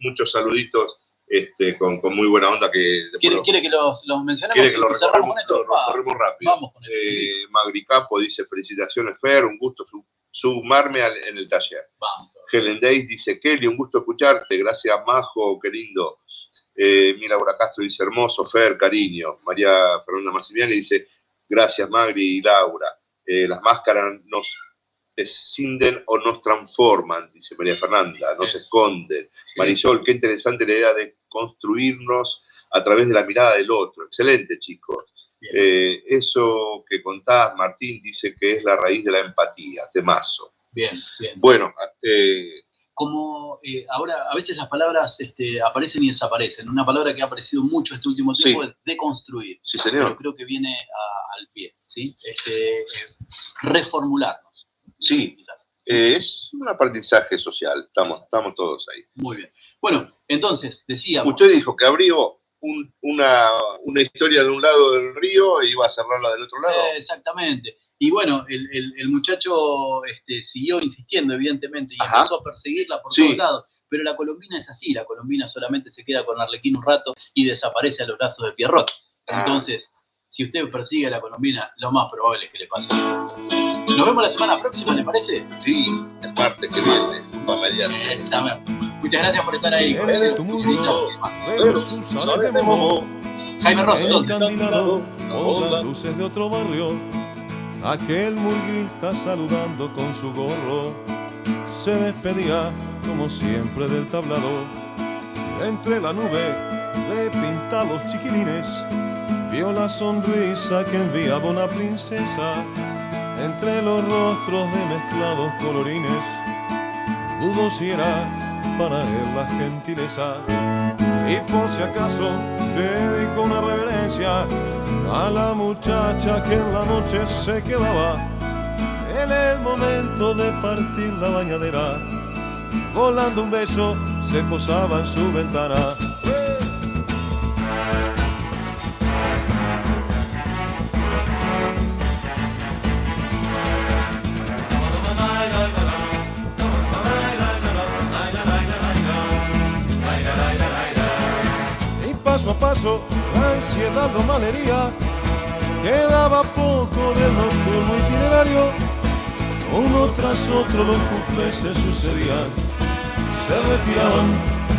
muchos saluditos este, con, con muy buena onda que ¿Quiere, quiere que los, los mencionemos quiere que lo y cerramos recorremos, con esto? lo rápido. Vamos con. Eh, Magri Capo dice, felicitaciones Fer, un gusto sumarme al- en el taller. Vamos. Helen Days dice, Kelly, un gusto escucharte, gracias Majo, qué lindo. Eh, mi Laura Castro dice, hermoso, Fer, cariño. María Fernanda Massimiani dice, gracias Magri y Laura. Eh, las máscaras nos escinden o nos transforman, dice María Fernanda, nos esconden. Marisol, qué interesante la idea de construirnos a través de la mirada del otro. Excelente, chicos. Eh, eso que contás, Martín, dice que es la raíz de la empatía, temazo. Bien, bien. Bueno, eh, Como eh, ahora a veces las palabras este, aparecen y desaparecen. Una palabra que ha aparecido mucho este último tiempo Sí. es deconstruir. Sí, señor. Pero creo que viene a- al pie, ¿sí? Este, reformularnos. Sí, eh, es un aprendizaje social, estamos, estamos todos ahí. Muy bien. Bueno, entonces, decíamos... Usted dijo que abrió un- una, una historia de un lado del río e iba a cerrarla del otro lado. Eh, exactamente. Y bueno, el, el- el muchacho este, siguió insistiendo, evidentemente, y Ajá. empezó a perseguirla por Sí. todos lados. Pero la colombina es así, la colombina solamente se queda con Arlequín un rato y desaparece a los brazos de Pierrot. Ah. Entonces, si usted persigue a la colombina, lo más probable es que le pase. Nos vemos la semana próxima, ¿le parece? Sí, el martes que viene, para mediante. Exactamente. Muchas gracias por estar ahí. En de Momo, Jaime Ross, encandilado por las luces de otro barrio, aquel murguista saludando con su gorro, se despedía como siempre del tablado. Entre la nube de pintados chiquilines, vio la sonrisa que enviaba una princesa. Entre los rostros de mezclados colorines, dudo si era para él la gentileza. Y por si acaso dedico una reverencia a la muchacha que en la noche se quedaba en el momento de partir la bañadera. Volando un beso se posaba en su ventana. Lo malhería. Quedaba poco del nocturno itinerario. Uno tras otro los cumples se sucedían. Se retiraban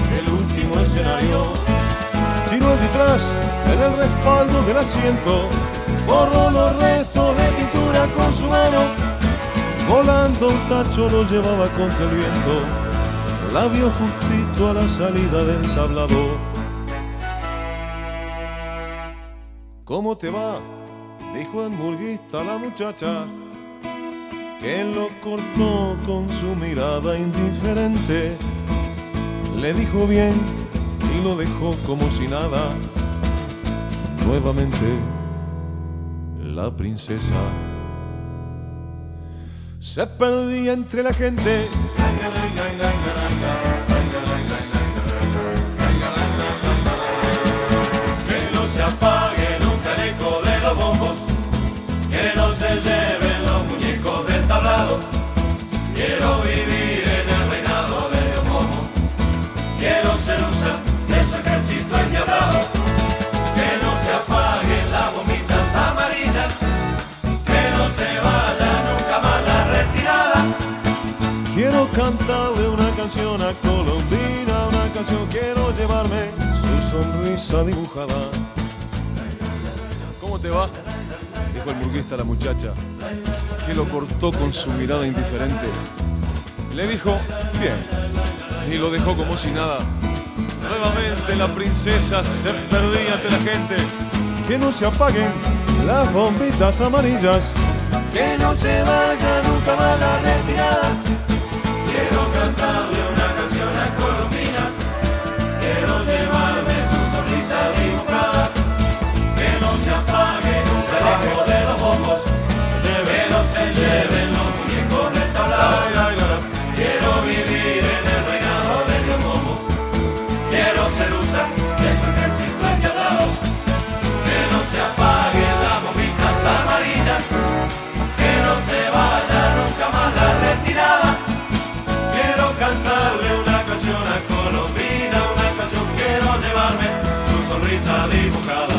del último escenario. Tiró el disfraz en el respaldo del asiento. Borró los restos de pintura con su mano. Volando un tacho lo llevaba contra el viento. La vio justito a la salida del tablado. ¿Cómo te va? Dijo el murguista a la muchacha, que lo cortó con su mirada indiferente. Le dijo bien y lo dejó como si nada. Nuevamente, la princesa se perdía entre la gente. Canción a Colombina, una canción quiero llevarme su sonrisa dibujada. ¿Cómo te va? Dijo el burguista a la muchacha, que lo cortó con su mirada indiferente. Le dijo, bien, y lo dejó como si nada. Nuevamente la princesa se perdía ante la gente. Que no se apaguen las bombitas amarillas. Que no se vaya nunca más la retirada. Quiero cantarle una canción a Colombina. Quiero llevarme su sonrisa dibujada. Que no se apague nunca eco de los bombos. Que no se lleven los muñecos del tablado. Quiero vivir en el reinado de Dios Momo. Quiero ser usa de su ejército enviado. Que no se apaguen las bombitas amarillas. Sonrisa dibujada.